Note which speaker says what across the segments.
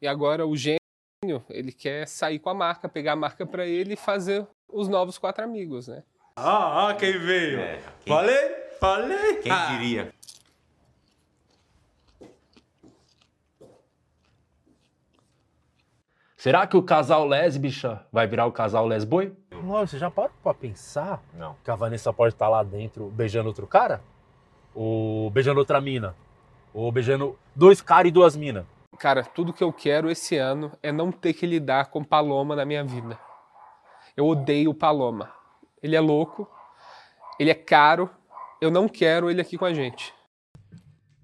Speaker 1: E agora o gênio, ele quer sair com a marca, pegar a marca para ele e fazer os novos quatro amigos, né?
Speaker 2: Ah, ah quem veio? É, quem... Falei, falei.
Speaker 3: Quem ah. diria?
Speaker 2: Será que o casal lésbica vai virar o casal lesboi?
Speaker 4: Não, você já parou pra pensar
Speaker 2: Não.
Speaker 4: que a Vanessa pode estar lá dentro beijando outro cara? Ou beijando outra mina? Ou beijando dois caras e duas minas?
Speaker 1: Cara, tudo que eu quero esse ano é não ter que lidar com Paloma na minha vida. Eu odeio Paloma. Ele é louco, ele é caro, eu não quero ele aqui com a gente.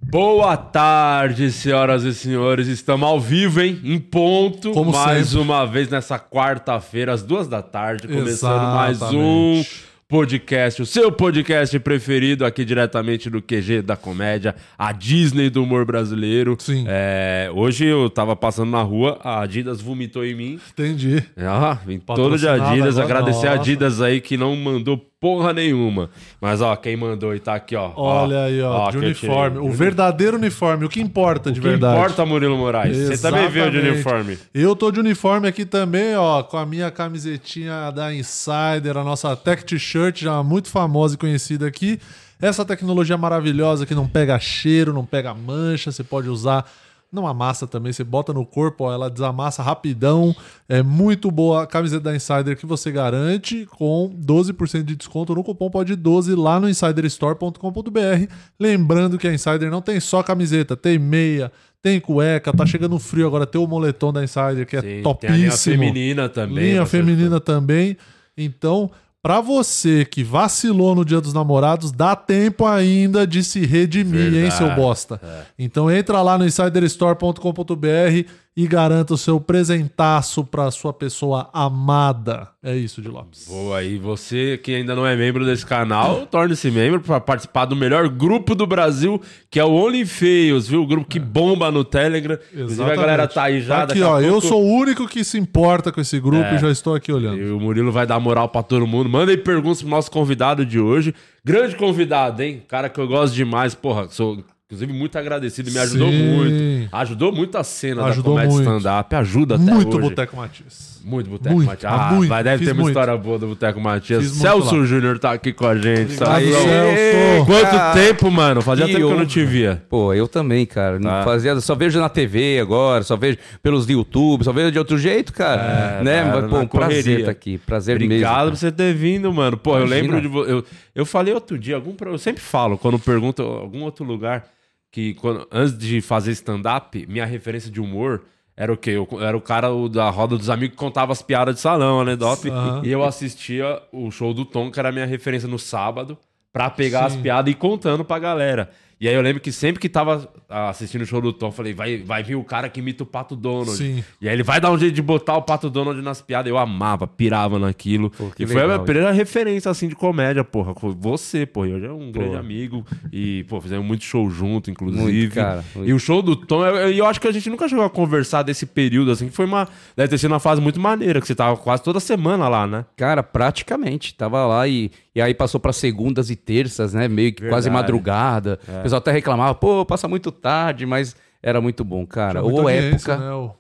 Speaker 2: Boa tarde, senhoras e senhores. Estamos ao vivo, hein? Em ponto.
Speaker 4: Como
Speaker 2: mais
Speaker 4: sempre.
Speaker 2: uma vez nessa quarta-feira, às duas da tarde, começando mais um podcast, o seu podcast preferido aqui diretamente do QG da comédia, a Disney do humor brasileiro.
Speaker 4: Sim.
Speaker 2: É, hoje eu tava passando na rua, a Adidas vomitou em mim.
Speaker 4: Entendi.
Speaker 2: Ah, vim todo de Adidas, agradecer a Adidas aí que não mandou porra nenhuma. Mas ó, quem mandou e tá aqui, ó.
Speaker 4: Olha
Speaker 2: ó,
Speaker 4: aí, ó,
Speaker 2: ó
Speaker 4: de uniforme. O verdadeiro uniforme, o que importa de
Speaker 2: o que
Speaker 4: verdade.
Speaker 2: importa, Murilo Moraes. Você também veio de uniforme.
Speaker 4: Eu tô de uniforme aqui também, ó, com a minha camisetinha da Insider, a nossa Tech T-shirt, já muito famosa e conhecida aqui. Essa tecnologia maravilhosa que não pega cheiro, não pega mancha, você pode usar não amassa também, você bota no corpo, ó, ela desamassa rapidão. É muito boa a camiseta da Insider que você garante com 12% de desconto no cupom pode 12 lá no insiderstore.com.br. Lembrando que a Insider não tem só camiseta, tem meia, tem cueca, tá chegando frio agora, tem o moletom da Insider que é
Speaker 2: Sim,
Speaker 4: topíssimo.
Speaker 2: Tem a linha feminina também.
Speaker 4: Linha feminina também. Então, Pra você que vacilou no Dia dos Namorados, dá tempo ainda de se redimir,
Speaker 2: Verdade,
Speaker 4: hein, seu bosta?
Speaker 2: é.
Speaker 4: Então entra lá no insiderstore.com.br e garanta o seu presentaço pra sua pessoa amada. É isso, de Lopes.
Speaker 2: Boa, e você que ainda não é membro desse canal, torne-se membro para participar do melhor grupo do Brasil, que é o OnlyFeios, viu? O grupo que bomba no Telegram. Inclusive a galera tá aí já.
Speaker 4: Tá aqui, ó. Eu
Speaker 2: pouco-
Speaker 4: sou o único que se importa com esse grupo
Speaker 2: É.
Speaker 4: e já estou aqui olhando.
Speaker 2: E o Murilo vai dar moral pra todo mundo. Manda aí perguntas pro nosso convidado de hoje. Grande convidado, hein? Cara que eu gosto demais. Porra, sou inclusive muito agradecido. Me ajudou
Speaker 4: Sim.
Speaker 2: muito. Ajudou muito a cena
Speaker 4: Ajudou
Speaker 2: da comédia stand-up. Ajuda até
Speaker 4: Muito
Speaker 2: hoje.
Speaker 4: Boteco Matias.
Speaker 2: Muito Boteco
Speaker 4: Muito,
Speaker 2: Matias. Ah,
Speaker 4: muito.
Speaker 2: vai, deve
Speaker 4: Fiz
Speaker 2: ter uma
Speaker 4: muito.
Speaker 2: história boa do Boteco Matias.
Speaker 4: Fiz
Speaker 2: Celso. Júnior tá aqui com a gente.
Speaker 4: Obrigado,
Speaker 2: Celso. Quanto
Speaker 3: Cara,
Speaker 2: tempo, mano? Fazia
Speaker 3: que
Speaker 2: tempo que eu não te via.
Speaker 3: Pô, eu também, cara. Não
Speaker 2: Tá.
Speaker 3: fazia, só vejo na TV agora, só vejo pelos YouTube, só vejo de outro jeito, cara.
Speaker 2: É,
Speaker 3: né?
Speaker 2: cara,
Speaker 3: pô, um prazer estar aqui. Prazer
Speaker 2: Obrigado
Speaker 3: mesmo.
Speaker 2: por você ter vindo, mano. Pô, eu
Speaker 3: Imagina.
Speaker 2: lembro de você. Eu, eu falei outro dia, algum, eu sempre falo, quando pergunto algum outro lugar, que quando, antes de fazer stand-up, minha referência de humor era o quê? Eu, era o cara o da roda dos amigos que contava as piadas de salão, né, Dop?
Speaker 4: Aham.
Speaker 2: E eu assistia o show do Tom, que era a minha referência no sábado, pra pegar as
Speaker 4: Sim.
Speaker 2: piadas e ir contando pra galera. E aí eu lembro que sempre que tava assistindo o show do Tom, eu falei, vai, vai vir o cara que imita o Pato Donald.
Speaker 4: Sim.
Speaker 2: E aí ele vai dar um jeito de botar o Pato Donald nas piadas. Eu amava, pirava naquilo.
Speaker 3: que
Speaker 2: e foi a minha
Speaker 3: legal,
Speaker 2: primeira referência, assim, de comédia, porra. Foi você, porra. E Hoje é um grande
Speaker 3: Pô.
Speaker 2: amigo. E, pô, fizemos muito show junto, inclusive.
Speaker 3: Muito, cara, muito.
Speaker 2: E o show do Tom, eu, eu acho que a gente nunca chegou a conversar desse período, assim, que foi uma... Deve ter sido uma fase muito maneira, que você tava quase toda semana lá, né?
Speaker 3: Cara, praticamente. Tava lá e, e aí passou pra segundas e terças, né? Meio que quase
Speaker 2: Verdade.
Speaker 3: madrugada. O pessoal até reclamava, pô, passa muito tarde, mas era muito bom, cara. Ou época.
Speaker 4: né? O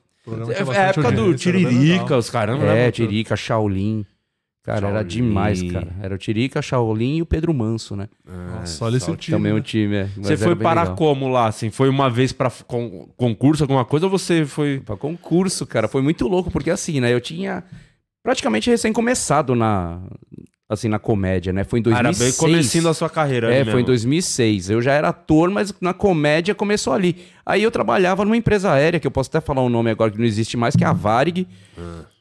Speaker 2: É, é época do
Speaker 4: era
Speaker 2: Tiririca, os caramba, né?
Speaker 3: É,
Speaker 2: mano?
Speaker 3: Tirica, Shaolin. Cara, era
Speaker 2: Shaolin.
Speaker 3: demais, cara. Era o Tirica, Shaolin e o Pedro Manso, né?
Speaker 4: Nossa, olha esse
Speaker 2: só
Speaker 4: time.
Speaker 3: Também
Speaker 4: né?
Speaker 3: um time, é.
Speaker 2: Você
Speaker 3: era
Speaker 2: foi
Speaker 3: bem
Speaker 2: parar
Speaker 3: legal.
Speaker 2: como lá, assim? Foi uma vez pra con- concurso, alguma coisa, ou você foi...
Speaker 3: Pra concurso, cara. Foi muito louco, porque assim, né? Eu tinha praticamente recém começado na, assim, na comédia, né? Foi em
Speaker 2: Ah, Era
Speaker 3: 2006.
Speaker 2: bem comecinho da sua carreira
Speaker 3: É, foi em
Speaker 2: mesmo.
Speaker 3: 2006. Eu já era ator, mas na comédia começou ali. Aí eu trabalhava numa empresa aérea, que eu posso até falar um nome agora que não existe mais, que é a Varig,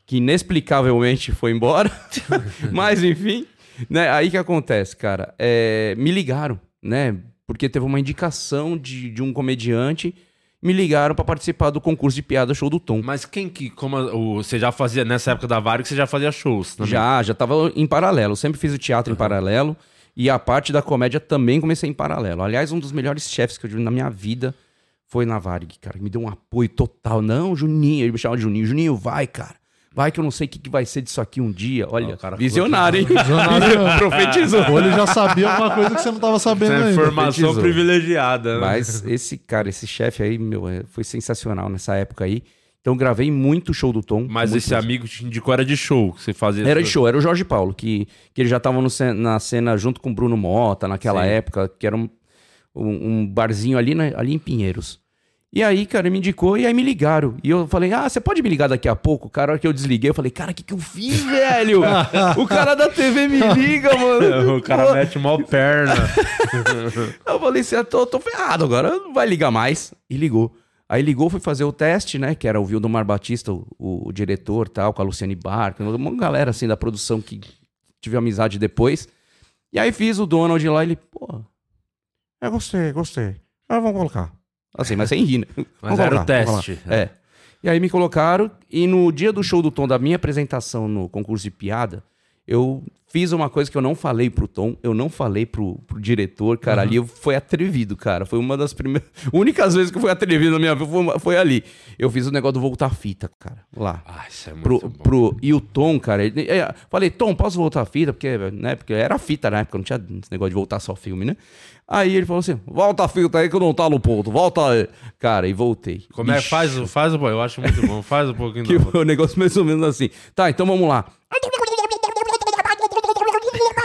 Speaker 3: que inexplicavelmente foi embora. mas enfim, né? Aí que acontece, cara? É, me ligaram, né? Porque teve uma indicação de, de um comediante, me ligaram pra participar do concurso de piada show do Tom.
Speaker 2: Mas quem que, como o, você já fazia, nessa época da Varig, você já fazia shows também?
Speaker 3: Já, já tava em paralelo. Sempre fiz o teatro em paralelo. E a parte da comédia também comecei em paralelo. Aliás, um dos melhores chefes que eu tive na minha vida foi na Varig, cara. Me deu um apoio total. Não, Juninho, ele me chamava de Juninho. Juninho, vai, cara. Vai que eu não sei o que, que vai ser disso aqui um dia. Olha,
Speaker 2: o cara
Speaker 3: visionário, hein?
Speaker 4: Visionário.
Speaker 3: Profetizou.
Speaker 4: Ou ele já sabia alguma coisa que você não tava sabendo
Speaker 2: Essa é
Speaker 4: ainda.
Speaker 2: informação
Speaker 3: Profetizou.
Speaker 2: privilegiada. né?
Speaker 3: Mas esse cara, esse chefe aí, meu, é, foi sensacional nessa época aí. Então gravei muito show do Tom.
Speaker 2: Mas esse amigo te indicou era de show que você fazia.
Speaker 3: Era de show, era o Jorge Paulo, que, que ele já tava no cen- na cena junto com o Bruno Mota naquela
Speaker 2: Sim.
Speaker 3: época, que era um, um, um barzinho ali, né, ali em Pinheiros. E aí, cara, me indicou e aí me ligaram. E eu falei, ah, você pode me ligar daqui a pouco? Cara, a hora que eu desliguei, eu falei, cara, o que, que eu fiz, velho? o cara da TV me liga, mano.
Speaker 2: o cara
Speaker 3: Pô.
Speaker 2: mete mal perna.
Speaker 3: Eu falei assim, eu tô, tô ferrado agora, não vai ligar mais. E ligou. Aí ligou, foi fazer o teste, né? Que era o Vildomar Batista, o, o diretor tal, com a Luciane Barca, uma galera assim da produção que tive amizade depois. E aí fiz o Donald lá, ele, pô, é gostei, gostei. Ah, vamos colocar. Assim, mas sem rir, né?
Speaker 2: Mas era o
Speaker 3: colocar, vamos
Speaker 2: teste.
Speaker 3: lá. É. E aí me colocaram, e no dia do show do Tom, da minha apresentação no concurso de piada, eu fiz uma coisa que eu não falei pro Tom, eu não falei pro, pro diretor, cara, ali eu foi atrevido, cara. Foi uma das primeiras. Únicas vezes que eu fui atrevido na minha vida foi, foi ali. Eu fiz o negócio do voltar fita, cara, lá.
Speaker 2: Ah, isso é muito
Speaker 3: Pro,
Speaker 2: bom.
Speaker 3: pro, e o Tom, cara, ele- é, falei, Tom, posso voltar a fita? Porque, né, porque era fita na época, não tinha esse negócio de voltar só filme, né? Aí ele falou assim: volta a fita aí que eu não tá no ponto, volta aí. Cara, e voltei.
Speaker 2: Como é?
Speaker 3: Ixi,
Speaker 2: Faz, o- faz o. Eu acho muito bom. Faz um pouquinho.
Speaker 3: que o negócio mais ou menos assim. Tá, então vamos lá.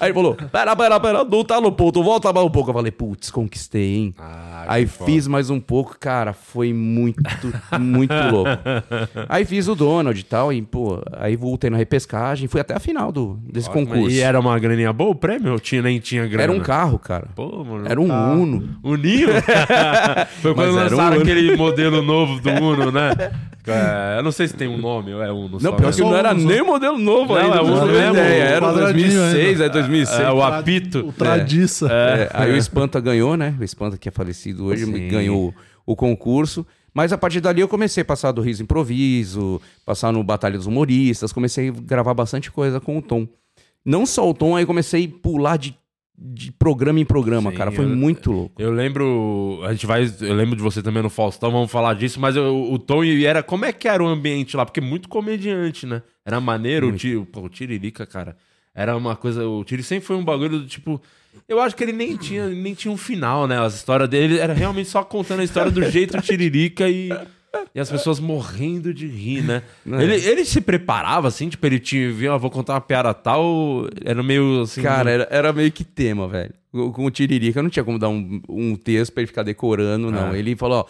Speaker 3: Aí ele falou: pera, pera, pera, não tá no ponto, volta mais um pouco. Eu falei: putz, conquistei, hein?
Speaker 2: Ah,
Speaker 3: Aí
Speaker 2: foda.
Speaker 3: fiz mais um pouco, cara, foi muito, muito louco. Aí fiz o Donald e tal, e, pô, aí voltei na repescagem, fui até a final do, desse
Speaker 2: Ótimo.
Speaker 3: concurso.
Speaker 2: E era uma graninha boa o prêmio? Ou tinha, nem tinha grana?
Speaker 3: Era um carro, cara.
Speaker 2: Pô, mano.
Speaker 3: Era um
Speaker 4: carro.
Speaker 3: Uno.
Speaker 2: O Ninho? Foi quando
Speaker 3: Mas era um
Speaker 2: lançaram
Speaker 3: Uno.
Speaker 2: aquele modelo novo do Uno, né? É, eu não sei se tem um nome ou é Uno
Speaker 3: Não,
Speaker 2: só.
Speaker 3: pior
Speaker 2: né?
Speaker 3: que não era
Speaker 4: Uno,
Speaker 3: nem modelo novo
Speaker 2: Não,
Speaker 3: ainda.
Speaker 2: é Uno
Speaker 3: ter
Speaker 2: mesmo,
Speaker 3: ideia. Era
Speaker 4: quadradinho
Speaker 3: 2006,
Speaker 4: ainda.
Speaker 3: é 2006.
Speaker 2: É, o
Speaker 4: Tra-
Speaker 2: apito.
Speaker 4: O Tradiça.
Speaker 3: É, aí o Espanta ganhou, né? O Espanta que é falecido hoje
Speaker 2: Sim.
Speaker 3: ganhou o, o concurso. Mas a partir dali eu comecei a passar do Riso Improviso, passar no Batalha dos Humoristas, comecei a gravar bastante coisa com o Tom. Não só o Tom, aí eu comecei a pular de, de programa em programa,
Speaker 2: Sim,
Speaker 3: cara. Foi
Speaker 2: eu-
Speaker 3: muito louco.
Speaker 2: Eu lembro. A gente vai. Eu lembro de você também no Faustão, vamos falar disso, mas eu- o Tom e era. Como é que era o ambiente lá? Porque muito comediante, né? Era maneiro, o, tiro, pô, o Tiririca, cara. Era uma coisa. O Tiri sempre foi um bagulho do tipo. Eu acho que ele nem tinha, nem tinha um final, né? As histórias dele era realmente só contando a história do jeito Tiririca e. E as pessoas morrendo de rir, né?
Speaker 3: É.
Speaker 2: Ele, ele se preparava assim, tipo, ele tinha, viu, ah, vou contar uma piada tal, era meio assim.
Speaker 3: Cara, era, era meio que tema, velho. Com o Tiririca, não tinha como dar um, um texto pra ele ficar decorando, não.
Speaker 2: É.
Speaker 3: Ele falou, ó,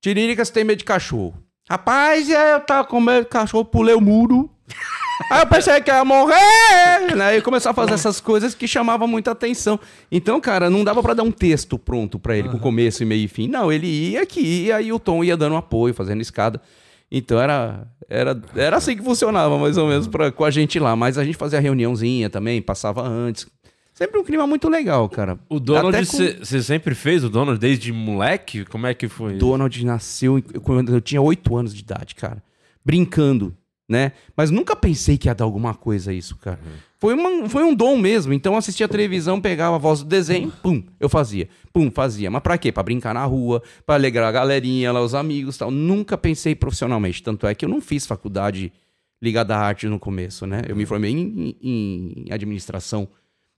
Speaker 3: Tiririca, você tem medo de cachorro. Rapaz, é, eu tava com medo de cachorro, pulei o muro. Aí eu pensei que ia morrer, né? E começou a fazer essas coisas que chamavam muita atenção. Então, cara, não dava pra dar um texto pronto pra ele, com começo e meio e fim. Não, ele ia aqui, e aí o Tom ia dando apoio, fazendo escada. Então era, era, era assim que funcionava, mais ou menos, pra, com a gente lá. Mas a gente fazia reuniãozinha também, passava antes. Sempre um clima muito legal, cara.
Speaker 2: O Donald,
Speaker 3: Até com-
Speaker 2: você sempre fez o Donald desde moleque? Como é que foi?
Speaker 3: Donald nasceu quando eu tinha 8 anos de idade, cara. Brincando, né? Mas nunca pensei que ia dar alguma coisa isso, cara. Foi, uma- foi um dom mesmo. Então eu assistia a televisão, pegava a voz do desenho, pum, eu fazia. Pum, fazia. Mas pra quê? Pra brincar na rua, pra alegrar a galerinha lá, os amigos e tal. Nunca pensei profissionalmente. Tanto é que eu não fiz faculdade ligada à arte no começo, né? Eu me formei em, em- em administração.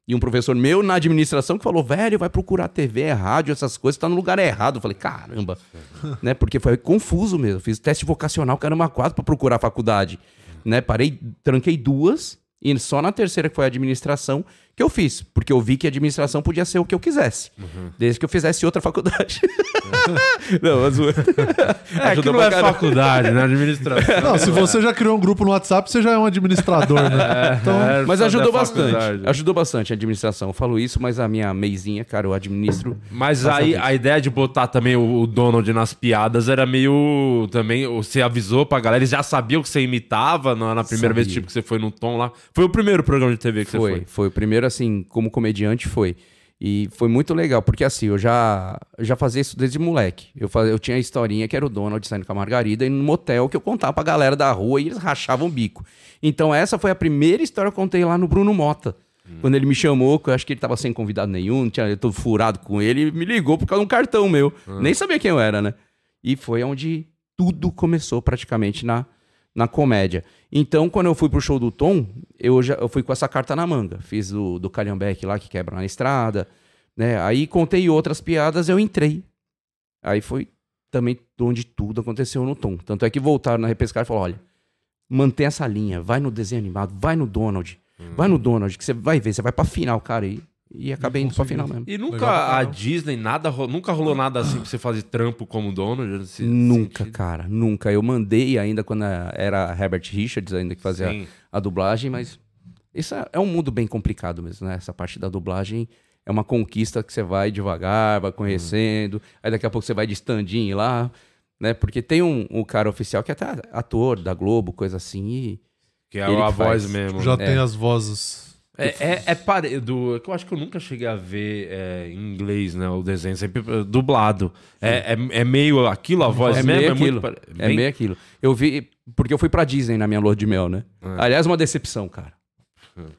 Speaker 3: E um professor meu na administração que falou, velho, vai procurar TV, rádio, essas coisas, tá no lugar errado. Eu falei, caramba. né? Porque foi confuso mesmo. Fiz teste vocacional, caramba, quase pra procurar faculdade. Né? Parei, tranquei duas, e só na terceira, que foi a administração, que eu fiz. Porque eu vi que a administração podia ser o que eu quisesse. Desde que eu fizesse outra faculdade. não, mas...
Speaker 2: É que não é faculdade, né? Administração.
Speaker 4: Não, se você já criou um grupo no WhatsApp, você já é um administrador, né? Então,
Speaker 2: É,
Speaker 3: Mas ajudou bastante.
Speaker 2: faculdade.
Speaker 3: Ajudou bastante a administração. Eu falo isso, mas a minha meizinha, cara, eu administro.
Speaker 2: Mas aí a ideia de botar também o, o Donald nas piadas era meio. Também. Você avisou pra galera, eles já sabiam que você imitava na, na primeira vez
Speaker 3: Sabia.
Speaker 2: tipo, que você foi no tom lá. Foi o primeiro programa de TV que
Speaker 3: foi,
Speaker 2: você foi.
Speaker 3: foi. o primeiro, assim, como comediante, foi. E foi muito legal, porque assim, eu já, já fazia isso desde moleque. Eu, fazia, eu tinha a historinha que era o Donald saindo com a Margarida e no motel que eu contava pra galera da rua e eles rachavam o bico. Então essa foi a primeira história que eu contei lá no Bruno Mota. Quando ele me chamou, que eu acho que ele tava sem convidado nenhum, tinha, eu tô furado com ele, me ligou por causa de um cartão meu. Nem sabia quem eu era, né? E foi onde tudo começou praticamente na, na comédia. Então, quando eu fui pro show do Tom, eu já eu fui com essa carta na manga. Fiz o do Calhambeck lá, que quebra na estrada, né? Aí contei outras piadas, eu entrei. Aí foi também onde tudo aconteceu no Tom. Tanto é que voltaram na repescagem e falaram: olha, mantém essa linha, vai no desenho animado, vai no Donald, vai no Donald, que você vai ver, você vai pra final, cara. E, e acabei indo pra final mesmo.
Speaker 2: E nunca
Speaker 4: Legal
Speaker 2: a. Disney, nada, nunca rolou nada assim pra você fazer trampo como dono?
Speaker 3: Nunca,
Speaker 2: sentido?
Speaker 3: cara, nunca. Eu mandei ainda quando era Herbert Richards ainda que fazia
Speaker 2: Sim.
Speaker 3: a dublagem, mas isso é, é um mundo bem complicado mesmo, né? Essa parte da dublagem é uma conquista que você vai devagar, vai conhecendo, aí daqui a pouco você vai de stand-in lá, né? Porque tem um, um cara oficial que é até ator da Globo, coisa assim, e
Speaker 2: Que é a
Speaker 3: que
Speaker 2: voz
Speaker 3: faz.
Speaker 2: mesmo.
Speaker 4: Já
Speaker 3: É.
Speaker 4: tem as vozes.
Speaker 2: É, é, é pare... do... que Eu acho que eu nunca cheguei a ver é, em inglês, né? O desenho, sempre é, dublado. É, é, é meio aquilo, a voz
Speaker 3: é
Speaker 2: mesmo?
Speaker 3: meio
Speaker 2: é
Speaker 3: aquilo.
Speaker 2: muito pare-
Speaker 3: É
Speaker 2: bem-
Speaker 3: meio aquilo. Eu vi, porque eu fui pra Disney na minha lua de mel, né? Aliás, uma decepção, cara.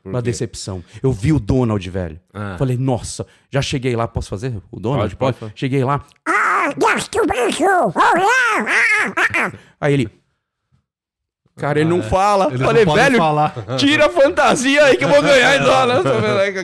Speaker 3: Uma decepção. Eu vi o Donald, velho.
Speaker 2: Ah.
Speaker 3: Falei, nossa, já cheguei lá, posso fazer o Donald?
Speaker 2: Pode, pode.
Speaker 3: Cheguei lá. Aí ele. Cara, ele não fala.
Speaker 4: Eles
Speaker 3: Falei,
Speaker 4: não podem
Speaker 3: velho,
Speaker 4: falar.
Speaker 3: tira a fantasia aí que eu vou ganhar em dólar.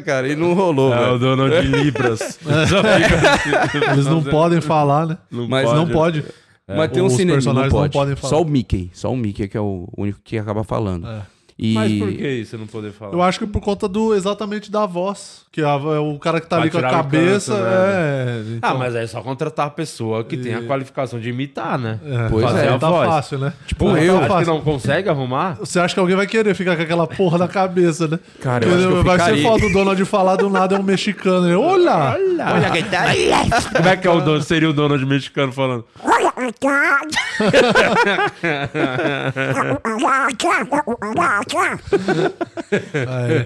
Speaker 3: Cara. E não rolou,
Speaker 2: É o
Speaker 3: velho.
Speaker 2: dono de Libras. Fica-
Speaker 4: Eles não podem falar, né?
Speaker 3: Mas
Speaker 4: Não pode.
Speaker 3: Mas tem um cinema, não
Speaker 4: personagens não
Speaker 3: pode.
Speaker 4: podem falar.
Speaker 3: Só o Mickey. Só o Mickey que é o único que acaba falando.
Speaker 4: É.
Speaker 3: E...
Speaker 2: Mas por que isso não poder falar?
Speaker 4: Eu acho que por conta do exatamente da voz. Que a- é o cara que tá
Speaker 2: Vai
Speaker 4: ali com a cabeça.
Speaker 2: canto, né?
Speaker 4: é,
Speaker 2: Ah,
Speaker 4: então,
Speaker 2: mas é só contratar a pessoa que tem a qualificação de imitar, né?
Speaker 4: é,
Speaker 3: Pois
Speaker 2: Fazer
Speaker 3: é,
Speaker 2: a
Speaker 4: tá
Speaker 2: voz.
Speaker 4: fácil, né?
Speaker 3: Tipo
Speaker 4: Tá
Speaker 3: eu.
Speaker 2: Acho que não consegue arrumar?
Speaker 4: Você acha que alguém vai querer ficar com aquela porra na cabeça, né?
Speaker 3: Cara, eu acho que eu
Speaker 4: vai ser
Speaker 3: ficaria.
Speaker 4: foda o Donald falar do nada é um mexicano. Ele, Olha!
Speaker 3: Olha quem tá aí.
Speaker 2: Como é que é o dono, seria o dono de mexicano falando?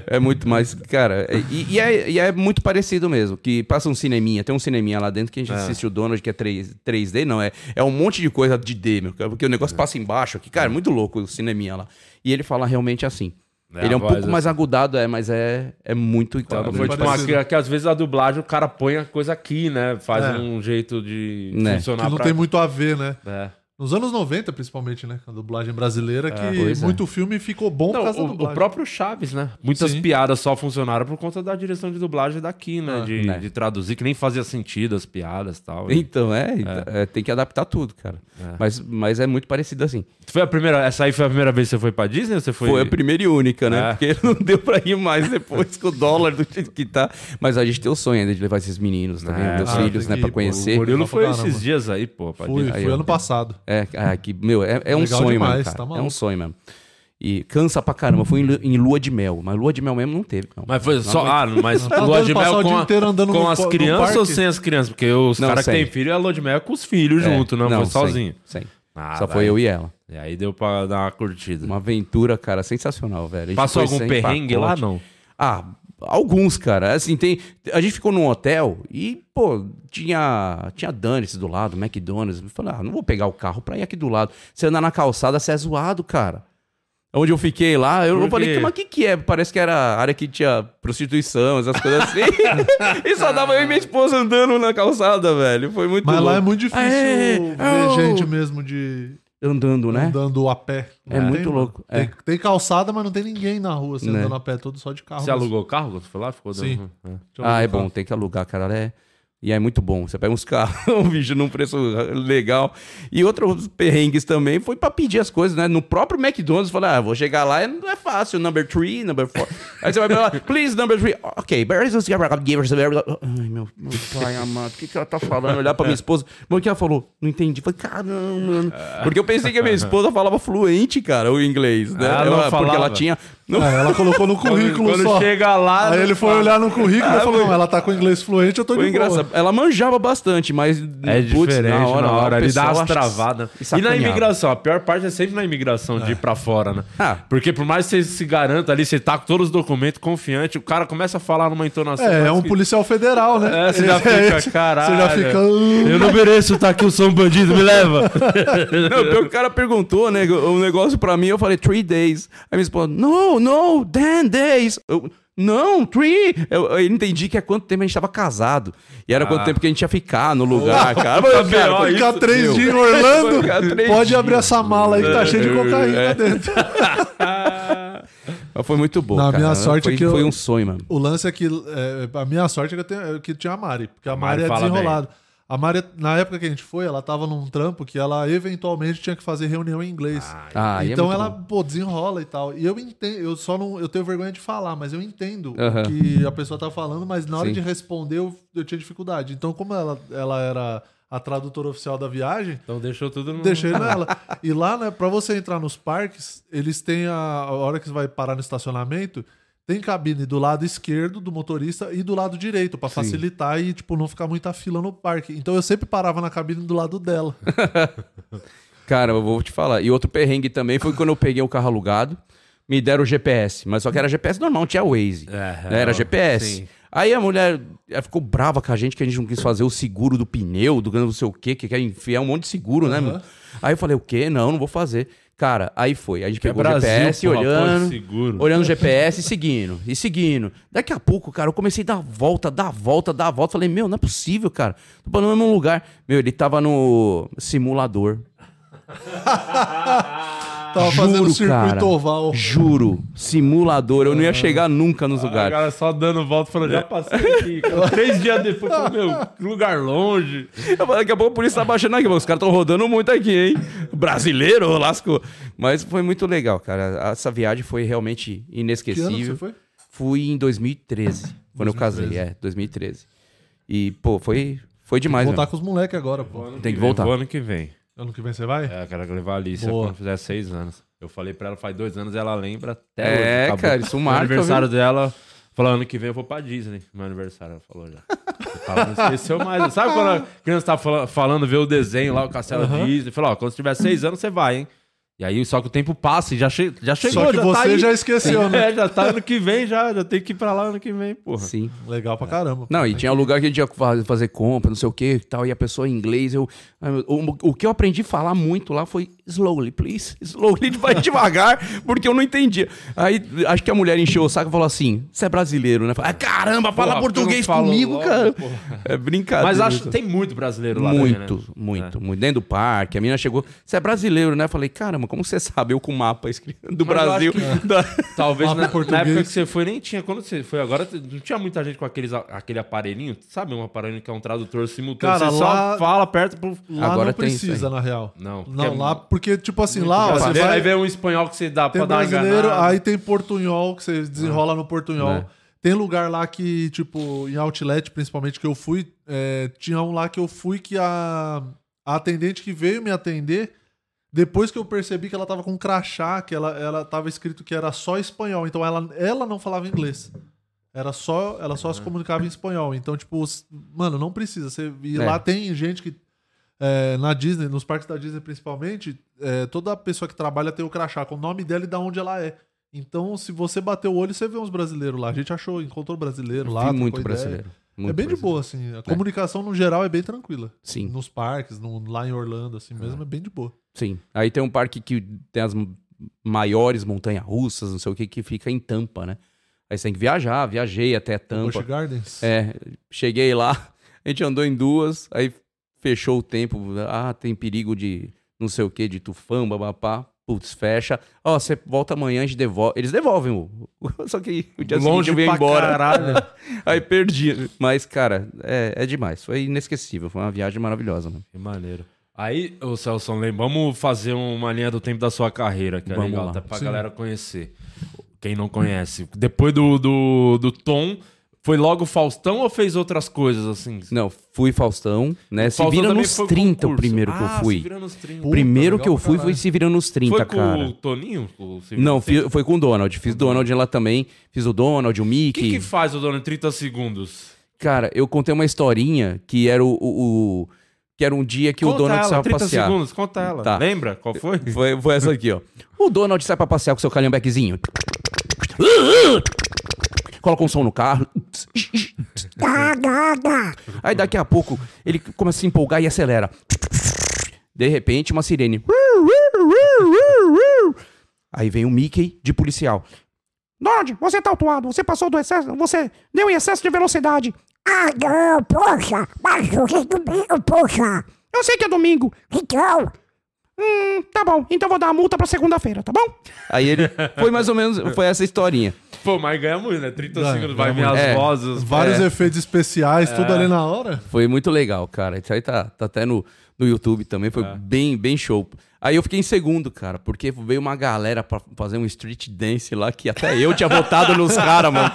Speaker 3: É muito mais, cara. é- E, e é, e é muito parecido mesmo. Que passa um cineminha, tem um cineminha lá dentro que a gente assiste o Donald, que é 3, 3D, não, é, é um monte de coisa de D, meu, porque o negócio passa embaixo aqui, cara, é muito louco o cineminha lá. E ele fala realmente assim.
Speaker 2: É,
Speaker 3: ele é um pouco mais
Speaker 2: assim.
Speaker 3: agudado, é, mas é, é muito igual.
Speaker 2: Então, foi tipo uma, que, que às vezes a dublagem o cara põe a coisa aqui, né? Faz
Speaker 4: É.
Speaker 2: um jeito de
Speaker 3: Né.
Speaker 2: funcionar
Speaker 4: Que não
Speaker 2: pra...
Speaker 4: tem muito a ver, né?
Speaker 2: É.
Speaker 4: Nos anos 90, principalmente, né? A dublagem brasileira, que
Speaker 3: pois é.
Speaker 4: muito filme ficou bom por
Speaker 2: Não,
Speaker 4: causa da
Speaker 2: o,
Speaker 4: dublagem.
Speaker 2: o próprio Chaves, né? Muitas
Speaker 4: Sim.
Speaker 2: piadas só funcionaram por conta da direção de dublagem daqui, né?
Speaker 4: Ah.
Speaker 2: de,
Speaker 3: Né.
Speaker 2: de traduzir, que nem fazia sentido as piadas e tal.
Speaker 3: Então, é, é, tem que adaptar tudo, cara. Mas, mas é muito parecido assim.
Speaker 2: Foi a primeira, essa aí foi a primeira vez que você foi pra Disney ou você foi...
Speaker 3: Foi, a primeira e única, né?
Speaker 2: É.
Speaker 3: Porque não deu pra ir mais depois com o dólar do jeito que tá. Mas a gente tem o sonho ainda de levar esses meninos também,
Speaker 2: É,
Speaker 3: meus
Speaker 4: ah,
Speaker 3: filhos, né?
Speaker 4: que
Speaker 3: Pra
Speaker 4: ir, pô.
Speaker 3: conhecer.
Speaker 2: O Murilo foi esses dias aí, pô, pra
Speaker 4: Fui, fui ano passado.
Speaker 3: É, ah, que, meu, é, é um
Speaker 4: Legal
Speaker 3: sonho
Speaker 4: demais,
Speaker 3: mesmo, cara.
Speaker 4: tá
Speaker 3: é um sonho mesmo. E cansa pra caramba. Fui em, lu- em lua de mel, mas lua de mel mesmo não teve. Não.
Speaker 2: Mas foi só. Ah, mas
Speaker 4: Tá
Speaker 2: lua de mel
Speaker 4: o
Speaker 2: com,
Speaker 4: dia
Speaker 2: a-
Speaker 4: inteiro andando
Speaker 2: com as crianças ou sem as crianças? Porque os
Speaker 3: Não,
Speaker 2: caras que têm filho, a lua de mel é com os filhos
Speaker 3: É,
Speaker 2: junto, não, foi
Speaker 3: sem,
Speaker 2: sozinho.
Speaker 3: Sem.
Speaker 2: Ah,
Speaker 3: Só
Speaker 2: vai.
Speaker 3: foi eu e ela.
Speaker 2: E aí deu pra dar uma curtida.
Speaker 3: Uma aventura, cara, sensacional, velho.
Speaker 2: Passou
Speaker 3: foi
Speaker 2: algum perrengue lá,
Speaker 3: pacote.
Speaker 2: não?
Speaker 3: Ah, alguns, cara. Assim, tem. A gente ficou num hotel e, pô, tinha, tinha Danice do lado, McDonald's. Eu falei, ah, não vou pegar o carro pra ir aqui do lado. Você andar na calçada, você é zoado, cara. Onde eu fiquei lá, eu falei, mas o que que é? Parece que era a área que tinha prostituição, essas coisas assim. e só dava eu e minha esposa andando na calçada, velho. Foi muito
Speaker 4: Mas lá
Speaker 3: louco.
Speaker 4: é muito difícil
Speaker 3: É,
Speaker 4: ver
Speaker 3: oh.
Speaker 4: gente mesmo de
Speaker 3: Andando, né?
Speaker 4: andando a pé.
Speaker 3: É
Speaker 4: Não
Speaker 3: muito
Speaker 4: tem,
Speaker 3: louco,
Speaker 4: mano.
Speaker 3: é.
Speaker 4: Tem, tem calçada, mas não tem ninguém na rua, assim,
Speaker 3: Né.
Speaker 4: andando a pé, todo só de carro.
Speaker 2: Você
Speaker 4: mesmo.
Speaker 2: alugou o carro quando você foi lá? Ficou
Speaker 4: Sim.
Speaker 2: dando- é.
Speaker 4: Deixa eu
Speaker 3: Ah, é bom, tem que alugar, cara. É... E é muito bom. Você pega uns carros, um bicho num preço legal. E outros perrengues também foi pra pedir as coisas, né? No próprio McDonald's, falar, ah, vou chegar lá, não é fácil. Number three, number four. Aí você vai lá, please, number three. Ok, Ai, meu, meu pai amado, o que, que ela tá falando? Olhar pra minha esposa. O que ela falou? Não entendi. Falei, caramba, mano. Porque eu pensei que a minha esposa falava fluente, cara, o inglês, né?
Speaker 2: Ah,
Speaker 3: Ela- porque ela tinha.
Speaker 4: É, ela colocou no currículo
Speaker 2: Quando
Speaker 4: só.
Speaker 2: chega lá.
Speaker 4: Aí
Speaker 2: não
Speaker 4: ele foi
Speaker 2: fala.
Speaker 4: olhar no currículo
Speaker 3: Ah,
Speaker 4: e falou: não, ela tá com inglês fluente, eu tô
Speaker 3: Foi
Speaker 4: de boa.
Speaker 3: engraçado. Ela manjava bastante, mas.
Speaker 2: É
Speaker 3: putz,
Speaker 2: diferente na hora,
Speaker 3: lá, o
Speaker 2: ele dá umas travadas.
Speaker 3: e
Speaker 2: E na imigração, a pior parte é sempre na imigração de ir pra fora, né?
Speaker 3: Ah.
Speaker 2: Porque por mais que você se garanta ali, você tá com todos os documentos confiante, o cara começa a falar numa entonação.
Speaker 4: É, é um
Speaker 2: que-
Speaker 4: policial federal, né?
Speaker 2: É, você já
Speaker 4: É,
Speaker 2: fica, caralho.
Speaker 4: Você já fica. "Uh".
Speaker 2: Eu não mereço estar aqui, eu sou um bandido, me leva.
Speaker 3: Não, pior que o cara perguntou, né? Um negócio pra mim, eu falei, three days. Aí minha esposa, no, no, ten days. Eu, não, three. Eu, eu entendi que é quanto tempo a gente tava casado. E era quanto tempo que a gente ia ficar no lugar, cara. Mas, cara,
Speaker 4: Ficar três
Speaker 3: meu.
Speaker 4: dias em Orlando,
Speaker 3: Ficar três
Speaker 4: pode
Speaker 3: dias.
Speaker 4: abrir essa mala aí que tá cheio de cocaína dentro.
Speaker 3: Mas foi muito bom.
Speaker 4: Na
Speaker 3: cara.
Speaker 4: minha sorte
Speaker 3: foi,
Speaker 4: é que eu-
Speaker 3: foi um sonho, mano.
Speaker 4: O lance é que. é, a minha sorte é que, eu tenho, é que tinha a Mari, porque a
Speaker 2: Mari
Speaker 4: Mari, é desenrolada. A Maria, na época que a gente foi, ela tava num trampo que ela eventualmente tinha que fazer reunião em inglês.
Speaker 3: Ah, aí é
Speaker 4: então
Speaker 3: muito
Speaker 4: ela,
Speaker 3: bom.
Speaker 4: pô, desenrola e tal. E eu entendo, eu só não, eu tenho vergonha de falar, mas eu entendo o que a pessoa tá falando, mas na hora
Speaker 3: Sim.
Speaker 4: de responder eu, eu tinha dificuldade. Então, como ela, ela era a tradutora oficial da viagem,
Speaker 2: Então deixou tudo no.
Speaker 4: deixei nela. E lá, né, pra você entrar nos parques, eles têm a, a hora que você vai parar no estacionamento, tem cabine do lado esquerdo do motorista e do lado direito, pra facilitar e, tipo, não ficar muita fila no parque. Então eu sempre parava na cabine do lado dela.
Speaker 3: Cara, eu vou te falar. E outro perrengue também foi quando eu peguei o carro alugado, me deram o GPS, mas só que era GPS normal, não tinha Waze.
Speaker 2: É,
Speaker 3: né? Era
Speaker 2: é,
Speaker 3: GPS.
Speaker 2: sim.
Speaker 3: Aí a mulher ela ficou brava com a gente que a gente não quis fazer o seguro do pneu, do não sei o quê, que quer enfiar um monte de seguro, né, mano? Aí eu falei, o quê? Não, não vou fazer. Cara, aí foi. A gente
Speaker 2: Que é
Speaker 3: pegou
Speaker 2: Brasil,
Speaker 3: o GPS olhando,
Speaker 2: pô, seguro.
Speaker 3: olhando o GPS e seguindo, e seguindo. Daqui a pouco, cara, eu comecei a dar volta, dar volta, dar volta. Falei, meu, não é possível, cara. Tô parando no mesmo lugar. Meu, ele tava no simulador.
Speaker 4: Tava fazendo
Speaker 3: Juro,
Speaker 4: circuito
Speaker 3: cara.
Speaker 4: oval.
Speaker 3: Juro, simulador. Eu não ia chegar nunca nos
Speaker 2: A
Speaker 3: lugares.
Speaker 2: galera só dando volta, falando, já passei aqui. cara. Três dias depois, falei, meu, que lugar longe.
Speaker 3: Eu falei, Daqui a pouco a polícia tá baixando aqui. Os caras estão rodando muito aqui, hein? Brasileiro, lascou. Mas foi muito legal, cara. Essa viagem foi realmente
Speaker 4: Que ano que
Speaker 3: inesquecível.
Speaker 4: você foi?
Speaker 3: Fui em 2013, quando eu casei. É, 2013. E, pô, foi, foi demais,
Speaker 4: Voltar
Speaker 3: mesmo.
Speaker 4: com os moleques agora, pô.
Speaker 3: Tem que voltar.
Speaker 2: Vou ano que vem.
Speaker 4: Ano que vem você vai?
Speaker 2: É, eu quero levar a Alicia
Speaker 4: Boa.
Speaker 2: quando fizer seis anos. Eu falei pra ela faz dois anos, ela lembra até
Speaker 3: É,
Speaker 2: hoje. Acabou.
Speaker 3: cara, isso marca,
Speaker 2: aniversário dela, falou ano que vem eu vou pra Disney. Meu aniversário, ela falou já. Ela não esqueceu mais. Sabe quando a criança tá falando, falando ver o desenho lá, o Castelo Disney? Falou, ó, quando você tiver seis anos, você vai, hein? E aí, só que o tempo passa e já, che já chegou,
Speaker 4: Só que
Speaker 2: já
Speaker 4: você
Speaker 2: tá
Speaker 4: já esqueceu, né?
Speaker 2: É, já tá ano que vem, já, já tem que ir pra lá ano que vem, porra.
Speaker 3: Sim.
Speaker 4: Legal pra caramba.
Speaker 3: Não, e tinha um lugar que a gente ia fa- fazer compra, não sei o que e tal, e a pessoa em inglês, eu... O, o que eu aprendi a falar muito lá foi slowly, please, slowly, vai devagar, porque eu não entendia. Aí, acho que a mulher encheu o saco e falou assim, você é brasileiro, né? Falei, ah, caramba, fala
Speaker 2: Porra,
Speaker 3: português comigo,
Speaker 2: logo,
Speaker 3: cara.
Speaker 2: porra.
Speaker 3: É brincadeira.
Speaker 2: Mas acho tem muito brasileiro lá também,
Speaker 3: Muito,
Speaker 2: né?
Speaker 3: muito, muito. Dentro do parque, a menina chegou, você é brasileiro, né? Eu falei, caramba, como você sabe? Eu com o mapa escrito do
Speaker 2: Mas
Speaker 3: Brasil.
Speaker 2: acho
Speaker 3: Da-
Speaker 2: Talvez na, na época que você foi nem tinha. Quando você foi agora, não tinha muita gente com aqueles, aquele aparelhinho. Sabe um aparelhinho que é um tradutor simultâneo?
Speaker 4: Cara,
Speaker 2: você
Speaker 4: lá-
Speaker 2: só fala perto pro.
Speaker 4: Lá
Speaker 3: Agora
Speaker 4: não precisa, na real.
Speaker 2: Não, porque
Speaker 4: Não,
Speaker 2: é
Speaker 4: lá, porque, tipo assim, lá, ó, você vai...
Speaker 2: Aí vem um espanhol que você dá
Speaker 4: Tem
Speaker 2: pra dar uma enganada.
Speaker 4: aí tem portunhol, que você desenrola no portunhol.
Speaker 2: Né.
Speaker 4: Tem lugar lá que, tipo, em outlet, principalmente, que eu fui, é, tinha um lá que eu fui que a, a atendente que veio me atender, depois que eu percebi que ela tava com um crachá, que ela, ela tava escrito que era só espanhol, então ela, ela não falava inglês. Era só, ela só se comunicava em espanhol. Então, tipo, mano, não precisa. Você, e
Speaker 3: É.
Speaker 4: lá tem gente que é, na Disney, nos parques da Disney principalmente, é, toda pessoa que trabalha tem o crachá com o nome dela e da onde ela é. Então, se você bater o olho, você vê uns brasileiros lá. A gente achou, encontrou brasileiro lá. Trocou
Speaker 3: muito brasileiro.
Speaker 4: É
Speaker 3: muito
Speaker 4: bem de
Speaker 3: brasileiro.
Speaker 4: boa, assim. A comunicação, no geral, é bem tranquila.
Speaker 3: Sim.
Speaker 4: Nos parques, no- lá em Orlando, assim mesmo, é bem de boa.
Speaker 3: Sim. Aí tem um parque que tem as maiores montanhas-russas, não sei o que, que fica em Tampa, né? Aí você tem que viajar, viajei até
Speaker 4: Busch
Speaker 3: Tampa.
Speaker 4: Gardens.
Speaker 3: É, cheguei lá, a gente andou em duas, aí fechou o tempo. Ah, tem perigo de não sei o que, de tufão, babapá. Putz, fecha. Ó, você volta amanhã, a gente devolve. Eles devolvem o. Só que o dia seguinte
Speaker 2: Longe
Speaker 3: eu venho
Speaker 2: pra
Speaker 3: embora.
Speaker 2: caralho.
Speaker 3: Aí perdi. Mas, cara, é, é demais. Foi inesquecível. Foi uma viagem maravilhosa, mano.
Speaker 2: Que maneiro. Aí, ô Celso, lembra, vamos fazer uma linha do tempo da sua carreira, que é
Speaker 3: Vamos
Speaker 2: legal,
Speaker 3: lá.
Speaker 2: até pra
Speaker 4: Sim.
Speaker 2: galera conhecer. Quem não conhece. Depois do, do, do Tom, foi logo Faustão ou fez outras coisas assim?
Speaker 3: Não, fui Faustão, né? Se
Speaker 2: Faustão
Speaker 3: vira nos
Speaker 2: foi
Speaker 3: 30 o primeiro que eu
Speaker 2: Ah,
Speaker 3: fui.
Speaker 2: Se vira nos 30.
Speaker 3: O primeiro que eu
Speaker 2: legal
Speaker 3: fui foi. Se Vira nos 30,
Speaker 2: Foi com
Speaker 3: cara.
Speaker 2: o Toninho? Com o
Speaker 3: Não,
Speaker 2: nos 30?
Speaker 3: fi- foi com o Donald. Fiz Donald lá também. Fiz o Donald, o
Speaker 2: O
Speaker 3: Mickey.
Speaker 2: que, que faz o dono em 30 segundos?
Speaker 3: Cara, eu contei uma historinha que era o. o- o- que era um dia que o
Speaker 2: conta
Speaker 3: Donald
Speaker 2: ela,
Speaker 3: saiu pra
Speaker 2: 30
Speaker 3: passear.
Speaker 2: segundos, conta ela.
Speaker 3: Tá.
Speaker 2: Lembra? Qual foi?
Speaker 3: Foi, foi essa aqui, ó. O Donald sai pra passear com seu calhambequezinho. Coloca um som no carro. Aí daqui a pouco ele começa a se empolgar e acelera. De repente, uma sirene. Aí vem o Mickey de policial.
Speaker 5: Donald, você tá autuado. Você passou do excesso. Você deu em excesso de velocidade.
Speaker 6: Ah, não, poxa, mas hoje é domingo, poxa.
Speaker 5: Eu sei que é domingo.
Speaker 6: Então,
Speaker 5: Hum, tá bom. Então vou dar a multa pra segunda-feira, tá bom?
Speaker 3: Aí ele. Foi mais ou menos. Foi essa historinha.
Speaker 2: Pô, mas ganha muito, né? 30
Speaker 4: Ganha,
Speaker 2: segundos, vai vir
Speaker 4: ganha
Speaker 2: as
Speaker 3: muito. É.
Speaker 2: vozes.
Speaker 4: Vários
Speaker 3: É.
Speaker 4: efeitos especiais, tudo ali na hora.
Speaker 3: Foi muito legal, cara. Isso aí tá, tá até no, no YouTube também. Foi bem, bem show. Aí eu fiquei em segundo, cara, porque veio uma galera pra fazer um street dance lá que até eu tinha votado nos caras, mano.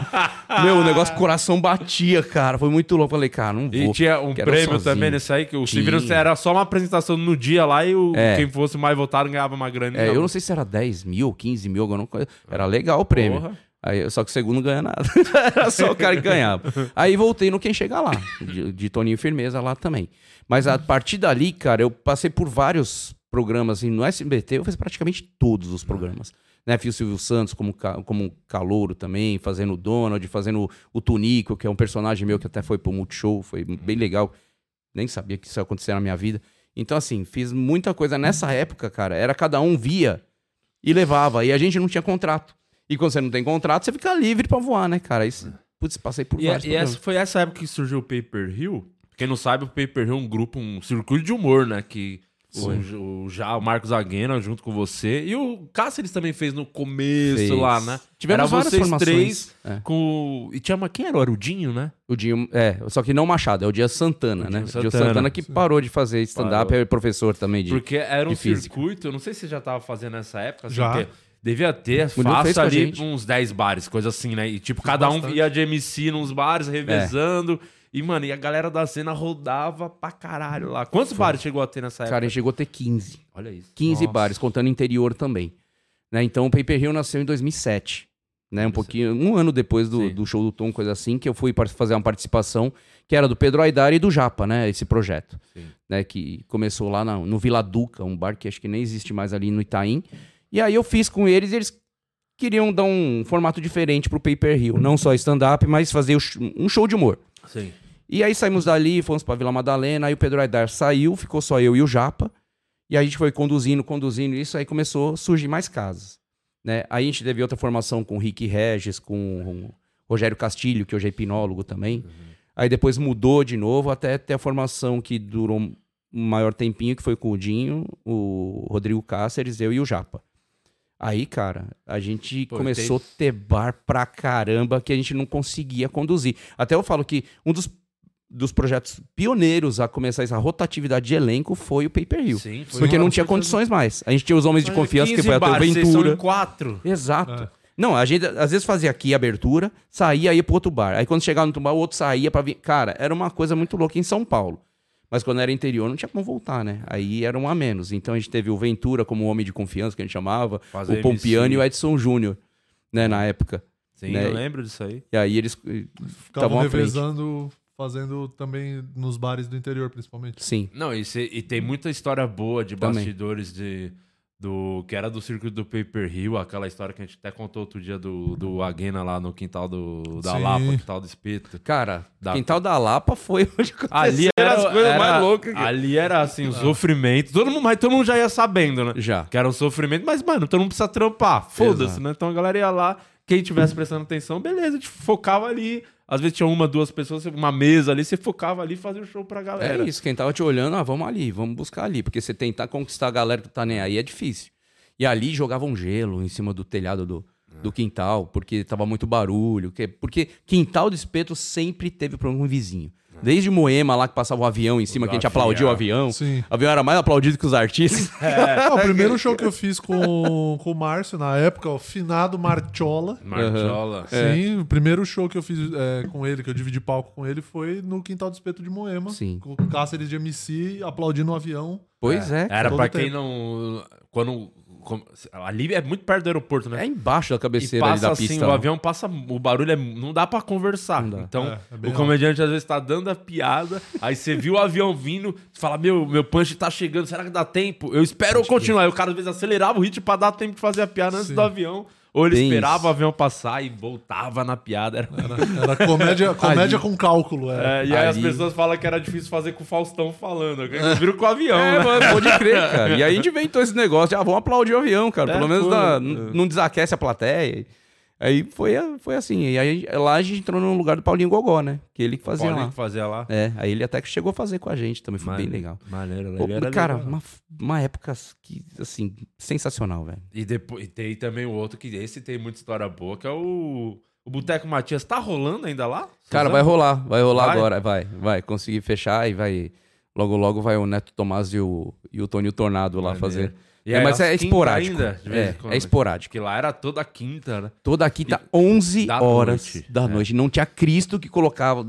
Speaker 3: Meu, o negócio, o coração batia, cara. Foi muito louco. Falei, cara, não vou.
Speaker 2: E tinha um
Speaker 3: quero
Speaker 2: prêmio
Speaker 3: sozinho.
Speaker 2: também nesse aí, que o
Speaker 3: Tinha.
Speaker 2: Silvio era só uma apresentação no dia lá e o,
Speaker 3: É.
Speaker 2: quem fosse mais votado ganhava uma grana.
Speaker 3: É, eu não sei se era 10 mil, 15 mil, alguma coisa. Era legal o prêmio.
Speaker 2: Porra.
Speaker 3: Aí, só que o segundo não ganha nada. era só o cara que ganhava. Aí voltei no Quem Chega Lá, de, de Toninho Firmeza lá também. Mas a partir dali, cara, eu passei por vários programas. Assim, no SBT eu fiz praticamente todos os programas. Né? Fiz o Silvio Santos como, como calouro também, fazendo o Donald, fazendo o Tunico, que é um personagem meu que até foi pro Multishow, foi bem legal. Nem sabia que isso ia acontecer na minha vida. Então, assim, fiz muita coisa nessa época, cara. Era cada um via e levava. E a gente não tinha contrato. E quando você não tem contrato, você fica livre pra voar, né, cara? Isso, putz, passei por
Speaker 2: E,
Speaker 3: vários
Speaker 2: e
Speaker 3: programas.
Speaker 2: essa, foi essa época que surgiu o Paper Hill. Quem não sabe, o Paper Hill é um grupo, um circuito de humor, né? Que o, o, já, o Marcos Aguena junto com você. E o Cáceres também fez no começo
Speaker 3: Fez.
Speaker 2: lá, né?
Speaker 3: Tivemos
Speaker 2: Era
Speaker 3: várias
Speaker 2: vocês
Speaker 3: formações.
Speaker 2: três
Speaker 3: É.
Speaker 2: com... E tinha uma... Quem era o Arudinho, né?
Speaker 3: O Dinho, é, só que não Machado, é o Dia Santana,
Speaker 2: O
Speaker 3: né?
Speaker 2: Dinho
Speaker 3: O Dia
Speaker 2: Santana.
Speaker 3: Santana que parou de fazer stand-up, é professor também de.
Speaker 2: Porque era um circuito, eu não sei se você já tava fazendo nessa época. assim,
Speaker 4: Já.
Speaker 2: Devia ter
Speaker 3: Murilo fez
Speaker 2: fácil
Speaker 3: com a
Speaker 2: ali uns 10 bares, coisa assim, né? E tipo, cada um
Speaker 4: bastante.
Speaker 2: ia de MC nos bares,
Speaker 3: É.
Speaker 2: revezando. E, mano, e a galera da cena rodava pra caralho lá. Quantos bares chegou a ter nessa época?
Speaker 3: Cara, a gente chegou a ter 15.
Speaker 2: Olha isso.
Speaker 3: 15 bares, contando interior também. Né? Então o Paper Hill nasceu em 2007. Né? Um pouquinho, um ano depois do,
Speaker 2: Sim.
Speaker 3: do show do Tom, coisa assim, que eu fui fazer uma participação que era do Pedro Aidar e do Japa, né? Esse projeto.
Speaker 2: Sim.
Speaker 3: Né? Que começou lá na- no Vila Duca, um bar que acho que nem existe mais ali no Itaim. E aí eu fiz com eles, e eles queriam dar um formato diferente pro Paper Hill. Não só stand-up, mas fazer um show de humor.
Speaker 2: Sim.
Speaker 3: E aí saímos dali, fomos pra Vila Madalena, aí o Pedro Aidar saiu, ficou só eu e o Japa. E aí a gente foi conduzindo, conduzindo isso, aí começou a surgir mais casas. Né? Aí a gente teve outra formação com o Rick Regis, com o Rogério Castilho, que hoje é hipnólogo também. Aí depois mudou de novo até ter a formação que durou um maior tempinho, que foi com o Dinho, o Rodrigo Cáceres, eu e o Japa. Aí, cara, a gente
Speaker 2: Pô,
Speaker 3: começou a ter bar pra caramba que a gente não conseguia conduzir. Até eu falo que um dos, dos projetos pioneiros a começar essa rotatividade de elenco foi o Paper Hill.
Speaker 2: Sim, foi
Speaker 3: Porque não tinha condições mais. A gente tinha os homens de confiança, que
Speaker 2: 15
Speaker 3: foi a Aventura.
Speaker 2: em quatro.
Speaker 3: Exato.
Speaker 4: É.
Speaker 3: Não, a gente às vezes fazia aqui a abertura, saía, ia pro outro bar. Aí quando chegava no outro bar, o outro saía pra vir. Cara, era uma coisa muito louca em São Paulo. Mas quando era interior, não tinha como voltar, né? Aí era um a menos. Então a gente teve o Ventura como homem de confiança, que a gente chamava,
Speaker 2: Fazer
Speaker 3: o Pompiani
Speaker 2: MC.
Speaker 3: e o Edson Júnior, né, na época.
Speaker 2: Sim,
Speaker 3: Né?
Speaker 2: eu lembro disso aí.
Speaker 3: E aí eles eh,
Speaker 4: Ficavam
Speaker 3: estavam frente.
Speaker 4: revezando, fazendo também nos bares do interior, principalmente.
Speaker 3: Sim.
Speaker 2: Não, e, cê- e tem muita história boa de
Speaker 3: Também.
Speaker 2: bastidores de, do que era do circuito do Paper Hill, aquela história que a gente até contou outro dia do, do Aguena lá no quintal do, da
Speaker 4: Sim.
Speaker 2: Lapa, quintal do Espeto.
Speaker 3: Cara,
Speaker 2: Da-
Speaker 3: Quintal da Lapa foi onde
Speaker 2: Ali era,
Speaker 3: as coisas
Speaker 2: era-
Speaker 3: mais loucas. que-
Speaker 2: Ali era assim, o sofrimento. Todo mundo, mas todo mundo já ia sabendo, né?
Speaker 3: Já.
Speaker 2: Que era um sofrimento, mas, mano, todo mundo precisa trampar. Foda-se, né? Então a galera ia lá, quem tivesse prestando atenção, beleza, a gente focava ali. Às vezes tinha uma, duas pessoas, uma mesa ali, você focava ali e fazia o show pra galera.
Speaker 3: É isso, quem tava te olhando, ah, vamos ali, vamos buscar ali. Porque você tentar conquistar a galera que tá nem aí é difícil. E ali jogavam gelo em cima do telhado do, do quintal, porque tava muito barulho. que- Porque quintal do espeto sempre teve problema com o vizinho. Desde Moema lá que passava o avião em cima, que a gente
Speaker 2: avião.
Speaker 3: aplaudia o avião.
Speaker 4: Sim.
Speaker 3: O avião era mais aplaudido que os artistas.
Speaker 4: Ah, o primeiro show que eu fiz com, com o Márcio, na época, o finado Marchola.
Speaker 2: Marjola.
Speaker 4: Sim, o primeiro show que eu fiz é, com ele, que eu dividi palco com ele, foi no Quintal do Espeto de Moema.
Speaker 3: Sim.
Speaker 4: Com o Cáceres de MC aplaudindo o avião.
Speaker 3: Pois é.
Speaker 2: Era
Speaker 4: tempo.
Speaker 2: quem não. Quando. Como- ali é muito perto do aeroporto, né?
Speaker 3: É embaixo da
Speaker 2: E
Speaker 3: cabeceira ali
Speaker 2: passa
Speaker 3: da
Speaker 2: assim,
Speaker 3: pista.
Speaker 2: o
Speaker 3: lá.
Speaker 2: avião passa, o barulho é, não dá pra conversar.
Speaker 3: Dá.
Speaker 2: Então,
Speaker 4: É, é
Speaker 2: o comediante às vezes tá dando a piada, aí você viu o avião vindo, você fala, meu, meu punch tá chegando, será que dá tempo? Eu espero continuar. Aí o cara às vezes acelerava o ritmo pra dar tempo de fazer a piada antes
Speaker 4: Sim.
Speaker 2: do avião. Ou ele
Speaker 3: Bem
Speaker 2: esperava
Speaker 3: isso.
Speaker 2: o avião passar e voltava na piada. Era-
Speaker 4: Era comédia, comédia com cálculo. Era.
Speaker 2: É, e aí as pessoas falam que era difícil fazer com o Faustão falando. Eles viram com o avião,
Speaker 3: É,
Speaker 2: né?
Speaker 3: mano, pode crer, cara. E aí a gente inventou esse negócio de, ah, vamos aplaudir o avião, cara.
Speaker 2: É,
Speaker 3: Pelo menos n- não desaquece a plateia. Aí foi, foi assim. E aí lá a gente entrou no lugar do Paulinho Gogó, né? Que ele que fazia
Speaker 2: Paulinho
Speaker 3: lá.
Speaker 2: que fazia lá.
Speaker 3: É, aí ele até que chegou a fazer com a gente também, foi bem legal.
Speaker 2: Maneiro, ele era
Speaker 3: cara,
Speaker 2: legal.
Speaker 3: uma, uma época que, assim, sensacional, velho.
Speaker 2: E depois e tem também o outro que esse tem muita história boa, que é o. O Boteco Matias. Tá rolando ainda lá?
Speaker 3: Cara, vai rolar, vai rolar
Speaker 2: Vai?
Speaker 3: agora, vai, vai. Conseguir fechar e vai. Logo, logo vai o Neto Tomás e o, e o Tony Tornado lá
Speaker 2: Maneiro.
Speaker 3: fazer.
Speaker 2: E
Speaker 3: É,
Speaker 2: aí,
Speaker 3: mas
Speaker 2: às
Speaker 3: é esporádico.
Speaker 2: ainda,
Speaker 3: é, é esporádico.
Speaker 2: Que lá era toda quinta, né?
Speaker 3: Toda quinta, 11
Speaker 2: da
Speaker 3: horas
Speaker 2: noite.
Speaker 3: da
Speaker 2: É.
Speaker 3: noite. Não tinha Cristo que colocava.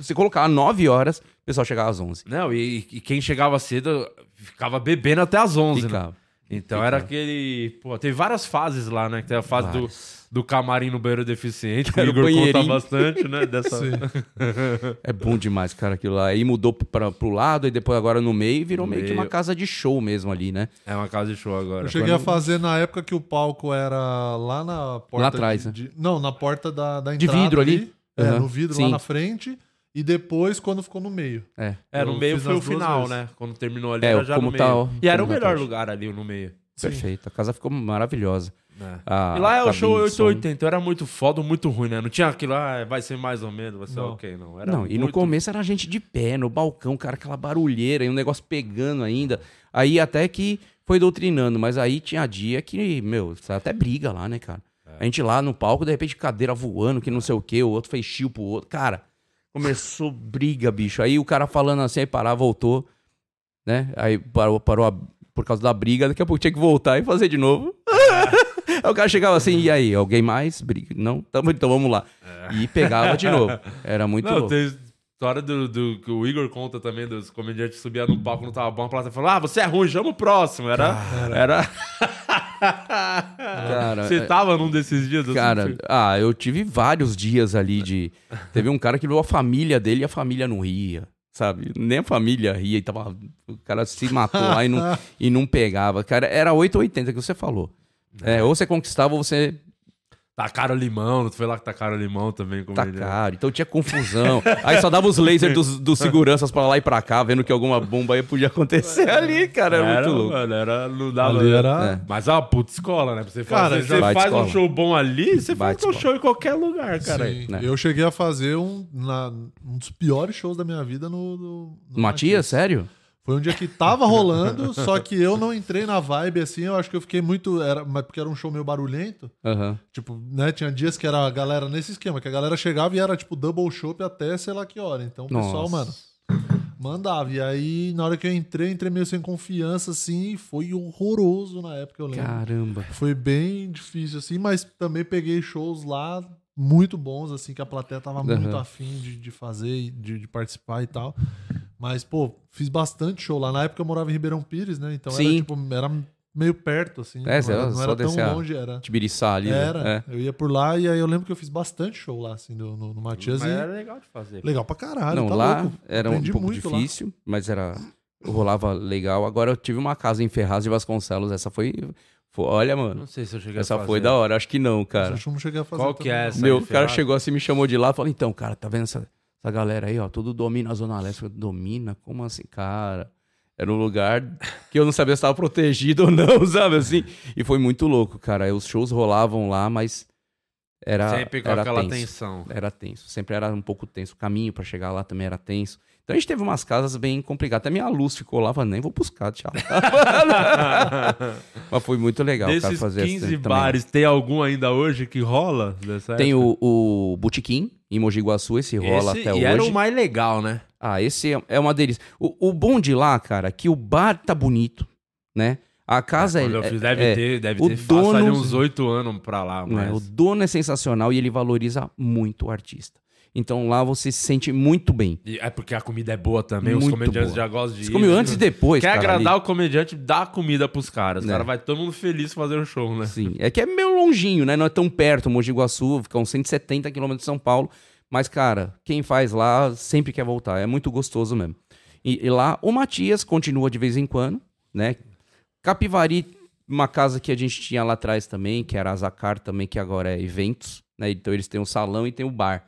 Speaker 3: Se colocava 9 horas, o pessoal chegava às 11.
Speaker 2: Não, e, e quem chegava cedo ficava bebendo até as 11, né?
Speaker 3: Ficava.
Speaker 2: Então era aquele. Pô, teve várias fases lá, né? Que tem a fase do,
Speaker 3: Várias.
Speaker 2: do camarim no banheiro deficiente, que o Igor conta bastante, né? Dessa...
Speaker 4: Sim.
Speaker 3: É bom demais, cara, aquilo lá. Aí mudou pra, pro lado e depois agora no meio virou
Speaker 2: No
Speaker 3: meio que uma
Speaker 2: meio.
Speaker 3: casa de show mesmo ali, né?
Speaker 2: É uma casa de show agora.
Speaker 4: Eu cheguei a fazer na época que o palco era lá na porta.
Speaker 3: Lá atrás,
Speaker 4: de-
Speaker 3: né?
Speaker 4: de- não, na porta da, da
Speaker 3: De
Speaker 4: entrada.
Speaker 3: vidro ali?
Speaker 4: É,
Speaker 3: Aham.
Speaker 4: no vidro
Speaker 3: Sim.
Speaker 4: lá na frente. E depois quando ficou no meio.
Speaker 3: É.
Speaker 2: É, no meio foi o final,
Speaker 4: vezes.
Speaker 2: né? Quando terminou ali,
Speaker 3: É,
Speaker 2: era já
Speaker 3: como
Speaker 2: no
Speaker 3: tá
Speaker 2: meio.
Speaker 3: o-
Speaker 2: e era o
Speaker 3: tá
Speaker 2: melhor lugar ali, no meio.
Speaker 3: Perfeito. A casa ficou maravilhosa.
Speaker 2: É.
Speaker 3: A
Speaker 2: e lá é o show
Speaker 3: de som.
Speaker 2: 880, era muito foda, muito ruim, né? Não tinha aquilo, ah, vai ser mais ou menos, vai ser
Speaker 4: Não.
Speaker 2: ok, não. Era
Speaker 3: Não, e no
Speaker 2: muito-
Speaker 3: começo era gente de pé, no balcão, cara, aquela barulheira, e um negócio pegando ainda. Aí até que foi doutrinando, mas aí tinha dia que, meu, até briga lá, né, cara? A gente lá no palco, de repente cadeira voando, que não sei o quê, o outro fez chill pro outro. Cara, começou briga, bicho. Aí o cara falando assim, aí parar, voltou, né? Aí parou, parou a- por causa da briga, daqui a pouco tinha que voltar e fazer de novo. Aí o cara chegava assim, e aí, alguém mais? Briga? Não? Tamo, então vamos lá. E pegava de novo. Era muito
Speaker 2: Não,
Speaker 3: louco.
Speaker 2: tem história do, do- que o Igor conta também, dos comediantes que subiam no palco, não tava bom, a plateia falou, ah, você é ruim, chama o próximo. Era... era...
Speaker 3: Cara,
Speaker 2: você
Speaker 3: é-
Speaker 2: tava num desses dias? assim,
Speaker 3: Cara,
Speaker 2: foi-
Speaker 3: ah, eu tive vários dias ali de. Teve um cara que viu a família dele e a família não ria, sabe? Nem a família ria e tava. O cara se matou lá e não, e não pegava. Cara, era 880 que você falou. É, ou você conquistava ou você
Speaker 2: Tacaram limão, não foi lá que tacaram limão também?
Speaker 3: tá
Speaker 2: comediante?
Speaker 3: caro. Então tinha confusão. Aí só dava os lasers dos, dos seguranças pra lá e pra cá, vendo que alguma bomba aí podia acontecer ali, cara. Era, muito louco.
Speaker 2: Mano, era, não dava...
Speaker 4: Ali era.
Speaker 3: É.
Speaker 2: Mas é uma puta escola, né? Pra você
Speaker 4: Cara,
Speaker 2: fazer, você faz um
Speaker 3: escola.
Speaker 2: show bom ali, você faz um
Speaker 3: escola.
Speaker 2: show em qualquer lugar, cara.
Speaker 4: Sim.
Speaker 3: né?
Speaker 4: Eu cheguei a fazer um, na- um dos piores shows da minha vida no. no, no
Speaker 3: Matias, sério?
Speaker 4: Foi um dia que tava rolando, só que eu não entrei na vibe assim. Eu acho que eu fiquei muito. Era, mas porque era um show meio barulhento.
Speaker 3: Aham.
Speaker 4: Tipo, né? Tinha dias que era a galera nesse esquema, que a galera chegava e era tipo double show até sei lá que hora. Então o pessoal, mano, mandava. E aí, na hora que eu entrei, entrei meio sem confiança, assim, e foi horroroso na época, eu lembro.
Speaker 3: Caramba.
Speaker 4: Foi bem difícil, assim, mas também peguei shows lá muito bons, assim, que a plateia tava muito
Speaker 3: Aham.
Speaker 4: afim de, de fazer, e de, de participar e tal. Mas, pô, fiz bastante show lá. Na época eu morava em Ribeirão Pires, né? Então era,
Speaker 3: Sim.
Speaker 4: tipo, era meio perto, assim.
Speaker 3: É,
Speaker 4: não era, não
Speaker 3: só
Speaker 4: era tão longe, era.
Speaker 3: Tibiriçá ali, né?
Speaker 4: Era.
Speaker 3: É.
Speaker 4: Eu ia por lá e aí eu lembro que eu fiz bastante show lá, assim, no, no, no Matias.
Speaker 2: Mas
Speaker 4: e
Speaker 2: era legal de fazer.
Speaker 4: legal pra caralho.
Speaker 3: Não,
Speaker 4: tá
Speaker 3: lá
Speaker 4: louco.
Speaker 3: era um
Speaker 4: Aprendi
Speaker 3: pouco
Speaker 4: muito lá.
Speaker 3: difícil, mas era rolava legal. Agora eu tive uma casa em Ferraz de Vasconcelos, essa foi, foi- olha, mano,
Speaker 2: Não sei se eu cheguei a
Speaker 3: essa
Speaker 2: fazer.
Speaker 3: foi da hora, acho que não, cara.
Speaker 4: Acho que eu não cheguei a fazer
Speaker 2: Qual que
Speaker 4: também,
Speaker 2: é essa?
Speaker 3: Meu, o cara chegou assim, me chamou de lá, falou: "Então, cara, tá vendo essa, essa galera aí, ó, tudo domina a zona leste, Eu, domina? Como assim, cara?" Era um lugar que eu não sabia se estava protegido ou não, sabe assim? E foi muito louco, cara. Os shows rolavam lá, mas era
Speaker 2: Sempre com
Speaker 3: era
Speaker 2: aquela
Speaker 3: tenso.
Speaker 2: tensão.
Speaker 3: Era tenso. Sempre era um pouco tenso. O caminho pra chegar lá também era tenso. Então a gente teve umas casas bem complicadas. Até minha luz ficou lá, falei, nem vou buscar, tchau. Mas foi muito legal, cara,
Speaker 2: Desses
Speaker 3: fazer
Speaker 2: 15
Speaker 3: esse também.
Speaker 2: bares, tem algum ainda hoje que rola?
Speaker 3: Tem
Speaker 2: época?
Speaker 3: o, o Botequim, em Mogi Guaçu, esse rola
Speaker 2: Esse-
Speaker 3: até
Speaker 2: e
Speaker 3: hoje.
Speaker 2: era o mais legal, né?
Speaker 3: Ah, esse é, é uma delícia. O, o bom de lá, cara, é que o bar tá bonito, né? A casa
Speaker 2: Quando
Speaker 3: é,
Speaker 2: fiz,
Speaker 3: é-
Speaker 2: deve
Speaker 3: é,
Speaker 2: ter, deve
Speaker 3: o
Speaker 2: ter
Speaker 3: dono-
Speaker 2: ali uns oito anos pra lá,
Speaker 3: né?
Speaker 2: mas...
Speaker 3: O dono é sensacional e ele valoriza muito o artista. Então lá você se sente muito bem.
Speaker 2: E É porque a comida é boa também, os
Speaker 3: Muito
Speaker 2: comediantes
Speaker 3: boa.
Speaker 2: já gostam de
Speaker 3: Você comeu
Speaker 2: né?
Speaker 3: antes e depois,
Speaker 2: Quer
Speaker 3: cara,
Speaker 2: agradar
Speaker 3: ali.
Speaker 2: o comediante, dá comida pros caras. O
Speaker 3: Né.
Speaker 2: cara vai todo mundo feliz fazer o show, né?
Speaker 3: Sim, é que é meio longinho, né? Não é tão perto, Mogi Guaçu, fica uns 170 quilômetros de São Paulo. Mas, cara, quem faz lá sempre quer voltar. É muito gostoso mesmo. E, e lá, o Matias continua de vez em quando, né? Capivari, uma casa que a gente tinha lá atrás também, que era a Zacar também, que agora é eventos, né? Então eles têm o salão e tem o bar.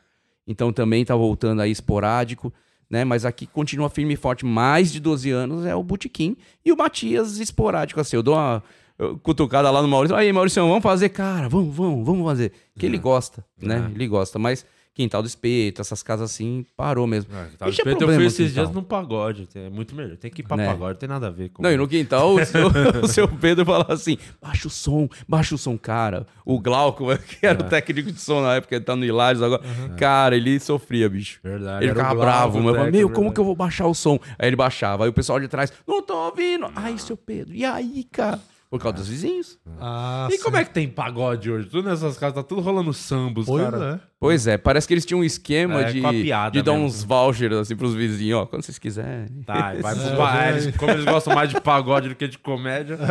Speaker 3: Então também tá voltando aí esporádico, né? Mas aqui continua firme e forte, mais de 12 anos, é o Botequim. E o Matias esporádico, assim. Eu dou uma... cutucada lá no Maurício. Aí, Maurício, vamos fazer, cara, vamos, vamos, vamos fazer. Que
Speaker 2: É.
Speaker 3: ele gosta, né? Ele gosta, mas Quintal do Espeto, essas casas assim, parou mesmo.
Speaker 2: Ah,
Speaker 3: E
Speaker 2: Tava
Speaker 3: tinha
Speaker 2: eu
Speaker 3: problema
Speaker 2: fui
Speaker 3: no
Speaker 2: esses
Speaker 3: quintal.
Speaker 2: dias num pagode. É muito melhor. Tem que ir pra
Speaker 3: Né?
Speaker 2: pagode, não tem nada a ver com.
Speaker 3: Não, e no quintal o seu, o seu Pedro falava assim: baixa o som, baixa o som, cara. O Glauco, que era o técnico de som na época, ele tá no Hilários agora. Cara, ele sofria, bicho.
Speaker 2: Verdade.
Speaker 3: Ele ficava bravo, mas eu meu, como
Speaker 2: verdade.
Speaker 3: que eu vou baixar o som? Aí ele baixava, aí o pessoal de trás, não tô ouvindo. Ai, seu Pedro, e aí, cara? Por causa dos vizinhos.
Speaker 4: Ah,
Speaker 2: E como é que tem pagode hoje? Tudo nessas casas, tá tudo rolando sambos,
Speaker 4: Pois
Speaker 2: cara.
Speaker 4: é.
Speaker 3: Pois é, parece que eles tinham um esquema
Speaker 2: É,
Speaker 3: de, de dar
Speaker 2: mesmo.
Speaker 3: uns vouchers assim pros vizinhos, ó, quando vocês quiserem.
Speaker 2: Tá, vai pro
Speaker 4: É,
Speaker 2: bar.
Speaker 4: vai.
Speaker 2: Eles- Como eles gostam mais de pagode do que de comédia.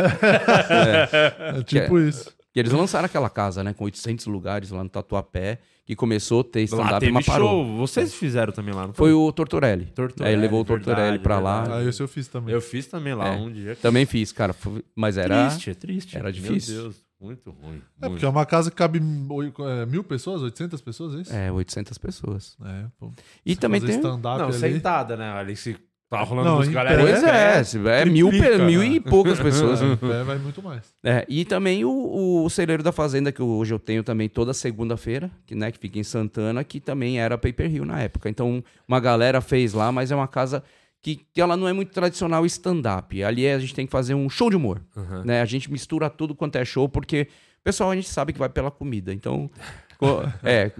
Speaker 4: É tipo isso.
Speaker 3: E eles lançaram aquela casa, né, com 800 lugares lá no Tatuapé, que começou a ter
Speaker 2: Lá
Speaker 3: stand-up, mas parou.
Speaker 2: show. Vocês fizeram também lá, não
Speaker 3: Foi o Tortorelli.
Speaker 2: Tortorelli,
Speaker 3: Aí ele levou o
Speaker 2: verdade,
Speaker 3: Tortorelli pra lá.
Speaker 2: verdade.
Speaker 4: Ah, esse eu fiz também.
Speaker 2: Eu fiz também lá
Speaker 3: É.
Speaker 2: um dia.
Speaker 3: Também fiz, cara. foi- Mas era.
Speaker 2: Triste, é triste.
Speaker 3: era difícil.
Speaker 2: Meu Deus, muito ruim.
Speaker 4: É,
Speaker 2: muito.
Speaker 4: porque é uma casa que cabe é, mil pessoas, 800 pessoas, é isso?
Speaker 3: É, 800 pessoas.
Speaker 4: É, pô.
Speaker 3: E também tem.
Speaker 4: stand-up
Speaker 2: Não,
Speaker 4: ali.
Speaker 2: sentada, né? Ali se tá rolando
Speaker 4: Não,
Speaker 2: música, galera.
Speaker 3: Pois é, se- é mil, pe-
Speaker 2: triplica,
Speaker 3: mil
Speaker 2: né?
Speaker 3: e poucas pessoas.
Speaker 4: Pé vai muito mais.
Speaker 3: É, e também o, o Celeiro da Fazenda, que hoje eu tenho também toda segunda-feira, que, né, que fica em Santana, que também era Paper Hill na época. Então, uma galera fez lá, mas é uma casa que, que ela não é muito tradicional stand-up. Ali é- a gente tem que fazer um show de humor.
Speaker 2: Uhum.
Speaker 3: Né? A gente mistura tudo quanto é show, porque, pessoal, a gente sabe que vai pela comida. Então, é,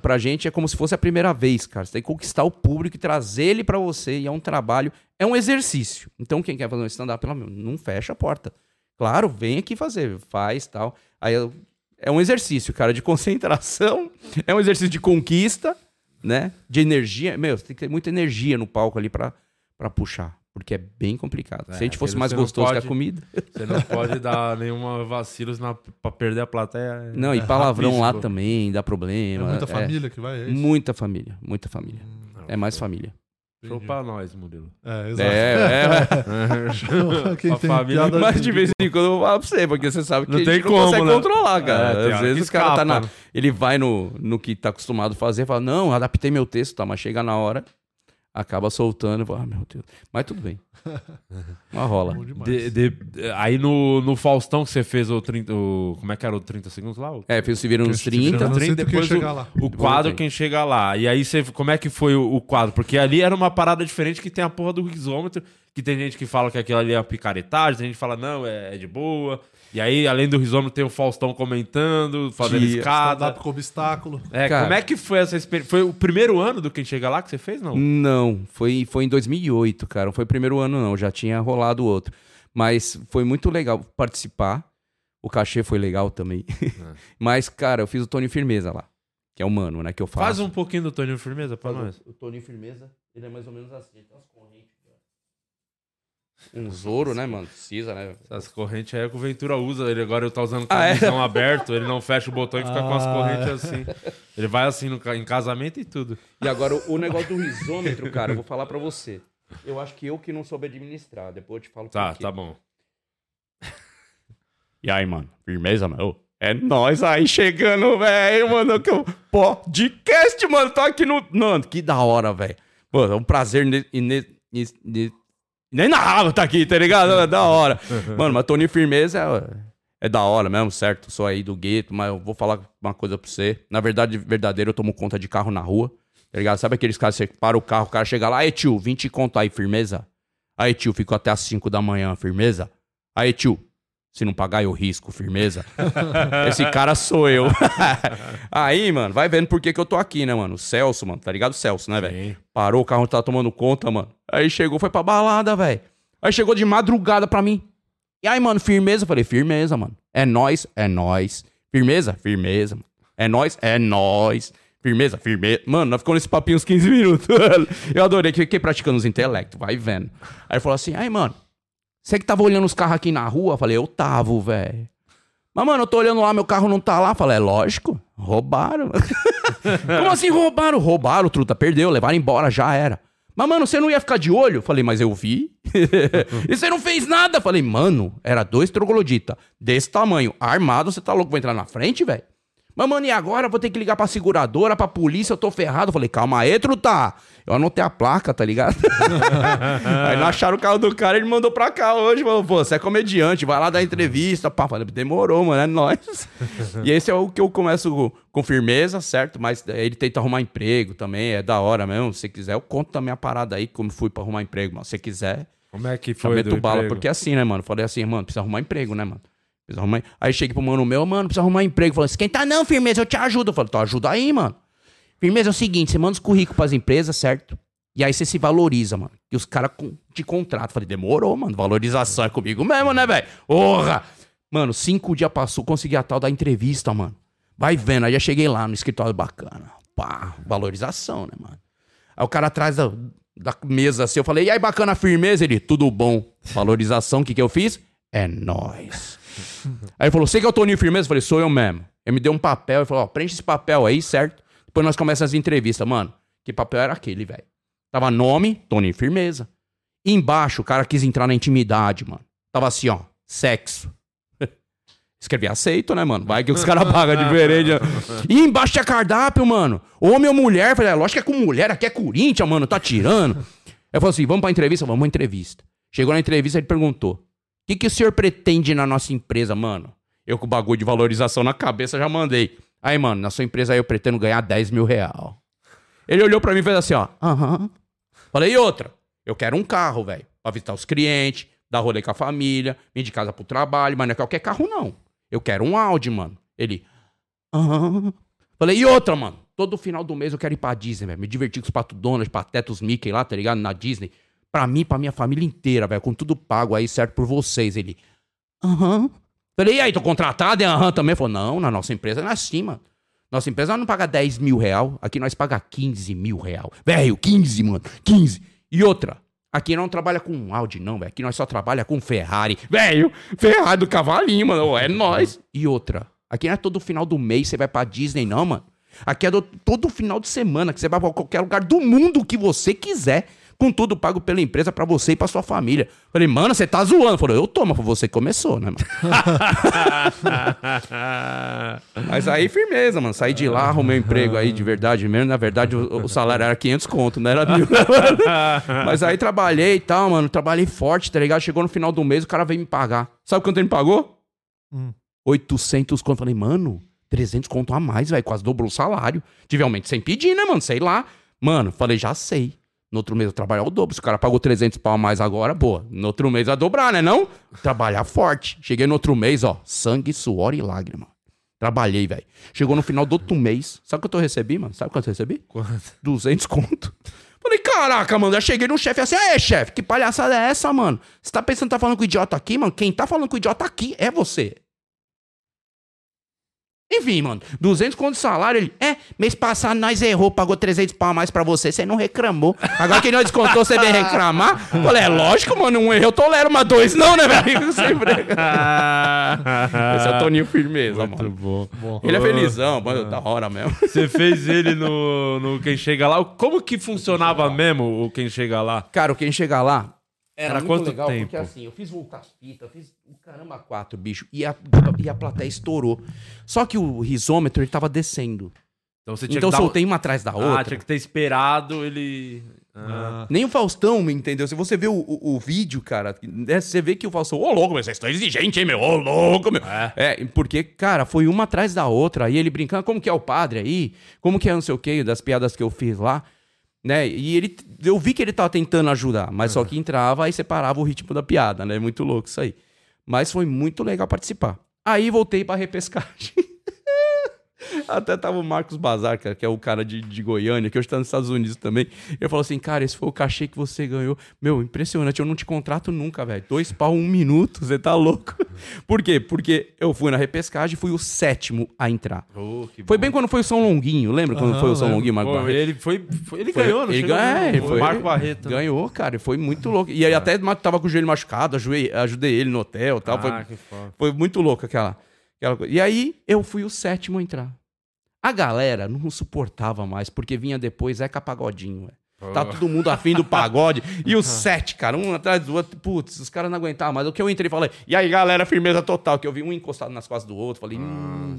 Speaker 3: pra gente é como se fosse a primeira vez, cara. Você tem que conquistar o público e trazer ele pra você, e é um trabalho, é um exercício. Então, quem quer fazer um stand-up, pelo menos, não fecha a porta. Claro, vem aqui fazer, faz tal. Aí é um exercício, cara, de concentração, é um exercício de conquista, né? De energia. Meu, você tem que ter muita energia no palco ali pra, pra puxar. Porque é bem complicado.
Speaker 2: É,
Speaker 3: Se a gente fosse
Speaker 2: aquele
Speaker 3: mais
Speaker 2: não
Speaker 3: gostoso que a comida.
Speaker 2: Você não pode dar nenhuma vacilos na, pra perder a plateia.
Speaker 3: Não, e
Speaker 2: É
Speaker 3: palavrão lá
Speaker 2: rabisco.
Speaker 3: também dá
Speaker 4: É
Speaker 3: problema.
Speaker 4: muita
Speaker 3: é.
Speaker 4: família que vai, é isso?
Speaker 3: Muita família, muita família. É mais família.
Speaker 2: Show pra nós, Murilo.
Speaker 4: É, exato.
Speaker 3: É, é.
Speaker 4: Quem
Speaker 2: A
Speaker 4: tem
Speaker 2: família-
Speaker 3: Mas de vez em quando eu vou falar pra você, porque você sabe que
Speaker 2: Não
Speaker 3: a
Speaker 2: tem
Speaker 3: gente não
Speaker 2: como,
Speaker 3: consegue
Speaker 2: né?
Speaker 3: controlar, cara.
Speaker 2: É, tem
Speaker 3: Às vezes o cara tá na.
Speaker 2: né?
Speaker 3: Ele vai no, no que tá acostumado a fazer, fala, não, adaptei meu texto, tá, mas chega na hora, acaba soltando, e fala, ah, meu Deus. Mas tudo bem. Mas rola.
Speaker 2: De- de- aí no, no Faustão que você fez o 30. O, como é que era o 30 segundos lá? O,
Speaker 3: É, fez o Se Viram
Speaker 4: não
Speaker 3: 30.
Speaker 4: sei do que
Speaker 2: depois
Speaker 4: chegar
Speaker 2: o,
Speaker 4: lá.
Speaker 2: o quadro. Quem Chega Lá. E aí você, como é que foi o, o quadro? Porque ali era uma parada diferente que tem a porra do risômetro, que tem gente que fala que aquilo ali é uma picaretagem, tem gente que fala, não, é, é de boa. E aí, além do risômetro, tem o Faustão comentando, fazendo
Speaker 3: Que-
Speaker 2: escada.
Speaker 4: Com obstáculo.
Speaker 2: É,
Speaker 3: Cara.
Speaker 2: como é que foi essa experiência? Foi o primeiro ano do Quem Chega Lá que você fez, não?
Speaker 3: Não, foi, foi em 2008, cara. Não foi o primeiro ano, não. Já tinha rolado outro. Mas foi muito legal participar. O cachê foi legal também. Mas, cara, eu fiz o Tony Firmeza lá. Que é o mano, né? Que eu faço.
Speaker 2: Faz um pouquinho do Toninho Firmeza pra nós.
Speaker 3: O Toninho Firmeza, ele é mais ou menos assim. Ele Um Zoro, né, mano? Precisa, né?
Speaker 2: Essas correntes aí é que o Ventura usa. Ele agora ele tá usando
Speaker 3: Ah, é?
Speaker 2: aberto, ele não fecha o botão e fica com as
Speaker 4: Ah,
Speaker 2: correntes assim. Ele vai assim no em casamento e tudo.
Speaker 3: E agora, o, o negócio do risômetro, cara, eu vou falar pra você. Eu acho que eu que não soube administrar. Depois eu te falo
Speaker 2: Tá, tá bom.
Speaker 3: E aí, mano? Firmeza, mano? Ô, É nós aí chegando, velho, mano. Que eu... Podcast, mano. Tô aqui no. Mano, que da hora, velho. Mano, é um prazer. Ne... Ne... Ne... Ne... Nem narrava tá aqui, tá ligado? É da hora. Mano, mas Tony Firmeza é, é da hora mesmo, certo? Sou aí do gueto, mas eu vou falar uma coisa pra você. Na verdade, verdadeiro, eu tomo conta de carro na rua, tá ligado? Sabe aqueles caras que você para o carro, o cara chega lá, aí tio, 20 conto aí, firmeza? Aí tio, fico até às 5 da manhã, firmeza? Aí tio, se não pagar eu risco, firmeza? Esse cara sou eu. aí, mano, vai vendo por que, que eu tô aqui, né, mano? O Celso, mano, tá ligado? O Celso, né, velho? Parou, o carro tá tomando conta, mano. Aí chegou, foi pra balada, velho. Aí chegou de madrugada pra mim. E aí, mano, firmeza? Eu falei, firmeza, mano. É nós, é nós. Firmeza? Firmeza, mano. É nós, é nós. Firmeza, firmeza. Mano, nós ficamos nesse papinho uns 15 minutos. Eu adorei que fiquei praticando os intelectos, vai vendo. Aí falou assim, aí, mano, você que tava olhando os carros aqui na rua? Eu falei, eu tava, velho. Mas, mano, eu tô olhando lá, meu carro não tá lá. Eu falei, é lógico, roubaram. Como assim roubaram? Roubaram, truta, perdeu, levaram embora, já era. Mas, mano, você não ia ficar de olho? Eu Falei, mas eu vi. e você não fez nada? Eu Falei, mano, era dois trogloditas desse tamanho, armado, você tá louco, vai entrar na frente, velho? Mas, mano, e agora? Vou ter que ligar pra seguradora, pra polícia, eu tô ferrado. Eu falei, calma aí, truta. Eu anotei a placa, tá ligado? aí não acharam o carro do cara, ele mandou pra cá hoje. Falou, pô, você é comediante, vai lá dar entrevista. Pá, falei, demorou, mano, é nóis. e esse é o que eu começo com- firmeza, certo? Mas eh, ele tenta arrumar emprego também, é da hora mesmo. Se quiser, eu conto também a parada aí, como fui pra arrumar emprego, mano. Se você quiser,
Speaker 2: Como é que foi
Speaker 3: meto bala.
Speaker 2: emprego?
Speaker 3: Porque assim, né, mano? Falei assim, mano, precisa arrumar emprego, né, mano? Precisa arrumar... Aí cheguei pro mano meu, mano, precisa arrumar emprego. Falei, esquenta não, firmeza, eu te ajudo. Eu falei, então ajuda aí, mano. Firmeza é o seguinte, você manda os currículos pras empresas, certo? E aí você se valoriza, mano. E os caras te contratam. Falei, demorou, mano. Valorização é comigo mesmo, né, velho? Porra! Mano, cinco dias passou, consegui a tal da entrevista, mano. Vai vendo, aí já cheguei lá no escritório bacana. Pá, valorização, né, mano? Aí o cara atrás da, da mesa assim, eu falei, e aí, bacana, firmeza? Ele, tudo bom. Valorização, o que que eu fiz? É nóis. Aí ele falou, você que é o Toninho Firmeza? Eu falei, sou eu mesmo. Ele me deu um papel, ele falou, ó, preenche esse papel aí, certo? Depois nós começamos as entrevistas. Mano, que papel era aquele, velho? Tava nome, Toninho Firmeza. E embaixo, o cara quis entrar na intimidade, mano. Tava assim, ó, sexo. Escrevi aceito, né, mano? Vai que os caras pagam diferente. né? E embaixo tinha cardápio, mano. Homem ou mulher? Falei, é, lógico que é com mulher, aqui é Corinthians, mano, tá tirando. Eu falei assim, vamos pra entrevista? Vamos pra entrevista. Chegou na entrevista, ele perguntou, que, que o senhor pretende na nossa empresa, mano? Eu com o bagulho de valorização na cabeça já mandei. Aí, mano, na sua empresa aí eu pretendo ganhar 10 mil real. Ele olhou pra mim e fez assim, ó. Aham. Falei, e outra? Eu quero um carro, velho. Pra visitar os clientes, dar rolê com a família, vir de casa pro trabalho, mas não é qualquer carro, não. Eu quero um Audi, mano. Ele. Aham. Falei, e outra, mano? Todo final do mês eu quero ir pra Disney, velho. Me divertir com os Pato Donald, Patetos Mickey lá, tá ligado? Na Disney. Pra mim, pra minha família inteira, velho. Com tudo pago aí, certo por vocês. Ele. Aham. Falei, e aí, tô contratado? E aham também. Falou, não, na nossa empresa não é assim, mano. Nossa empresa não paga 10 mil real. Aqui nós paga 15 mil real. Velho, 15, mano. 15. E outra. Aqui não trabalha com Audi, não, velho. Aqui nós só trabalha com Ferrari. Velho, Ferrari do cavalinho, mano. É nós. E outra. Aqui não é todo final do mês você vai pra Disney, não, mano. Aqui é do- todo final de semana que você vai pra qualquer lugar do mundo que você quiser. Com tudo pago pela empresa pra você e pra sua família. Falei, mano, você tá zoando. Falou, eu tô, mas você começou, né, mano? Mas aí, firmeza, mano. Saí de lá, arrumei um emprego aí de verdade mesmo. Na verdade, o, o salário era 500 conto, não era mil. Mas aí trabalhei e tal, mano. Trabalhei forte, tá ligado? Chegou no final do mês, o cara veio me pagar. Sabe quanto ele me pagou?
Speaker 4: Hum.
Speaker 3: 800 conto. Falei, mano, 300 conto a mais, velho. Quase dobrou o salário. Tive aumento sem pedir, né, mano? Sei lá. Mano, falei, já sei. No outro mês eu trabalhar o dobro. Se o cara pagou 300 pau a mais agora, boa. No outro mês vai dobrar, né não? Trabalhar forte. Cheguei no outro mês, ó. Sangue, suor e lágrima. Trabalhei, velho. Chegou no final do outro mês. Sabe quanto eu recebi, mano? Sabe quanto eu recebi?
Speaker 2: Quanto?
Speaker 3: 200 conto. Falei, caraca, mano. Já cheguei no chefe assim, aê, chefe, que palhaçada é essa, mano? Você tá pensando que tá falando com o idiota aqui, mano? Quem tá falando com o idiota aqui é você. Enfim, mano, 200 conto de salário, ele, é, mês passado nós errou, pagou 300 pau a mais pra você, você não reclamou. Agora que nós descontou, você vem reclamar? Falei, é lógico, mano, um erro eu tolero, mas dois não, né, velho? Sempre. Esse é o Toninho Firmeza,
Speaker 2: Muito
Speaker 3: mano.
Speaker 2: bom.
Speaker 3: Ele é felizão, mano, da hora mesmo.
Speaker 2: Você fez ele no, no Quem Chega Lá. Como que funcionava mesmo o Quem Chega Lá?
Speaker 3: Cara, quem chegar lá era,
Speaker 2: Era
Speaker 3: muito
Speaker 2: quanto
Speaker 3: legal,
Speaker 2: tempo?
Speaker 3: porque assim, eu fiz voltar as fitas, eu fiz o caramba quatro, bicho, e a, e a plateia estourou. Só que o risômetro, ele tava descendo.
Speaker 2: Então você tinha
Speaker 3: Então eu
Speaker 2: que dar...
Speaker 3: soltei uma atrás da
Speaker 2: Ah,
Speaker 3: outra.
Speaker 2: tinha que ter esperado ele... Ah.
Speaker 3: Nem o Faustão, me entendeu? Se você vê o, o, o vídeo, cara, né, você vê que o Faustão, ô louco, mas vocês estão exigentes, hein, meu? Ô louco, meu.
Speaker 2: É.
Speaker 3: É, porque, cara, foi uma atrás da outra. Aí ele brincando, como que é o padre aí? Como que é não sei o quê, das piadas que eu fiz lá. Né? E ele, eu vi que ele tava tentando ajudar, mas só que entrava e separava o ritmo da piada, né? Muito louco isso aí. Mas foi muito legal participar. Aí voltei pra repescagem. Até tava o Marcos Bazar, cara, que é o cara de, de Goiânia, que hoje tá nos Estados Unidos também. Ele falou assim, cara, esse foi o cachê que você ganhou. Meu, impressionante, eu não te contrato nunca, velho. Dois pau, um minuto, você tá louco. Por quê? Porque eu fui na repescagem e fui o sétimo a entrar.
Speaker 2: Oh,
Speaker 3: Foi
Speaker 2: bom.
Speaker 3: bem quando foi o São Longuinho, lembra quando
Speaker 4: Aham,
Speaker 3: foi o São
Speaker 4: lembro.
Speaker 3: Longuinho, Marco
Speaker 2: Pô,
Speaker 3: Barreto?
Speaker 2: ele foi, foi- ele
Speaker 3: Foi-
Speaker 2: ganhou, não
Speaker 3: ele ganhou, ele
Speaker 2: o
Speaker 3: foi-
Speaker 2: Marco Barreto.
Speaker 3: Ganhou, cara, e foi muito louco. E aí até ma- tava com o joelho machucado, ajudei, ajudei ele no hotel e tal.
Speaker 2: Ah,
Speaker 3: foi, foi muito louco aquela. E aí eu fui o sétimo a entrar. A galera não suportava mais, porque vinha depois Zeca Pagodinho, velho. Tá todo mundo afim do pagode. E os sete, cara, um atrás do outro. Putz, os caras não aguentavam mais. O que eu entrei e falei, e aí, galera, firmeza total. Que eu vi um encostado nas costas do outro. Falei, hum.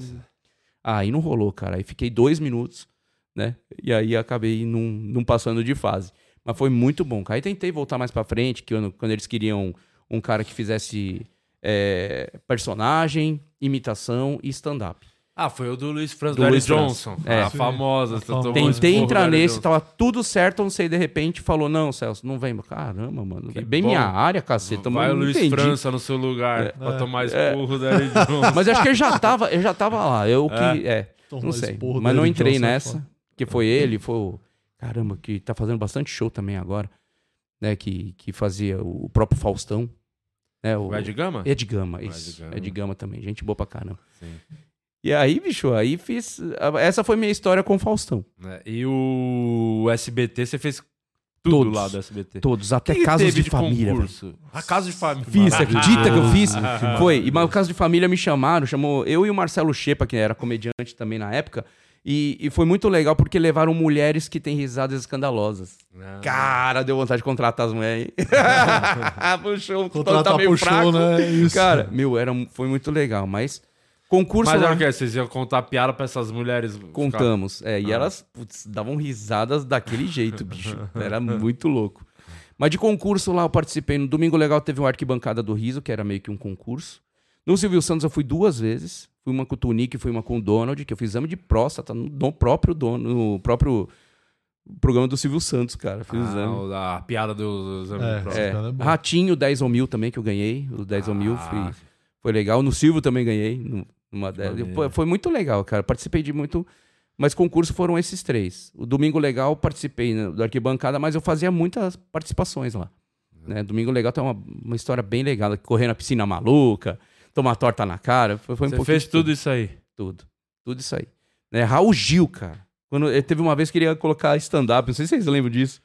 Speaker 3: Aí não rolou, cara. Aí fiquei dois minutos, né? E aí acabei não, não passando de fase. Mas foi muito bom, cara. Aí tentei voltar mais pra frente, que quando, quando eles queriam um cara que fizesse é, personagem, imitação e stand-up.
Speaker 2: Ah, foi o do Luiz Franz,
Speaker 3: Do Luiz.
Speaker 2: Johnson.
Speaker 3: É.
Speaker 2: A famosa.
Speaker 4: Tentei
Speaker 3: entrar nesse,
Speaker 2: Johnson.
Speaker 3: tava tudo certo, não sei, de repente falou, não, Celso, não vem. Caramba, mano.
Speaker 2: Que
Speaker 3: é bem
Speaker 2: bom.
Speaker 3: minha área, caceta.
Speaker 2: Vai o Luiz
Speaker 3: entendi.
Speaker 2: França no seu lugar pra
Speaker 4: É.
Speaker 2: tomar esporro do Eric Johnson.
Speaker 3: Mas acho que ele já tava, ele já tava lá. Eu que.
Speaker 2: É?
Speaker 3: É,
Speaker 4: Tomou
Speaker 3: não sei. Mas não entrei
Speaker 4: Johnson, é
Speaker 3: nessa.
Speaker 4: foda.
Speaker 3: Que foi ele, foi o. Caramba, que tá fazendo bastante show também agora. Né? Que, que fazia o próprio Faustão. Né, o,
Speaker 2: O Ed Gama?
Speaker 3: Ed Gama,
Speaker 2: O
Speaker 3: isso.
Speaker 2: Ed Gama.
Speaker 3: Ed Gama também. Gente boa pra caramba.
Speaker 2: Sim.
Speaker 3: E aí, bicho, aí fiz. Essa foi minha história com o Faustão.
Speaker 2: É, E o SBT, você fez tudo
Speaker 3: Todos.
Speaker 2: lá do SBT.
Speaker 3: Todos, até
Speaker 2: que
Speaker 3: casos
Speaker 2: teve
Speaker 3: de família.
Speaker 2: concurso? A casa de família.
Speaker 3: Fiz, acredita que eu fiz? Foi. E, mas o caso de família me chamaram, chamou eu e o Marcelo Chepa, que era comediante também na época. E, e foi muito legal porque levaram mulheres que têm risadas escandalosas.
Speaker 2: Ah.
Speaker 3: Cara, deu vontade de contratar as mulheres. hein? Puxou,
Speaker 4: Contratar
Speaker 3: tá meio
Speaker 4: show,
Speaker 3: fraco.
Speaker 4: né? Isso.
Speaker 3: Cara, meu, era, foi muito legal. Mas concurso
Speaker 2: Mas
Speaker 3: lá,
Speaker 2: quê? Vocês iam contar piada pra essas mulheres? ficar-
Speaker 3: contamos. É, e
Speaker 2: Ah.
Speaker 3: elas putz, davam risadas daquele jeito, bicho. Era muito louco. Mas de concurso lá eu participei. No Domingo Legal teve uma arquibancada do Riso, que era meio que um concurso. No Silvio Santos eu fui duas vezes. Fui uma com o Tunique e fui uma com o Donald, que eu fiz exame de próstata no, próprio dono, no próprio programa do Silvio Santos, cara. Fiz
Speaker 2: Ah,
Speaker 3: exame.
Speaker 2: a piada do, do exame
Speaker 4: É,
Speaker 2: de prova.
Speaker 3: É,
Speaker 4: é.
Speaker 3: Ratinho 10 ou mil também, que eu ganhei. O 10 ou mil
Speaker 2: Ah.
Speaker 3: foi, foi legal. No Silvio também ganhei. Numa. Foi, foi muito legal, cara. Participei de muito. Mas concurso foram esses três. O Domingo Legal, participei né, do arquibancada, mas eu fazia muitas participações lá. Né? Domingo Legal tem uma, uma história bem legal. Correr na piscina maluca, tomar torta na cara. Foi, foi um
Speaker 2: Você fez
Speaker 3: de
Speaker 2: tudo isso aí.
Speaker 3: tudo. Tudo isso aí. Né? Raul Gil, cara. Quando, ele teve uma vez que ele ia colocar stand-up, não sei se vocês lembram disso.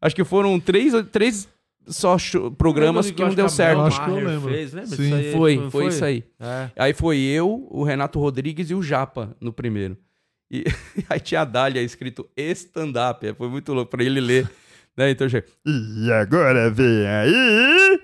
Speaker 3: Acho que foram três, três só show- programas que não deu certo.
Speaker 4: Eu acho que eu lembro.
Speaker 2: Fez, lembra
Speaker 4: Sim.
Speaker 2: disso aí?
Speaker 3: Foi, foi, isso aí.
Speaker 2: É.
Speaker 3: Aí foi eu, o Renato Rodrigues e o Japa no primeiro. E aí tinha a Dália escrito stand-up. Aí Foi muito louco pra ele ler. Né? Então eu cheguei,
Speaker 7: E agora vem aí.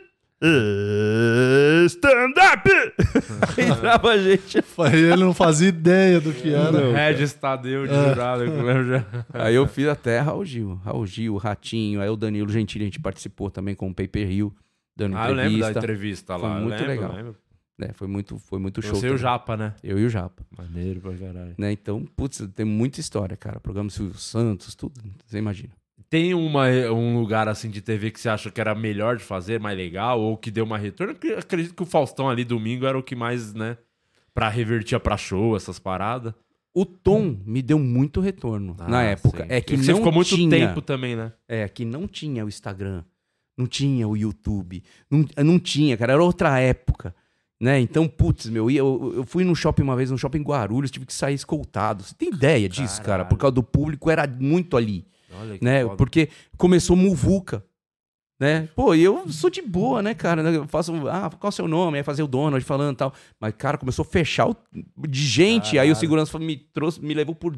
Speaker 7: Stand-up!
Speaker 3: entrava a gente.
Speaker 4: Aí ele não fazia ideia do que era.
Speaker 2: Regis Tadeu de jurado. eu lembro já.
Speaker 3: Aí eu fiz até Raul Gil. Raul Gil, Ratinho. Aí o Danilo Gentili a gente participou também com o Paper Hill, dando
Speaker 2: Ah, eu lembro da
Speaker 3: entrevista.
Speaker 2: entrevista
Speaker 3: Foi
Speaker 2: lá. eu
Speaker 3: muito
Speaker 2: lembro,
Speaker 3: legal.
Speaker 2: lembro.
Speaker 3: né? Foi muito, foi muito show.
Speaker 2: Você e o. Japa, né?
Speaker 3: Eu e o Japa.
Speaker 2: Maneiro pra caralho.
Speaker 3: Né? Então, putz, tem muita história, cara. Programa do Silvio Santos, tudo. Você imagina.
Speaker 2: Tem uma, um lugar assim de TV que você acha que era melhor de fazer, mais legal, ou que deu uma retorno? Eu acredito que o Faustão ali domingo era o que mais, né? Pra revertia pra show, essas paradas.
Speaker 3: O Tom me deu muito retorno na
Speaker 2: Ah,
Speaker 3: época.
Speaker 2: sim.
Speaker 3: É que
Speaker 2: Porque você
Speaker 3: não
Speaker 2: ficou muito
Speaker 3: tinha,
Speaker 2: tempo também, né?
Speaker 3: É, que não tinha o Instagram, não tinha o YouTube, não, não tinha, cara, era outra época. Né? Então, putz, meu, eu, eu fui num shopping uma vez, num shopping em Guarulhos, tive que sair escoltado. Você tem ideia disso, cara?
Speaker 2: Caralho.
Speaker 3: Por causa do público, era muito ali.
Speaker 2: Que
Speaker 3: né?
Speaker 2: foda.
Speaker 3: Porque começou muvuca, né? Pô, eu sou de boa, né, cara? Eu faço, ah, qual é o seu nome? Aí fazer o Donald falando e tal. Mas, cara, começou a fechar o, de gente. Aí o segurança me trouxe, me levou por,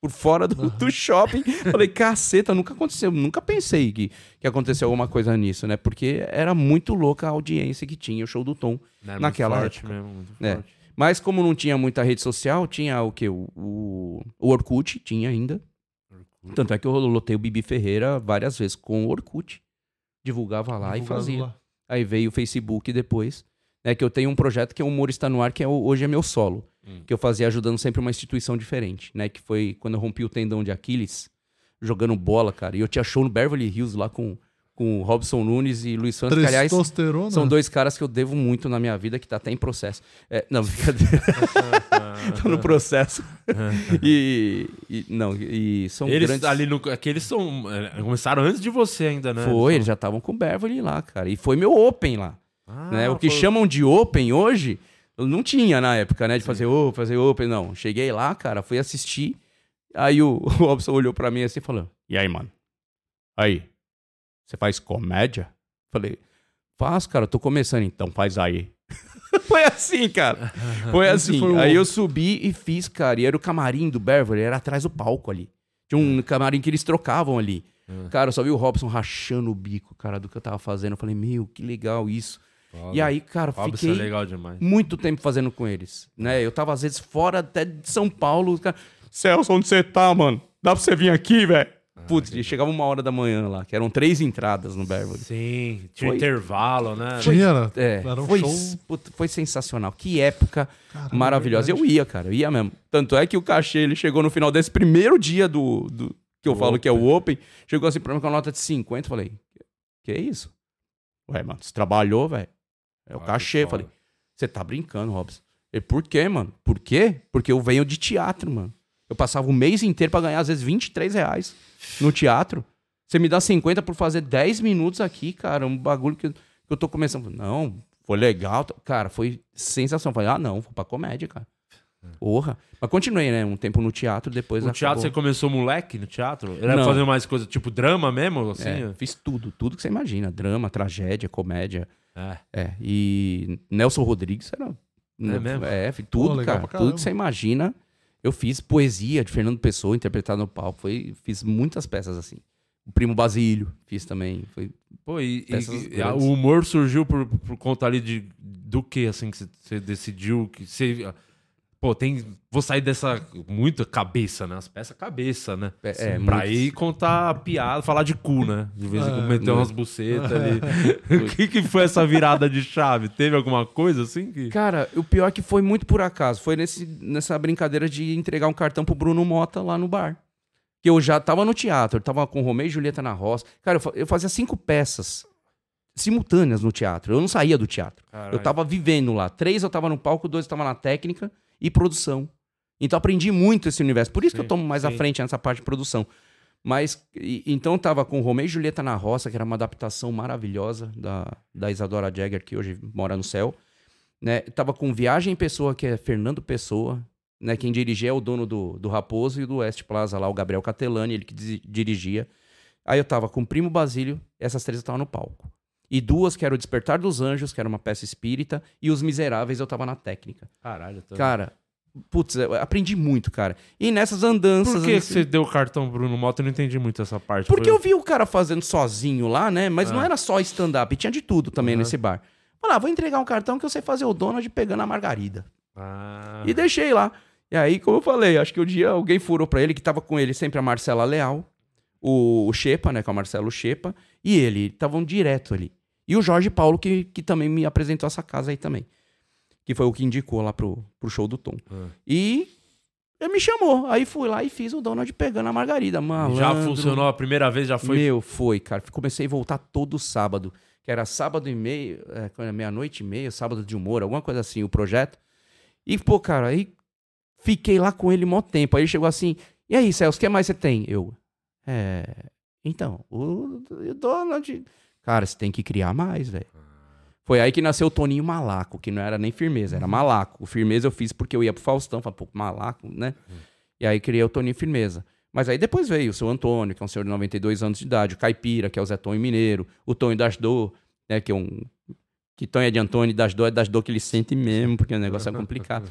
Speaker 3: por fora do, do shopping. Falei, caceta, nunca aconteceu. Nunca pensei que, que aconteceu alguma coisa nisso, né? Porque era muito louca a audiência que tinha o show do Tom.
Speaker 2: Era muito
Speaker 3: naquela
Speaker 2: forte
Speaker 3: época.
Speaker 2: mesmo, muito
Speaker 3: É.
Speaker 2: forte.
Speaker 3: Mas como não tinha muita rede social, tinha o quê? O, o, o Orkut, tinha ainda. Tanto é que eu lotei o Bibi Ferreira várias vezes com o Orkut. Divulgava lá e
Speaker 4: Divulgando
Speaker 3: fazia.
Speaker 4: lá.
Speaker 3: Aí veio o Facebook depois. Né, que eu tenho um projeto que é o Humor Está No Ar, que é hoje é meu solo.
Speaker 2: Hum.
Speaker 3: Que eu fazia ajudando sempre uma instituição diferente. Né, que foi quando eu rompi o tendão de Aquiles, jogando bola, cara. E eu tinha show no Beverly Hills lá com, com o Robson Nunes e Luiz Santos. Que, aliás, são dois caras que eu devo muito na minha vida, que tá até em processo. É, não, brincadeira. tá no processo. e, e- Não, e são
Speaker 2: Eles
Speaker 3: grandes...
Speaker 2: ali no. Aqueles são. é, Começaram antes de você ainda, né?
Speaker 3: Foi, eles já estavam com o Beverly lá, cara. E foi meu Open lá.
Speaker 2: Ah,
Speaker 3: né? O que
Speaker 2: foi-
Speaker 3: chamam de Open hoje, eu não tinha na época, né? De fazer Open, fazer Open, não. Cheguei lá, cara, fui assistir. Aí o, o Robson olhou pra mim assim e falou: E aí, mano? Aí, você faz comédia? Falei, faço, cara, eu tô começando, então faz aí. foi assim, cara. Foi assim.
Speaker 4: foi o-
Speaker 3: Aí eu subi e fiz, cara. E era o camarim do Beverly, era atrás do palco ali. Tinha um camarim que eles trocavam ali. Cara, eu só vi o Robson rachando o bico, cara, do que eu tava fazendo. Eu falei, meu, que legal isso. E aí, cara,
Speaker 2: Robson
Speaker 3: fiquei
Speaker 2: é legal demais.
Speaker 3: muito tempo fazendo com eles, né? Eu tava às vezes fora até de São Paulo, os caras, Celso, onde você tá, mano? Dá pra você vir aqui, velho? Putz, e chegava uma hora da manhã lá, que eram três entradas no Beverly.
Speaker 2: Sim, tinha
Speaker 3: Foi-
Speaker 2: intervalo, né?
Speaker 4: Tinha, né?
Speaker 3: É,
Speaker 4: Era um
Speaker 3: foi,
Speaker 4: show.
Speaker 3: foi sensacional. Que época
Speaker 4: Caramba,
Speaker 3: maravilhosa.
Speaker 4: verdade.
Speaker 3: Eu ia, cara, eu ia mesmo. Tanto é que o cachê, ele chegou no final desse primeiro dia do, do- que eu falo que é o Open, chegou assim pra mim com uma nota de 50, eu falei, que é isso? Ué, mano, você trabalhou, velho. É o
Speaker 2: Ah,
Speaker 3: cachê. Falei, você tá brincando, Robson. Ele, por quê, mano? Por quê? Porque eu venho de teatro, mano. Eu passava o mês inteiro pra ganhar, às vezes, 23 reais no teatro. Você me dá 50 por fazer 10 minutos aqui, cara. Um bagulho que, que eu tô começando. Não, foi legal. Cara, foi sensacional. Falei, ah, não, vou pra comédia, cara. Porra. Mas continuei, né? Um tempo no teatro, depois
Speaker 2: No teatro você começou moleque no teatro? Era
Speaker 3: Não.
Speaker 2: fazendo mais coisa, tipo drama mesmo, assim?
Speaker 3: É, fiz tudo, tudo que você imagina. Drama, tragédia, comédia.
Speaker 2: É.
Speaker 3: É, e Nelson Rodrigues era.
Speaker 2: mesmo?
Speaker 3: É, fiz tudo,
Speaker 4: Pô,
Speaker 3: cara. Tudo que você imagina. Eu fiz poesia de Fernando Pessoa, interpretado no palco. Foi, fiz muitas peças assim. O Primo Basílio, fiz também. Foi,
Speaker 2: Pô, e, e- e
Speaker 3: grandes.
Speaker 2: o humor surgiu por, por conta ali de do que, assim, que você- você decidiu que você... Pô, tem... Vou sair dessa... Muita cabeça, né? As peças cabeça, né?
Speaker 3: É, é,
Speaker 2: pra ir contar piada, falar de cu, né? De vez em quando
Speaker 4: É,
Speaker 2: meter umas bucetas ali. o que que foi essa virada de chave? Teve alguma coisa, assim, que...
Speaker 3: Cara, o pior é que foi muito por acaso. Foi nesse, nessa brincadeira de entregar um cartão pro Bruno Mota lá no bar. Que eu já tava no teatro, eu tava com Romeu e Julieta na roça. Cara, eu, eu fazia cinco peças simultâneas no teatro. Eu não saía do teatro.
Speaker 2: Caralho.
Speaker 3: Eu tava vivendo lá. Três eu tava no palco, dois eu tava na técnica e produção. Então aprendi muito esse universo. Por isso que
Speaker 2: Sim,
Speaker 3: eu tomo mais à
Speaker 2: sim.
Speaker 3: frente nessa parte de produção. Mas, e- então eu tava com Romeu e Julieta na Roça, que era uma adaptação maravilhosa da, da Isadora Jagger, que hoje mora no céu. Né? Tava com Viagem em Pessoa, que é Fernando Pessoa. Né? Quem dirigia é o dono do, do Raposo e do West Plaza lá, o Gabriel Catelani, ele que dirigia. Aí eu tava com o Primo Basílio, essas três eu tava no palco. E duas, que era o Despertar dos Anjos, que era uma peça espírita, e Os Miseráveis eu tava na técnica.
Speaker 2: Caralho. Tá...
Speaker 3: Cara, putz, aprendi muito, cara. E nessas andanças.
Speaker 2: Por que, você deu o cartão pro Bruno Mota? Eu não entendi muito essa parte.
Speaker 3: Porque
Speaker 2: Foi-
Speaker 3: eu vi o cara fazendo sozinho lá, né? Mas não
Speaker 2: Ah.
Speaker 3: era só stand-up, tinha de tudo também nesse bar. Falei, ah, vou entregar um cartão que eu sei fazer o Donald pegando a margarida.
Speaker 2: Ah,
Speaker 3: E deixei lá. E aí, como eu falei, acho que o dia alguém furou pra ele, que tava com ele sempre a Marcela Leal, o, o Shepa, né? Com a Marcelo Shepa, e ele, estavam direto ali. E o Jorge Paulo, que, que também me apresentou essa casa aí também. Que foi o que indicou lá pro, pro show do Tom.
Speaker 2: Ah.
Speaker 3: E ele me chamou. Aí fui lá e fiz o Donald pegando a margarida. Malandro.
Speaker 2: já funcionou a primeira vez? Já foi?
Speaker 3: Meu, foi, cara. Comecei a voltar todo sábado. Que era sábado e meio, é, era meia-noite e meia, sábado de humor, alguma coisa assim, o projeto. E, pô, cara, aí fiquei lá com ele mó tempo. Aí ele chegou assim, e aí, Celso, o que mais você tem? Eu, é... Então, o, o Donald... Cara, você tem que criar mais, velho. Foi aí que nasceu o Toninho Malaco, que não era nem Firmeza, era Malaco. O Firmeza eu fiz porque eu ia pro Faustão, falei, pô, Malaco, né? E aí criei o Toninho Firmeza. Mas aí depois veio o seu Antônio, que é um senhor de 92 anos de idade, o Caipira, que é o Zé Tonho Mineiro, o Tonho das Dor, né, que é um... Que Tonho é de Antônio e das Dor é das Dor que ele sente mesmo, porque o negócio é complicado.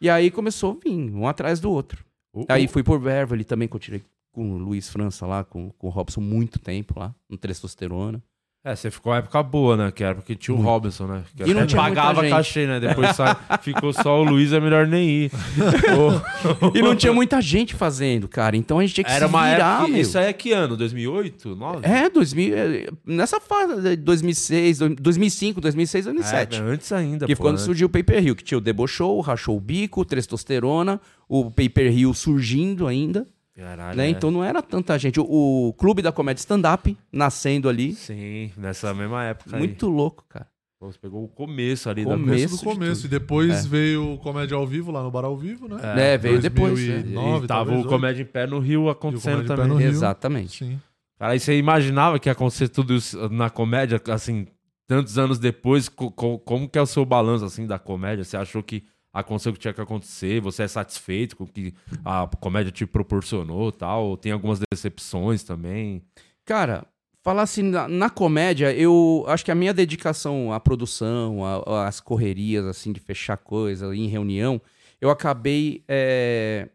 Speaker 3: E aí começou a vir, um atrás do outro.
Speaker 2: O-
Speaker 3: Aí
Speaker 2: o-
Speaker 3: fui por Beverly também, que eu tirei com o Luiz França lá, com, com o Robson, muito tempo lá, no Testosterona.
Speaker 2: É, você ficou a época boa, né? Que era porque tinha o Robinson, né? Que
Speaker 3: E não tinha
Speaker 2: pagava cachê, né? Depois ficou só o Luiz, é melhor nem ir.
Speaker 3: E não tinha muita gente fazendo, cara. Então a gente tinha que
Speaker 2: Era
Speaker 3: se
Speaker 2: uma
Speaker 3: virar,
Speaker 2: época. Isso aí é que ano? 2008? 9?
Speaker 3: É, 2000, é, nessa fase, de 2006, 2005, 2006, 2007.
Speaker 2: É, antes ainda.
Speaker 3: que
Speaker 2: pô,
Speaker 3: foi quando
Speaker 2: né?
Speaker 3: surgiu o Pay Per View, que tinha o Debochou, o Rachou o Bico, o Testosterona, o Pay Per View surgindo ainda,
Speaker 2: Caralho.
Speaker 3: né?
Speaker 2: é.
Speaker 3: Então não era tanta gente. O, o Clube da Comédia Stand-Up nascendo ali,
Speaker 2: Sim, nessa mesma época.
Speaker 3: muito louco, cara.
Speaker 2: Aí. Pô, Você pegou o começo ali
Speaker 3: Começo.
Speaker 2: da
Speaker 4: Começo do
Speaker 3: de
Speaker 4: começo.
Speaker 3: tudo.
Speaker 4: E depois
Speaker 3: É.
Speaker 4: veio o Comédia ao Vivo lá no Bar ao Vivo, né?
Speaker 3: É, veio depois, né?
Speaker 4: 2009,
Speaker 2: E tava o Comédia em Pé no Rio acontecendo
Speaker 4: Comédia em Pé
Speaker 2: também.
Speaker 4: no Rio.
Speaker 3: Exatamente.
Speaker 4: Sim.
Speaker 2: Cara, aí você imaginava que ia acontecer tudo isso na comédia, assim, tantos anos depois, co- co- como que é o seu balanço, assim, da comédia? Você achou que aconteceu o que tinha que acontecer? Você é satisfeito com o que a comédia te proporcionou tal? Tem algumas decepções também?
Speaker 3: Cara, falar assim, na, na comédia, eu acho que a minha dedicação à produção, às correrias, assim, de fechar coisa em reunião, eu acabei, é,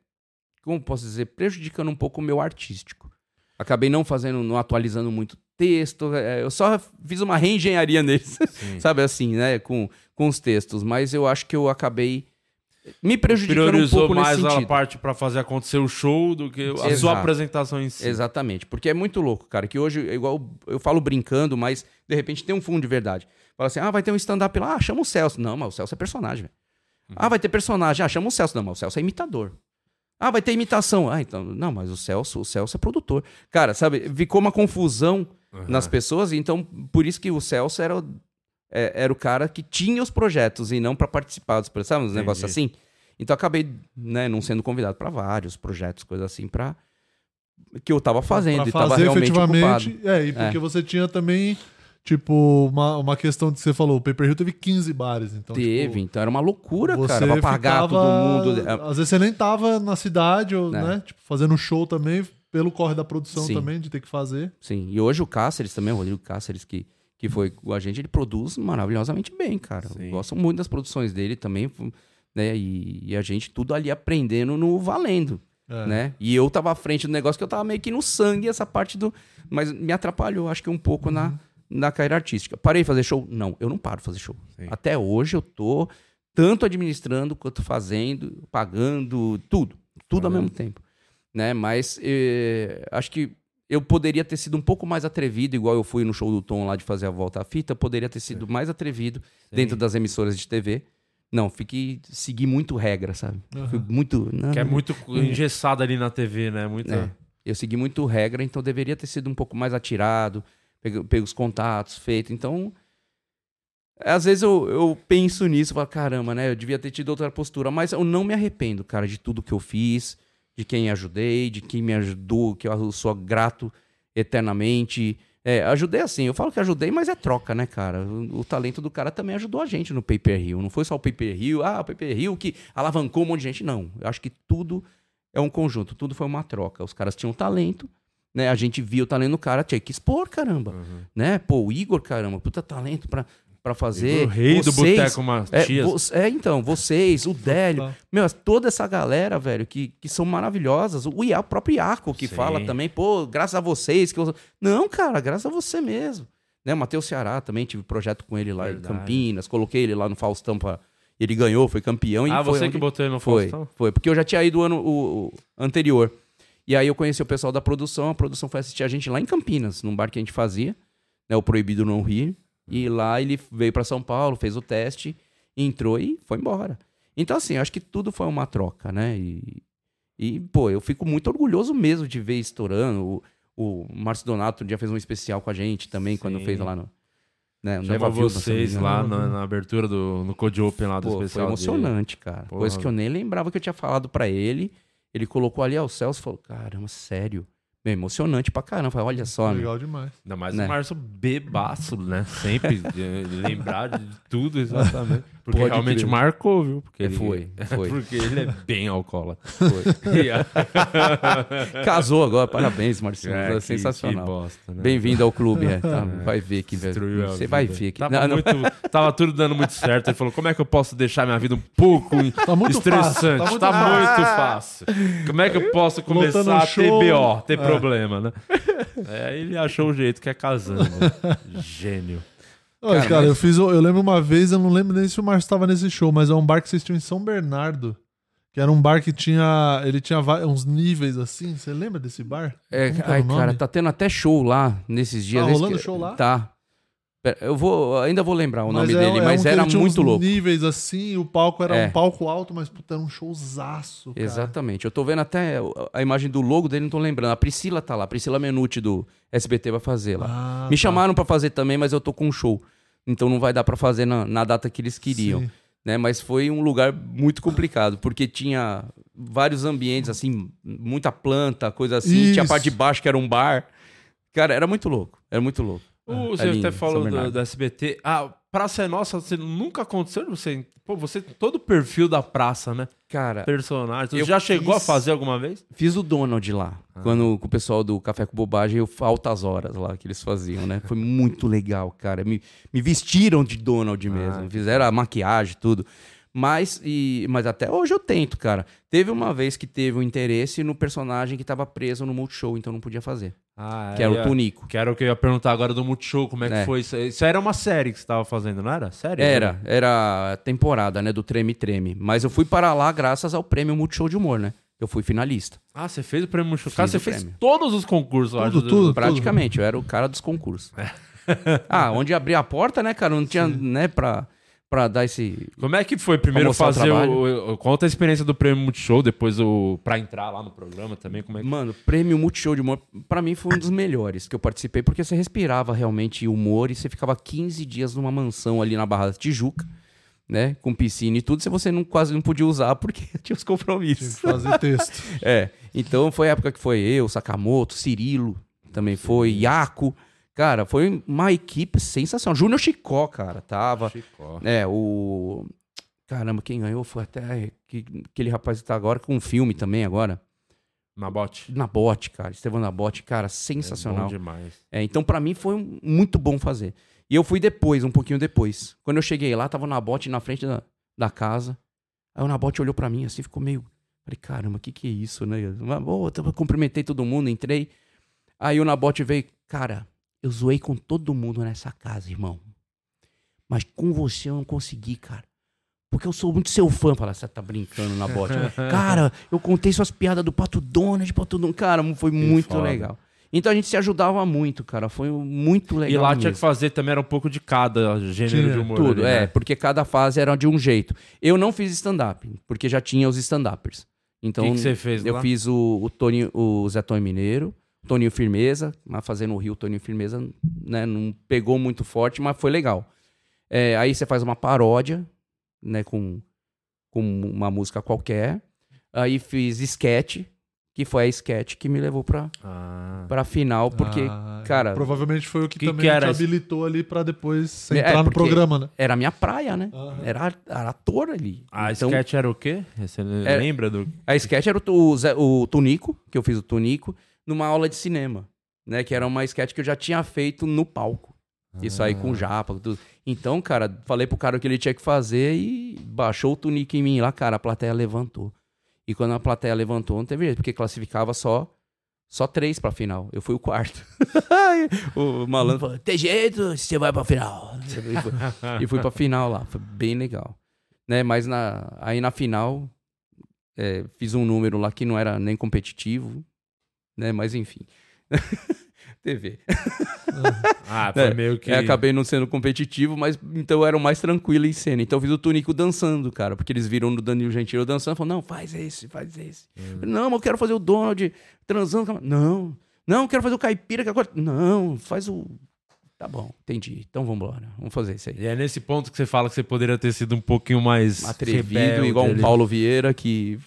Speaker 3: como posso dizer, prejudicando um pouco o meu artístico. Acabei não fazendo, não atualizando muito texto. é, eu só fiz uma reengenharia neles, sabe assim, né? Com, com os textos. Mas eu acho que eu acabei me prejudicando um
Speaker 2: Priorizou
Speaker 3: pouco
Speaker 2: mais a parte pra fazer acontecer o show do que a
Speaker 3: Exato.
Speaker 2: sua apresentação em si.
Speaker 3: Exatamente, porque é muito louco, cara, que hoje, igual eu falo brincando, mas de repente tem um fundo de verdade. Fala assim, ah, vai ter um stand-up lá, ah, chama o Celso. Não, mas o Celso é personagem, velho. Ah, vai ter personagem, ah, chama o Celso. Não, mas o Celso é imitador. Ah, vai ter imitação. Ah, então, não, mas o Celso, o Celso é produtor. Cara, sabe, ficou uma confusão nas pessoas, então por isso que o Celso era, o- é- era o cara que tinha os projetos e não pra participar dos projetos, sabe, uns negócios assim. Então acabei, né, não sendo convidado pra vários projetos, coisas assim, pra que eu tava fazendo
Speaker 4: Pra
Speaker 3: e tava
Speaker 4: fazer
Speaker 3: realmente
Speaker 4: efetivamente.
Speaker 3: ocupado.
Speaker 4: É, e porque
Speaker 3: É.
Speaker 4: você tinha também, tipo, uma, uma questão que você falou: o Pay Per Rio teve 15 bares. Então,
Speaker 3: Teve,
Speaker 4: tipo,
Speaker 3: então era uma loucura,
Speaker 4: você
Speaker 3: cara, pra pagar
Speaker 4: ficava-
Speaker 3: todo mundo. É,
Speaker 4: Às vezes você nem tava na cidade, ou,
Speaker 3: É.
Speaker 4: né? Tipo, fazendo show também, pelo corre da produção
Speaker 3: Sim.
Speaker 4: também, de ter que fazer.
Speaker 3: Sim, e hoje o Cáceres também, o Rodrigo Cáceres, que, que foi com a gente, ele produz maravilhosamente bem, cara. Eu gosto muito das produções dele também, né? E, e a gente tudo ali aprendendo no valendo,
Speaker 4: É.
Speaker 3: né? E eu tava à frente do negócio que eu tava meio que no sangue, essa parte do... Mas me atrapalhou, acho que um pouco na, na carreira artística. Parei de fazer show? Não, eu não paro de fazer show. Até hoje eu tô tanto administrando quanto fazendo, pagando, tudo. Tudo ao mesmo tempo. Né? Mas eh, acho que eu poderia ter sido um pouco mais atrevido, igual eu fui no show do Tom lá de fazer a volta à fita, eu poderia ter sido mais atrevido dentro das emissoras de TV. Não, fiquei. segui muito regra, sabe? Fui muito. não,
Speaker 2: Que é muito engessado ali na TV, né? Muito...
Speaker 3: é. Eu segui muito regra, então deveria ter sido um pouco mais atirado, pego, pego os contatos, feito. Então, às vezes eu, eu penso nisso, falo, caramba, né? Eu devia ter tido outra postura, mas eu não me arrependo, cara, de tudo que eu fiz, de quem ajudei, de quem me ajudou, que eu sou grato eternamente. É, ajudei assim, eu falo que ajudei, mas é troca, né, cara? O, o talento do cara também ajudou a gente no Pay Per Rio. Não foi só o Pay Per Rio, ah, o Pay Per Rio que alavancou um monte de gente. Não, eu acho que tudo é um conjunto, tudo foi uma troca. Os caras tinham talento, né? A gente via o talento do cara, tinha que expor, caramba. Né? Pô, o Igor, caramba, puta talento pra, pra fazer.
Speaker 2: O rei do
Speaker 3: Vocês-
Speaker 2: boteco
Speaker 3: é,
Speaker 2: Matias.
Speaker 3: vo- é, então, vocês, o Délio, meu, toda essa galera, velho, que, que são maravilhosas. O, Ia, o próprio Iaco que
Speaker 2: Sim.
Speaker 3: fala também, pô, graças a vocês que eu... Não, cara, graças a você mesmo. Né, o Matheus Ceará também, tive projeto com ele lá
Speaker 2: Verdade.
Speaker 3: em Campinas, coloquei ele lá no Faustão pra... Ele ganhou, foi campeão. e
Speaker 2: Ah,
Speaker 3: foi
Speaker 2: você
Speaker 3: onde-
Speaker 2: que botou ele no
Speaker 3: foi,
Speaker 2: Faustão?
Speaker 3: foi. Porque eu já tinha ido o ano o, o anterior. E aí eu conheci o pessoal da produção. A produção foi assistir a gente lá em Campinas, num bar que a gente fazia, né? O Proibido Não Rir. E lá ele veio pra São Paulo, fez o teste, entrou e foi embora. Então, assim, acho que tudo foi uma troca, né? E, e pô, eu fico muito orgulhoso mesmo de ver estourando. O, o Márcio Donato um dia fez um especial com a gente também, quando
Speaker 2: Sim.
Speaker 3: fez lá no. Né, no me
Speaker 2: vocês lá na, na abertura do no Code Open lá do
Speaker 3: Pô, foi
Speaker 2: especial. dele.
Speaker 3: emocionante, cara.
Speaker 2: Porra.
Speaker 3: Coisa que eu nem lembrava que eu tinha falado pra ele. Ele colocou ali, ó, o Celso falou, caramba, sério. Meu, emocionante pra caramba. Falei, Olha só.
Speaker 4: Legal demais.
Speaker 2: Ainda mais
Speaker 3: Né?
Speaker 2: o Márcio bebaço, né? Sempre eh, lembrar de tudo exatamente. Porque
Speaker 3: Pode
Speaker 2: realmente
Speaker 3: crer.
Speaker 2: marcou, viu? Porque ele,
Speaker 3: Foi, foi.
Speaker 2: Porque ele é bem alcoólatra.
Speaker 3: Casou agora, parabéns, Marcinho.
Speaker 2: É, que-
Speaker 3: sensacional.
Speaker 2: que bosta, né?
Speaker 3: Bem-vindo ao clube, é, tá? Vai ver que
Speaker 2: a
Speaker 3: Você vai ver que.
Speaker 2: Tava,
Speaker 3: Não, não.
Speaker 2: muito- tava tudo dando muito certo. Ele falou: como é que eu posso deixar minha vida um pouco
Speaker 4: muito
Speaker 2: estressante?
Speaker 4: fácil,
Speaker 2: Tá,
Speaker 4: tá
Speaker 2: muito,
Speaker 4: muito
Speaker 2: fácil. Como é que eu posso começar
Speaker 4: Lotando
Speaker 2: a ter. BO, ter
Speaker 4: É.
Speaker 2: problema, né? É, aí ele achou o jeito que é casando. Gênio.
Speaker 4: Olha,
Speaker 3: Cara,
Speaker 4: cara,
Speaker 3: mas-
Speaker 4: eu fiz. Eu lembro uma vez, eu não lembro nem se o Márcio estava nesse show, mas é um bar que vocês tinham em São Bernardo. Que era um bar que tinha. Ele tinha uns níveis assim. Você lembra desse bar?
Speaker 3: É, ai, cara, tá tendo até show lá nesses dias.
Speaker 4: Tá rolando
Speaker 3: que-
Speaker 4: show lá?
Speaker 3: Tá. Eu vou, ainda vou lembrar o nome
Speaker 4: é-
Speaker 3: dele,
Speaker 4: é
Speaker 3: mas
Speaker 4: um
Speaker 3: era muito louco.
Speaker 4: níveis assim, o palco era
Speaker 3: É.
Speaker 4: um palco alto, mas puta, era um showzaço. Cara.
Speaker 3: Exatamente. Eu tô vendo até a imagem do logo dele, não tô lembrando. A Priscila tá lá, a Priscila Menucci do SBT vai fazer lá.
Speaker 4: Ah,
Speaker 3: Me
Speaker 4: tá.
Speaker 3: chamaram pra fazer também, mas eu tô com um show. Então não vai dar pra fazer na, na data que eles queriam.
Speaker 4: Sim.
Speaker 3: Né? Mas foi um lugar muito complicado, porque tinha vários ambientes, assim, muita planta, coisa assim. Tinha a
Speaker 4: Isso.
Speaker 3: parte de baixo que era um bar. Cara, era muito louco. Era muito louco.
Speaker 2: O,
Speaker 3: É
Speaker 2: você até falou do SBT. A Praça é Nossa, você nunca aconteceu você. Pô, você todo o perfil da praça, né?
Speaker 3: Cara,
Speaker 2: Personagem. Você já chegou a
Speaker 3: fiz-
Speaker 2: fazer alguma vez?
Speaker 3: fiz o Donald lá. Quando com o pessoal do Café com Bobagem, eu altas horas lá que eles faziam, né? Foi muito legal, cara. Me, me vestiram de Donald mesmo.
Speaker 2: que
Speaker 3: Fizeram a maquiagem, tudo. Mas, e, mas até hoje eu tento, cara. Teve uma vez que teve um interesse no personagem que tava preso no Multishow, então não podia fazer.
Speaker 2: Ah,
Speaker 3: Que era
Speaker 2: é,
Speaker 3: o Tunico.
Speaker 2: Que era o que eu ia perguntar agora do Multishow, como é que
Speaker 3: É.
Speaker 2: foi isso? Isso era uma série que você tava fazendo, não era? Série?
Speaker 3: Era, era a temporada, né, do Treme Treme. Mas eu fui para lá graças ao prêmio Multishow de Humor, né? Eu fui finalista.
Speaker 2: Ah, você fez o prêmio Multishow. Cara, você
Speaker 3: o
Speaker 2: fez
Speaker 3: prêmio.
Speaker 2: todos os concursos,
Speaker 4: Tudo,
Speaker 2: acho.
Speaker 4: tudo.
Speaker 3: Praticamente, eu era o cara dos concursos. ah, onde abria a porta, né, cara? Não tinha, né, pra, pra dar esse.
Speaker 2: Como é que foi primeiro fazer o, o- Conta a experiência do prêmio Multishow, depois o. pra entrar lá no programa também. Como é que.
Speaker 3: Mano, prêmio Multishow de Humor, pra mim foi um dos melhores que eu participei, porque você respirava realmente humor e você ficava 15 dias numa mansão ali na Barra da Tijuca, né? Com piscina e tudo, se você não, quase não podia usar porque tinha os compromissos.
Speaker 4: Fazer texto.
Speaker 3: É, então foi a época que foi eu, Sakamoto, Cirilo, também foi, Iaco. Cara, foi uma equipe sensacional. Júnior Chicó, cara, tava.
Speaker 2: Chicó.
Speaker 3: É, o. Caramba, quem ganhou foi até que- aquele rapaz que tá agora com um filme também agora.
Speaker 2: Na bote.
Speaker 3: Nabote, cara. Estevão Nabote, cara,
Speaker 2: É
Speaker 3: sensacional.
Speaker 2: bom demais.
Speaker 3: É, então, pra mim, foi um- muito bom fazer. E eu fui depois, um pouquinho depois. Quando eu cheguei lá, tava o Nabote na frente da, da casa. Aí o Nabote olhou pra mim assim, ficou meio. Falei, caramba, o que que é isso, né? Mas, ô, eu cumprimentei todo mundo, entrei. Aí o Nabote veio, cara, eu zoei com todo mundo nessa casa, irmão. Mas com você eu não consegui, cara. Porque eu sou muito seu fã. Fala, você tá brincando, Nabote. cara, eu contei suas piadas do Pato Donald, Pato Donald. Cara, foi muito
Speaker 2: foda.
Speaker 3: legal. Então a gente se ajudava muito, cara. Foi muito legal.
Speaker 2: E lá
Speaker 3: mesmo.
Speaker 2: tinha que fazer também, era um pouco de cada gênero
Speaker 4: Tinha.
Speaker 2: de humor.
Speaker 3: Tudo,
Speaker 2: ali,
Speaker 3: é,
Speaker 2: né?
Speaker 3: porque cada fase era de um jeito. Eu não fiz stand-up, porque já tinha os stand-uppers. Então,
Speaker 2: O que, que você fez
Speaker 3: eu
Speaker 2: lá?
Speaker 3: fiz o, o, Toninho, o Zé Tonho Mineiro, Toninho Firmeza, mas fazendo o Rio, Toninho Firmeza, né, não pegou muito forte, mas foi legal. É, aí você faz uma paródia, né, com, com uma música qualquer. Aí fiz sketch, que foi a sketch que me levou pra,
Speaker 2: Ah.
Speaker 3: pra final, porque
Speaker 4: Ah,
Speaker 3: cara-
Speaker 4: Provavelmente foi o que,
Speaker 2: Que
Speaker 4: também
Speaker 2: que era
Speaker 4: te
Speaker 2: esse?
Speaker 4: habilitou ali pra depois você
Speaker 3: É,
Speaker 4: entrar no
Speaker 3: porque-
Speaker 4: programa, né?
Speaker 3: era a minha praia, né? Era, era ator ali.
Speaker 2: A
Speaker 3: então,
Speaker 2: sketch era o quê? Você
Speaker 3: É-
Speaker 2: lembra do.
Speaker 3: A sketch era o, o, o Tunico, que eu fiz o Tunico, numa aula de cinema, né? Que era uma sketch que eu já tinha feito no palco. Isso aí
Speaker 2: Ah.
Speaker 3: com japa, com tudo. Então, cara, falei pro cara o que ele tinha que fazer e baixou o Tunico em mim lá, cara, a plateia levantou. E quando a plateia levantou, não teve jeito, porque classificava só só três pra final. Eu fui o quarto. o malandro falou, tem jeito, você vai pra final. E fui, e fui pra final lá. Foi bem legal. Né? Mas na, aí na final, é, fiz um número lá que não era nem competitivo, né? Mas enfim. TV.
Speaker 2: Ah, foi
Speaker 3: É,
Speaker 2: meio que.
Speaker 3: É, acabei não sendo competitivo, mas então eu era o mais tranquilo em cena. Então eu fiz o Tunico dançando, cara, porque eles viram no Danilo Gentili eu dançando e falaram: não, faz esse, faz esse.
Speaker 2: Hum.
Speaker 3: Não, mas eu quero fazer o Donald transando. Não, não, eu quero fazer o caipira que agora. Não, faz o. Tá bom, entendi. Então vamos embora. Vamos fazer isso aí.
Speaker 2: E é nesse ponto que você fala que você poderia ter sido um pouquinho mais.
Speaker 3: Atrevido,
Speaker 2: rebelde
Speaker 3: igual um. Paulo Vieira que,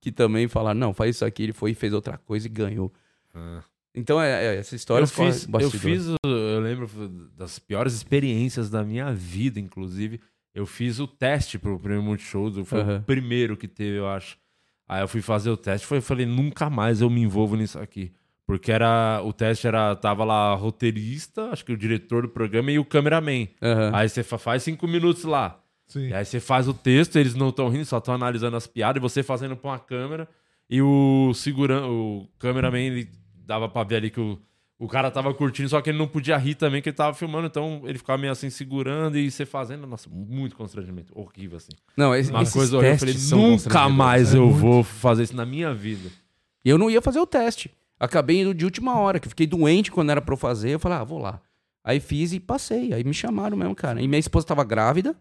Speaker 3: que também falaram: não, faz isso aqui. Ele foi e fez outra coisa e ganhou.
Speaker 2: Ah.
Speaker 3: Então é, é, essa história
Speaker 2: Eu fiz, eu fiz, o- eu lembro das piores experiências da minha vida, inclusive. Eu fiz o teste pro Prêmio Multishow, foi o
Speaker 3: Aham.
Speaker 2: primeiro que teve, eu acho. Aí eu fui fazer o teste, foi, eu falei, nunca mais eu me envolvo nisso aqui. Porque era, o teste era, tava lá roteirista, acho que o diretor do programa e o cameraman.
Speaker 3: Aham.
Speaker 2: Aí você fa- faz cinco minutos lá.
Speaker 4: Sim.
Speaker 2: E aí você faz o texto, eles não estão rindo, só estão analisando as piadas, e você fazendo pra uma câmera. E o segurando, o cameraman, ele dava pra ver ali que o, o cara tava curtindo, só que ele não podia rir também, que ele tava filmando, então ele ficava meio assim segurando e você fazendo. Nossa, muito constrangimento. Horrível, assim.
Speaker 3: Não, esse,
Speaker 2: Uma
Speaker 3: esses
Speaker 2: coisa horrível. Eu falei, nunca mais
Speaker 4: É
Speaker 2: eu
Speaker 4: muito.
Speaker 2: vou fazer isso na minha vida.
Speaker 3: E eu não ia fazer o teste. Acabei indo de última hora, que eu fiquei doente quando era pra eu fazer. Eu falei, ah, vou lá. Aí fiz e passei. Aí me chamaram mesmo, cara. E minha esposa tava grávida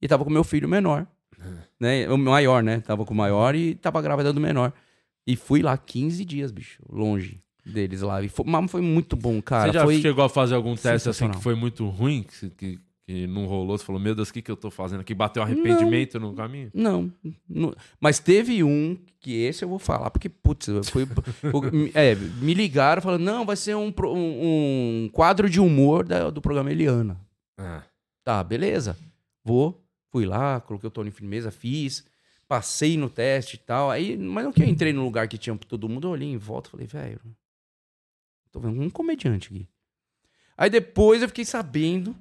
Speaker 3: e tava com meu filho menor. né? O maior, né? Tava com o maior e tava grávida do menor. E fui lá 15 dias, bicho, longe deles lá. E foi, mas foi muito bom, cara.
Speaker 2: você já
Speaker 3: foi...
Speaker 2: chegou a fazer algum teste assim que foi muito ruim, que, que, que não rolou? Você falou, meu Deus, o que, que eu tô fazendo aqui? Bateu arrependimento no caminho?
Speaker 3: Não, não- Mas teve um que esse eu vou falar, porque, putz, eu fui. o- é, me ligaram falando, não, vai ser um, um, um quadro de humor da- do programa Eliana.
Speaker 2: Ah.
Speaker 3: Tá, beleza. Vou. Fui lá, coloquei o Tony Firmeza, fiz. Passei no teste e tal. Aí, mas no que eu entrei no lugar que tinha todo mundo, eu olhei em volta e falei, velho, tô vendo um comediante aqui. Aí depois eu fiquei sabendo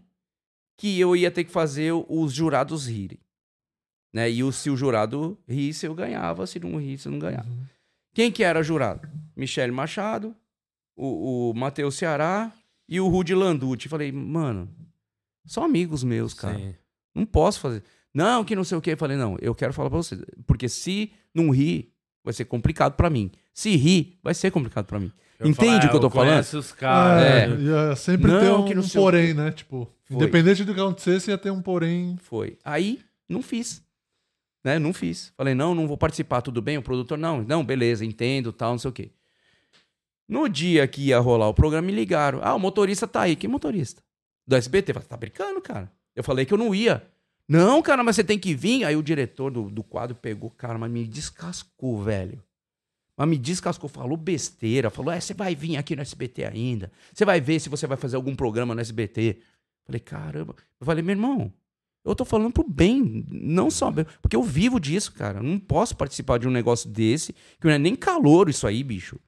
Speaker 3: que eu ia ter que fazer os jurados rirem. Né? E o, se o jurado risse, eu ganhava. Se não risse, eu não ganhava. Quem que era jurado? Michele Machado, o, o Matheus Ceará e o Rudy Landucci. Falei, mano, são amigos meus, cara.
Speaker 2: Sim.
Speaker 3: Não posso fazer. Não, que não sei o quê. Falei, não, eu quero falar pra vocês. Porque se não rir, vai ser complicado pra mim. Se rir, vai ser complicado pra mim.
Speaker 2: Eu
Speaker 3: Entende
Speaker 2: falo,
Speaker 3: o que eu tô falando?
Speaker 2: conheço os caras.
Speaker 4: É,
Speaker 2: né?
Speaker 4: ia sempre
Speaker 3: Não,
Speaker 4: ter um,
Speaker 3: que não
Speaker 4: um porém, né? Tipo,
Speaker 3: Foi.
Speaker 4: independente do que acontecesse, ia ter um porém.
Speaker 3: Foi. Aí, não fiz. Né? Não fiz. Falei, não, não vou participar, tudo bem? O produtor, não, não, beleza, entendo, tal, não sei o quê. No dia que ia rolar o programa, me ligaram. Ah, o motorista tá aí. Que motorista? Do SBT. Eu falei, tá brincando, cara? Eu falei que eu não ia. Não, cara, mas você tem que vir. Aí o diretor do, do quadro pegou, cara, mas me descascou, velho. Mas me descascou, falou besteira. Falou, é, você vai vir aqui no SBT ainda. Você vai ver se você vai fazer algum programa no SBT. Falei, caramba. Eu falei, meu irmão, eu tô falando pro bem, não só. Porque eu vivo disso, cara. Eu não posso participar de um negócio desse, que não é nem calor isso aí, bicho.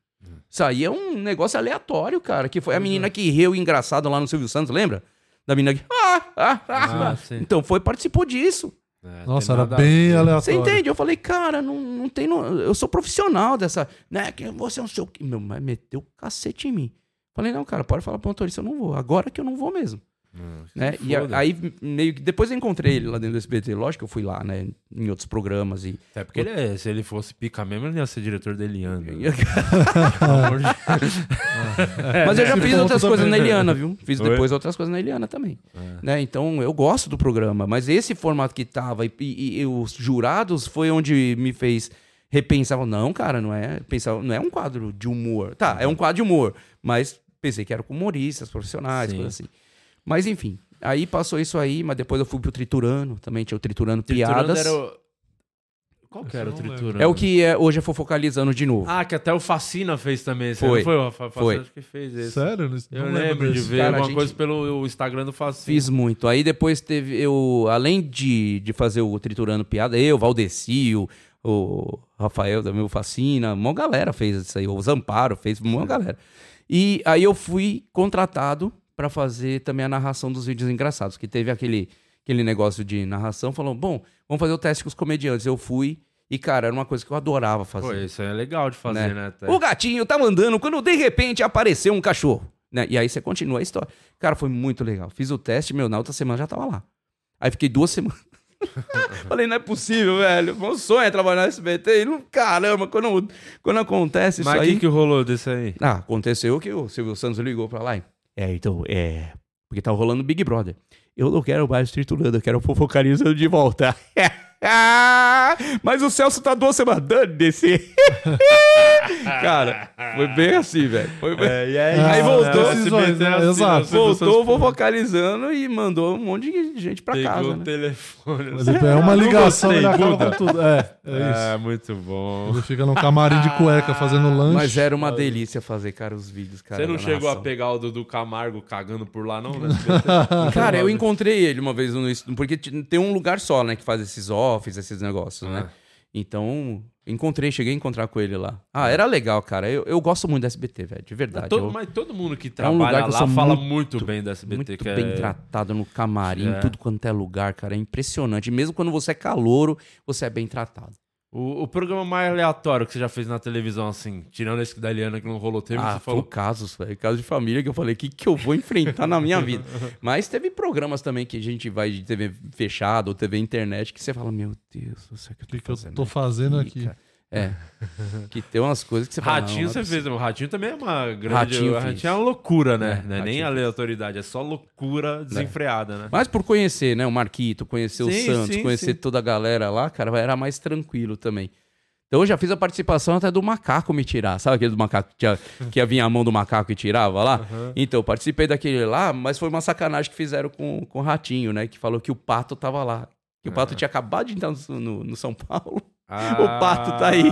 Speaker 3: Isso aí é um negócio aleatório, cara. Que foi a menina que riu engraçado lá no Silvio Santos, lembra? Da menina que. Ah, ah, ah.
Speaker 2: Ah.
Speaker 3: Então foi, participou disso.
Speaker 2: É,
Speaker 4: Nossa, era bem aleatório.
Speaker 3: Você entende? Eu falei, cara, não, não tem. no- Eu sou profissional dessa. Né? Que você é um seu. Meu, mas meteu o cacete em mim. Falei, não, cara, pode falar pro motorista, eu não vou. Agora que eu não vou mesmo.
Speaker 2: Hum,
Speaker 3: Né? E a- aí, meio que. Depois eu encontrei ele lá dentro do SBT. Lógico que eu fui lá, né? Em outros programas. E.
Speaker 2: Até porque ele é- se ele fosse pica mesmo, ele ia ser diretor da Eliana. De
Speaker 3: Mas eu já fiz outras coisas na Eliana, viu? Fiz
Speaker 2: Oi?
Speaker 3: depois outras coisas na Eliana também. Né? Então eu gosto do programa, mas esse formato que tava e, e- e os jurados foi onde me fez repensar. Não, cara, não é, pensar, não é um quadro de humor. Tá, é um quadro de humor, mas pensei que era com humoristas, profissionais,
Speaker 2: Sim.
Speaker 3: coisa assim. Mas enfim, aí passou isso aí, mas depois eu fui pro Triturano, também tinha o Triturano, Piadas.
Speaker 2: Triturando era o... Qual que era o
Speaker 4: eu não
Speaker 2: Triturando?
Speaker 3: É o que é, hoje é fofocalizando de novo.
Speaker 2: Ah, que até o Facina fez também. esse
Speaker 3: Foi.
Speaker 2: Foi o Fa- Facina
Speaker 3: Foi.
Speaker 2: acho que fez esse.
Speaker 4: Sério? Não
Speaker 2: Eu
Speaker 4: lembro
Speaker 2: lembro de ver
Speaker 3: Cara,
Speaker 2: alguma
Speaker 3: gente-
Speaker 2: coisa pelo Instagram do Facina.
Speaker 3: Fiz muito. Aí depois teve eu, além de, de fazer o Triturando Piada, eu, Valdecio, o Rafael da meu Fascina, uma galera fez isso aí, o Zamparo fez, uma galera. E aí eu fui contratado pra fazer também a narração dos vídeos engraçados, que teve aquele, aquele negócio de narração, falou, bom, vamos fazer o teste com os comediantes. Eu fui e, cara, era uma coisa que eu adorava fazer.
Speaker 2: Pô, isso é legal de fazer,
Speaker 3: Né?
Speaker 2: né? até.
Speaker 3: O gatinho tá mandando quando de repente apareceu um cachorro. Né? E aí você continua a história. Cara, foi muito legal. Fiz o teste, meu, na outra semana já tava lá. Aí fiquei duas semanas. Falei, não é possível, velho. Meu sonho é trabalhar no SBT. E não, caramba, quando, quando acontece isso
Speaker 2: Mas o
Speaker 3: aí.
Speaker 2: que, rolou desse aí?
Speaker 3: Ah, aconteceu que o Silvio Santos ligou pra lá. e, É, então, é. Porque tá rolando Big Brother. Eu não quero mais triturando, eu quero fofocalizando de volta. Mas o Celso tá duas semanas dando desse. Cara, foi bem assim, velho. Foi bem...
Speaker 2: É, e aí,
Speaker 4: Ah,
Speaker 3: Aí voltou,
Speaker 4: decisões, né? Exato.
Speaker 3: Voltou fofocalizando e mandou um monte de gente pra
Speaker 2: Pegou
Speaker 3: casa,
Speaker 2: o
Speaker 3: né?
Speaker 2: telefone.
Speaker 4: Mas ele- é uma ligação,
Speaker 2: gostei,
Speaker 4: ele acaba
Speaker 2: Buda.
Speaker 4: com tudo. É, é isso.
Speaker 2: É, muito bom.
Speaker 4: Ele fica no camarim de cueca fazendo lanche.
Speaker 3: Mas era uma delícia fazer, cara, os vídeos, cara.
Speaker 2: Você não chegou a pegar o Dudu Camargo cagando por lá, não? né?
Speaker 3: Cara, eu encontrei ele uma vez no porque tem um lugar só, né, que faz esses offs, esses negócios, né?
Speaker 2: Ah.
Speaker 3: Então, encontrei, cheguei a encontrar com ele lá. Ah, era legal, cara. Eu, eu gosto muito da SBT, velho, de verdade.
Speaker 2: Todo-
Speaker 3: Eu-
Speaker 2: mas todo mundo que
Speaker 3: É um lugar
Speaker 2: trabalha
Speaker 3: que
Speaker 2: lá fala
Speaker 3: muito-
Speaker 2: muito, bem da SBT.
Speaker 3: muito bem
Speaker 2: é...
Speaker 3: tratado no camarim,
Speaker 2: É.
Speaker 3: tudo quanto é lugar, cara. É impressionante. E mesmo quando você é calouro, você é bem tratado.
Speaker 2: O, o programa mais aleatório que você já fez na televisão, assim, tirando esse da Eliana que não rolou tempo,
Speaker 3: Ah,
Speaker 2: você
Speaker 3: foi
Speaker 2: falou.
Speaker 3: casos, velho. Caso de família que eu falei, o que, que eu vou enfrentar na minha vida? Mas teve programas também que a gente vai de TV fechada ou TV internet que você fala, meu Deus, do céu, o que eu
Speaker 4: O que,
Speaker 3: tô
Speaker 4: que eu
Speaker 3: fazendo
Speaker 4: tô fazendo aqui?
Speaker 3: cara? É. que tem umas coisas que você fala.
Speaker 2: Ratinho
Speaker 3: não,
Speaker 2: você
Speaker 3: não é
Speaker 2: fez, o Ratinho também é uma grande.
Speaker 3: Ratinho
Speaker 2: o. Ratinho é uma loucura, né?
Speaker 3: É,
Speaker 2: Não é nem aleatoriedade, é só loucura desenfreada, né?
Speaker 3: Mas por conhecer, né, o Marquito, conhecer o
Speaker 2: Sim,
Speaker 3: Santos,
Speaker 2: sim,
Speaker 3: conhecer
Speaker 2: sim.
Speaker 3: toda a galera lá, cara, era mais tranquilo também. Então eu já fiz a participação até do macaco me tirar. Sabe aquele do macaco que, tinha, que ia vir a mão do macaco e tirava lá? Então, eu participei daquele lá, mas foi uma sacanagem que fizeram com, com o Ratinho, né? Que falou que o Pato tava lá. Que o Pato tinha acabado de entrar no, no- no São Paulo. O Pato tá aí.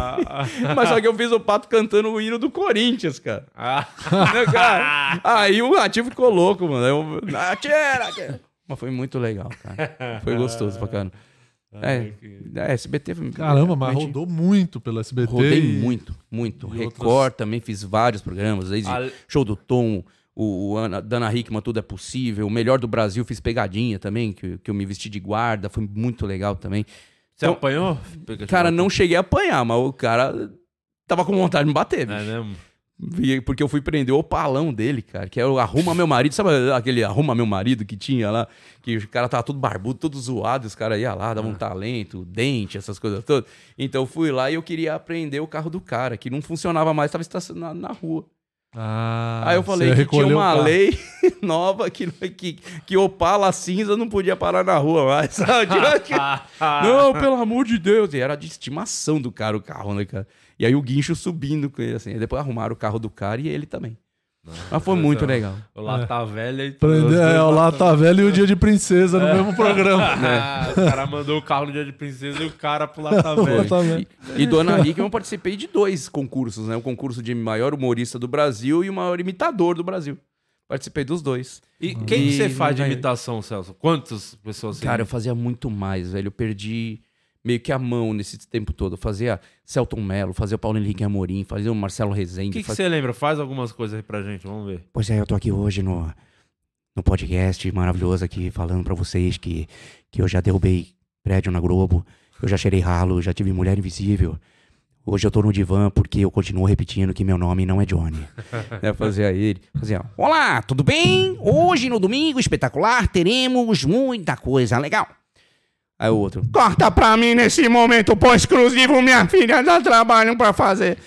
Speaker 3: Mas só que eu fiz o Pato cantando o hino do Corinthians, cara.
Speaker 2: Ah,
Speaker 3: Né, cara? Aí o Ratinho ficou louco, mano. Eu, "Ah, tira, tira." Mas foi muito legal, cara. Foi gostoso pra caramba. É, é SBT foi-
Speaker 4: Caramba, mas rodou muito pelo SBT.
Speaker 3: Rodei
Speaker 4: e-
Speaker 3: muito, muito.
Speaker 4: e
Speaker 3: Record
Speaker 4: outras-
Speaker 3: também fiz vários programas, desde Show do Tom, o, o Ana, Dana Hickman, Tudo é Possível, o Melhor do Brasil, fiz pegadinha também, que, que eu me vesti de guarda, foi muito legal também.
Speaker 2: Você apanhou?
Speaker 3: Cara, não cheguei a apanhar, mas o cara tava com vontade de me bater,
Speaker 2: É
Speaker 3: bicho.
Speaker 2: mesmo?
Speaker 3: Vi- Porque eu fui prender o palão dele, cara, que é o Arruma Meu Marido. Sabe aquele Arruma Meu Marido que tinha lá? Que o cara tava todo barbudo, todo zoado, e os caras iam lá, davam um talento, dente, essas coisas todas. Então eu fui lá e eu queria aprender o carro do cara, que não funcionava mais, tava estacionado na rua.
Speaker 4: Ah,
Speaker 3: Aí eu falei que tinha uma lei nova que, que, que Opala cinza não podia parar na rua mais. sabe? não, pelo amor de Deus. E era de estimação do cara o carro, né, cara? E aí o guincho subindo com ele, assim. Aí depois arrumaram o carro do cara e ele também. Mas foi muito legal.
Speaker 2: O Lata Velha e
Speaker 4: é, o
Speaker 2: Lata-
Speaker 4: Velha e o Dia de Princesa no mesmo programa.
Speaker 2: Ah, o cara mandou o carro no dia de princesa e o cara pro Lata Velha.
Speaker 4: Velha.
Speaker 3: E Dona Hickman eu participei de dois concursos, né? O concurso de maior humorista do Brasil e o maior imitador do Brasil. Participei dos dois.
Speaker 2: E quem que
Speaker 3: E
Speaker 2: você faz de imitação, Celso? Quantas pessoas
Speaker 3: Cara, eu fazia muito mais, velho. Eu perdi meio que a mão nesse tempo todo. Eu fazia Celton Mello, fazia o Paulo Henrique Amorim, fazia o Marcelo
Speaker 2: O
Speaker 3: Rezende.
Speaker 2: que, que
Speaker 3: faz-
Speaker 2: você lembra? Faz algumas coisas aí pra gente, vamos ver.
Speaker 5: Pois é, eu tô aqui hoje no, no podcast maravilhoso aqui, falando pra vocês que, que eu já derrubei prédio na Globo, eu já cheirei ralo, já tive mulher invisível. Hoje eu tô no divã porque eu continuo repetindo que meu nome não é Johnny.
Speaker 3: né, fazia ele.
Speaker 5: Fazia, Olá, tudo bem? Hoje no Domingo Espetacular teremos muita coisa legal.
Speaker 3: Aí o outro.
Speaker 5: Corta pra mim nesse momento pós-exclusivo, minha filha dá trabalho pra fazer.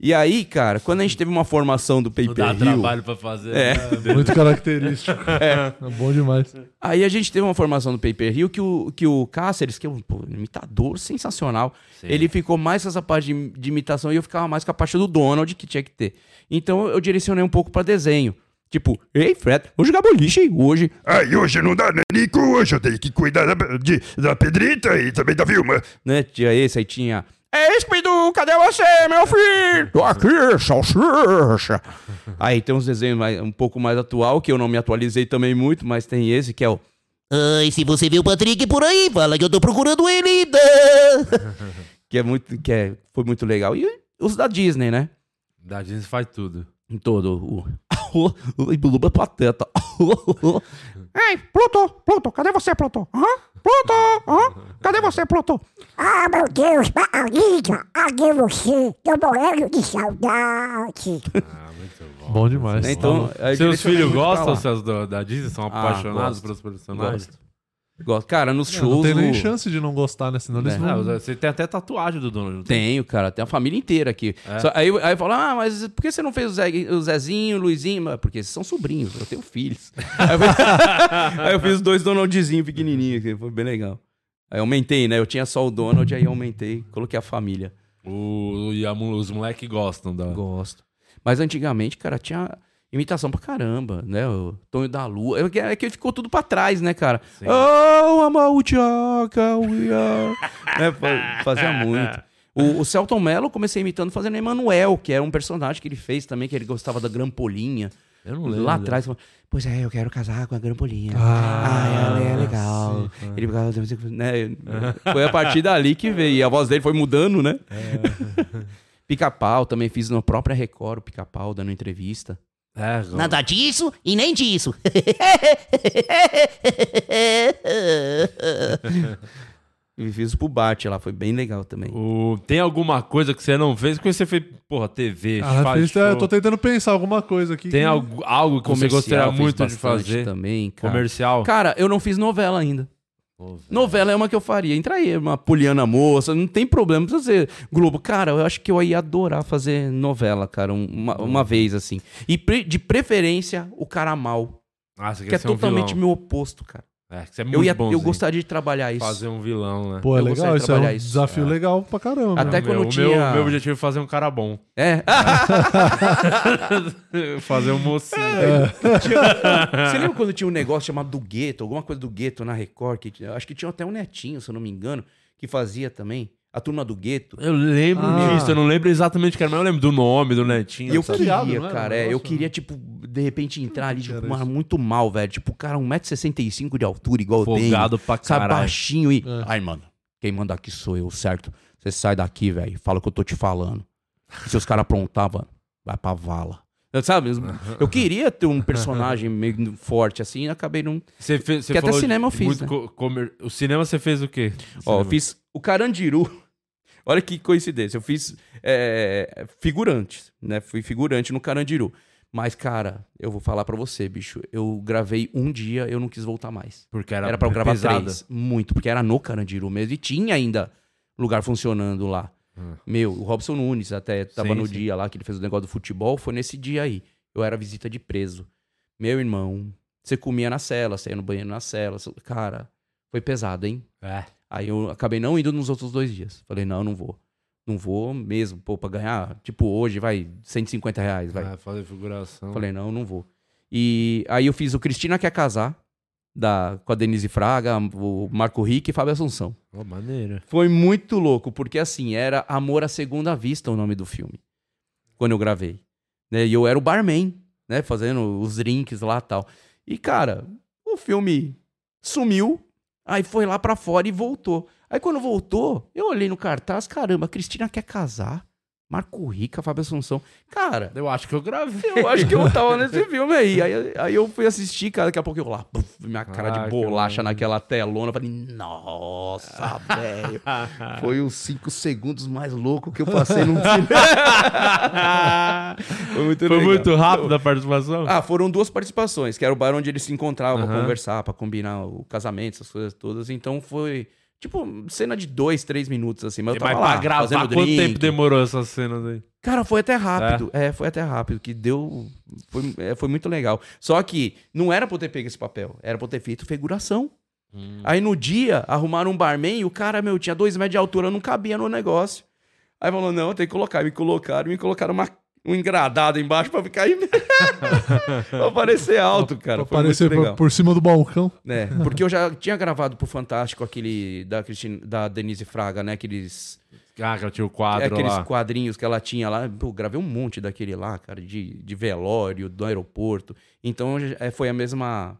Speaker 3: E aí, cara, quando a gente teve uma formação do Paper
Speaker 2: dá
Speaker 3: Hill,
Speaker 2: trabalho pra fazer.
Speaker 3: É.
Speaker 2: né?
Speaker 4: Muito característico. É. bom demais.
Speaker 3: aí a gente teve uma formação do Paper Hill que o, que o Cáceres, que é um pô, imitador sensacional, ele ficou mais com essa parte de, de imitação e eu ficava mais com a parte do Donald que tinha que ter. Então eu direcionei um pouco pra desenho. Tipo, ei, Fred, vou jogar boliche hoje.
Speaker 7: Ai, hoje não dá, né, Nico? Hoje eu tenho que cuidar da, de- da Pedrita e também da Vilma.
Speaker 3: Né? Tinha esse, aí tinha.
Speaker 5: Ei, Scooby-Doo, cadê você, meu filho? Tô aqui, salsicha.
Speaker 3: Aí tem uns desenhos mais- um pouco mais atual, que eu não me atualizei também muito, mas tem esse que é o.
Speaker 8: Ai, se você vê o Patrick por aí, fala que eu tô procurando ele. Né?
Speaker 3: Que é muito. Que é, foi muito legal. E os da Disney, né?
Speaker 2: Da Disney faz tudo.
Speaker 3: Em todo. O. É pateta.
Speaker 5: Ei, Pluto, Pluto, cadê você, Pluto? Hã? Pluto, hã? Cadê você, Pluto?
Speaker 6: Ah, meu Deus, Barriga, cadê você? Tô morrendo de saudade.
Speaker 4: Bom demais.
Speaker 3: Então,
Speaker 2: Seus filhos
Speaker 3: muito
Speaker 2: gostam. Celso, da, Disney? São
Speaker 3: Ah,
Speaker 2: apaixonados pelos personagens?
Speaker 3: Gosto. Gosto. Cara, nos
Speaker 4: Não,
Speaker 3: shows.
Speaker 4: não tem nem
Speaker 3: o-
Speaker 4: chance de não gostar, né? Senão eles
Speaker 3: É.
Speaker 4: vão...
Speaker 2: Ah, você tem até tatuagem do Donald.
Speaker 3: Tenho, cara. Tem a família inteira aqui.
Speaker 2: É?
Speaker 3: Só- aí, aí fala, ah, mas por que você não fez o, Zé, o Zezinho, o Luizinho? Mas Porque esses são sobrinhos, eu tenho filhos. aí, eu fiz, aí eu fiz os dois Donaldzinhos pequenininhos, que foi bem legal. Aí eu aumentei, né? Eu tinha só o Donald, aí eu aumentei, coloquei a família.
Speaker 2: O, e a os moleques gostam da.
Speaker 3: Gosto. Mas antigamente, cara, tinha imitação pra caramba, né? O Tonho da Lua. É que- É ficou tudo pra trás, né, cara?
Speaker 2: Sim.
Speaker 3: Oh, Amaudiaca, we are... né? fa- Fazia muito. O, o Celton Mello comecei imitando fazendo Emanuel, que era um personagem que ele fez também, que ele gostava da Grampolinha.
Speaker 2: Eu não lembro.
Speaker 3: Lá atrás, falou, pois é, eu quero casar com a Grampolinha.
Speaker 4: Ah,
Speaker 3: Ah, ela é legal. Ele ficava, né? Foi a partir dali que veio. E a voz dele foi mudando, né? Pica-pau, também fiz na própria Record, o pica-pau, dando entrevista.
Speaker 2: É,
Speaker 8: Nada disso e nem disso.
Speaker 3: E fiz pro Bart lá, foi bem legal também.
Speaker 2: o, tem alguma coisa que você não fez? Porque você fez, porra, TV,
Speaker 4: Ah,
Speaker 2: faz
Speaker 4: eu tô tentando pensar alguma coisa aqui.
Speaker 2: Tem
Speaker 4: que-
Speaker 2: algo, algo que você gostaria muito de fazer?
Speaker 3: também, cara.
Speaker 2: Comercial?
Speaker 3: Cara, eu não fiz novela ainda.
Speaker 2: Velho.
Speaker 3: Novela é uma que eu faria. Entra aí, uma Poliana Moça, não tem problema. Precisa ser Globo. Cara, eu acho que eu ia adorar fazer novela, cara, um- uma, uma vez assim. E pre- de preferência, o cara mal,
Speaker 2: Ah, você
Speaker 3: que é
Speaker 2: um
Speaker 3: totalmente
Speaker 2: vilão.
Speaker 3: meu oposto, cara.
Speaker 2: É, é muito
Speaker 3: Eu, ia, eu gostaria de trabalhar isso.
Speaker 2: fazer um vilão, né?
Speaker 4: Pô, é
Speaker 3: Eu
Speaker 4: legal. Isso é um
Speaker 3: trabalhar isso.
Speaker 4: desafio legal pra caramba.
Speaker 3: Até
Speaker 2: O
Speaker 3: quando
Speaker 2: meu,
Speaker 3: tinha-
Speaker 2: O meu, meu objetivo é fazer um cara bom.
Speaker 3: É.
Speaker 2: fazer um mocinho.
Speaker 3: Você lembra quando tinha um negócio chamado do gueto, alguma coisa do gueto na Record? Que, tinha- acho que tinha até um netinho, se eu não me engano, que fazia também. A turma do gueto.
Speaker 2: Eu lembro
Speaker 4: Ah.
Speaker 2: disso, eu não lembro exatamente o que era, mas eu lembro do nome, do netinho.
Speaker 3: Eu
Speaker 2: sabe?
Speaker 3: queria,
Speaker 4: era?
Speaker 3: cara. é, eu queria, tipo, de repente entrar ali, tipo,
Speaker 4: isso.
Speaker 3: muito mal, velho. Tipo, o cara, 1,65m de altura, igual eu tenho.
Speaker 2: Folgado pra
Speaker 3: Sabe,
Speaker 2: caralho.
Speaker 3: baixinho e.
Speaker 4: É.
Speaker 3: Ai, mano, quem manda aqui sou eu, certo? Você sai daqui, velho, fala o que eu tô te falando. E se os caras aprontar, mano, vai pra vala. Sabe? Eu queria ter um personagem meio forte assim, acabei não.
Speaker 2: Você fez, você
Speaker 3: Porque até cinema eu fiz, né?
Speaker 2: co- comer- O cinema você fez o quê?
Speaker 3: Ó, eu fiz o Carandiru. Olha que coincidência. Eu fiz é, figurante, né? Fui figurante no Carandiru. Mas, cara, eu vou falar pra você, bicho. Eu gravei um dia, eu não quis voltar mais.
Speaker 2: Porque era,
Speaker 3: Era pra eu gravar
Speaker 2: pesada.
Speaker 3: três. Muito, porque era no Carandiru mesmo. E tinha ainda lugar funcionando lá. Meu, o Robson Nunes até tava
Speaker 2: Sim,
Speaker 3: no
Speaker 2: sim.
Speaker 3: dia lá que ele fez o negócio do futebol. Foi nesse dia aí. Eu era visita de preso. Meu irmão, você comia na cela, saía no banheiro na cela. Cara, foi pesado, hein?
Speaker 2: É.
Speaker 3: Aí eu acabei não indo nos outros dois dias. Falei, não, não vou. Não vou mesmo, pô, pra ganhar, tipo, hoje vai 150 reais, vai.
Speaker 2: Vai fazer figuração.
Speaker 3: Falei, não, não vou. E aí eu fiz o Cristina Quer Casar, da, com a Denise Fraga, o Marco Rick e Fábio Assunção.
Speaker 2: Ó, maneira.
Speaker 3: Foi muito louco, porque assim, era Amor à Segunda Vista o nome do filme. Quando eu gravei. Né? E eu era o barman, né? Fazendo os drinks lá e tal. E, cara, o filme sumiu, aí foi lá pra fora e voltou. Aí quando voltou, eu olhei no cartaz, caramba, a Cristina quer casar. Marco Rica, Fábio Assunção. Cara,
Speaker 2: Eu acho que eu gravei.
Speaker 3: eu acho que eu tava nesse filme aí. aí. aí eu fui assistir, cara, daqui a pouco eu lá, puf, minha cara
Speaker 2: Ah,
Speaker 3: de bolacha naquela telona. Eu falei, nossa, velho. Foi os cinco segundos mais loucos que eu passei num filme. Foi muito
Speaker 2: Foi
Speaker 3: legal.
Speaker 2: muito rápido a participação?
Speaker 3: Ah, foram duas participações, que era o bar onde eles se encontravam pra
Speaker 2: Aham.
Speaker 3: conversar, pra combinar o casamento, essas coisas todas. Então foi, tipo, cena de dois, três minutos, assim. Mas eu tava
Speaker 2: Mas
Speaker 3: lá,
Speaker 2: pra gravar,
Speaker 3: fazendo
Speaker 2: quanto
Speaker 3: drink.
Speaker 2: tempo demorou essas cenas aí?
Speaker 3: Cara, foi até rápido. É, foi até rápido, que deu. Foi, é, foi muito legal. Só que não era pra eu ter pego esse papel, era pra eu ter feito figuração. Aí no dia, arrumaram um barman e o cara, meu, tinha dois metros de altura, não cabia no negócio. Aí falou: não, tem que colocar. Me colocaram, me colocaram uma, um engradado embaixo pra ficar aí. pra parecer alto, cara. Foi
Speaker 4: Aparecer por, por cima do balcão.
Speaker 3: É, porque eu já tinha gravado pro Fantástico aquele da, Cristina, da Denise Fraga, né? Aqueles
Speaker 2: Ah, que ela tinha o quadro
Speaker 3: é aqueles
Speaker 2: lá.
Speaker 3: quadrinhos que ela tinha lá. Pô, gravei um monte daquele lá, cara, de, de velório, do aeroporto. Então é, foi a mesma,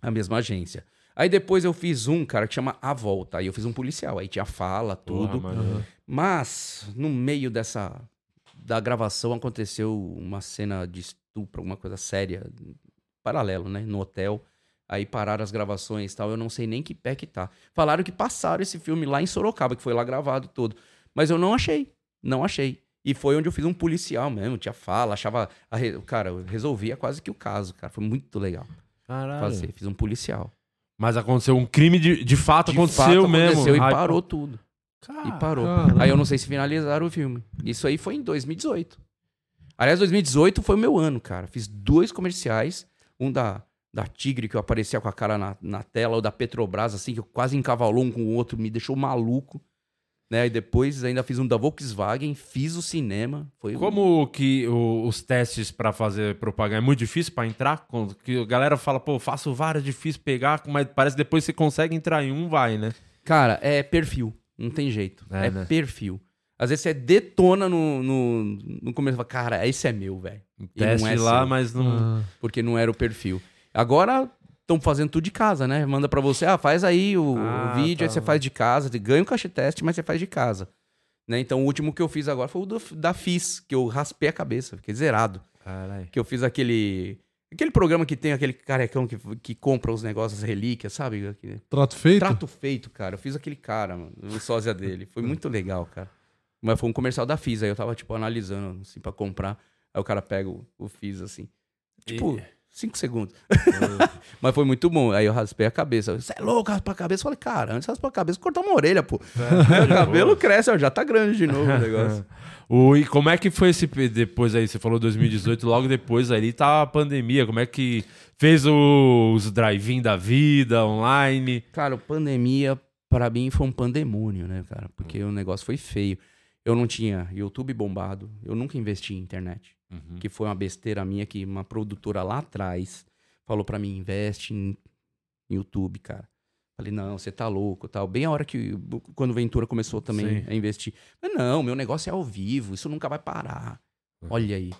Speaker 3: a mesma agência. Aí depois eu fiz um, cara, que chama A Volta. Aí eu fiz um policial. Aí tinha fala, tudo.
Speaker 2: Porra.
Speaker 3: Mas, no meio dessa. Da gravação aconteceu uma cena de estupro, alguma coisa séria, paralelo, né? No hotel. Aí pararam as gravações e tal. Eu não sei nem que pé que tá. Falaram que passaram esse filme lá em Sorocaba, que foi lá gravado todo. Mas eu não achei. Não achei. E foi onde eu fiz um policial mesmo. Tinha fala, achava. re- Cara, eu resolvia quase que o caso, cara. Foi muito legal
Speaker 2: Caralho.
Speaker 3: fazer. Fiz um policial.
Speaker 2: Mas aconteceu um crime de, de fato,
Speaker 3: De
Speaker 2: aconteceu
Speaker 3: fato,
Speaker 2: mesmo.
Speaker 3: aconteceu e parou tudo. E parou.
Speaker 4: Caramba.
Speaker 3: Aí eu não sei se finalizaram o filme. Isso aí foi em 2018. Aliás, 2018 foi o meu ano, cara. Fiz dois comerciais. Um da, da Tigre, que eu aparecia com a cara na, na tela, o da Petrobras, assim, que eu quase encavalou um com o outro, me deixou maluco. Né? E depois ainda fiz um da Volkswagen, fiz o cinema. Foi um-
Speaker 2: Como que o- os testes pra fazer propaganda é muito difícil pra entrar? Com- Que a galera fala, pô, faço vários, é difícil pegar, mas parece que depois você consegue entrar em um, vai, né?
Speaker 3: Cara, é perfil. Não tem jeito.
Speaker 2: É,
Speaker 3: É,
Speaker 2: né?
Speaker 3: perfil. Às vezes você detona no, no, no começo e fala, cara, esse é meu, velho.
Speaker 2: Teste
Speaker 3: não é
Speaker 2: lá,
Speaker 3: seu.
Speaker 2: mas não.
Speaker 3: porque não era o perfil. Agora estão fazendo tudo de casa, né? Manda pra você, ah, faz aí o, o
Speaker 2: Ah,
Speaker 3: vídeo, aí
Speaker 2: tá.
Speaker 3: você faz de casa, ganha o caixa teste, mas você faz de casa. Né? Então o último que eu fiz agora foi o do- da FIS, que eu raspei a cabeça, fiquei zerado.
Speaker 2: Caralho.
Speaker 3: Que eu fiz aquele. Aquele programa que tem aquele carecão que, que compra os negócios, as relíquias, sabe?
Speaker 4: Trato feito?
Speaker 3: Trato feito, cara. Eu fiz aquele cara, mano, o sósia dele. Foi muito legal, cara. Mas foi um comercial da FIS, aí eu tava, tipo, analisando, assim, pra comprar. Aí o cara pega o, o FIS, assim. Tipo, cinco segundos. Mas foi muito bom. Aí eu raspei a cabeça. Você é louco, raspar a cabeça? Eu falei, cara, antes de raspar a cabeça, cortar uma orelha, pô. Aí o cabelo cresce, ó, já tá grande de novo o negócio.
Speaker 2: O, e como é que foi esse depois aí? Você falou 2018, logo depois ali tá a pandemia. Como é que fez o- os drive-in da vida, online?
Speaker 3: Cara, pandemia, pra mim, foi um pandemônio, né, cara? Porque o negócio foi feio. Eu não tinha YouTube bombado, eu nunca investi em internet. Que foi uma besteira minha que uma produtora lá atrás falou pra mim, investe em YouTube, cara. Falei, não, você tá louco, tal. Bem a hora que, quando o Ventura começou também
Speaker 2: Sim.
Speaker 3: a investir. Mas não, meu negócio é ao vivo, isso nunca vai parar. Olha aí.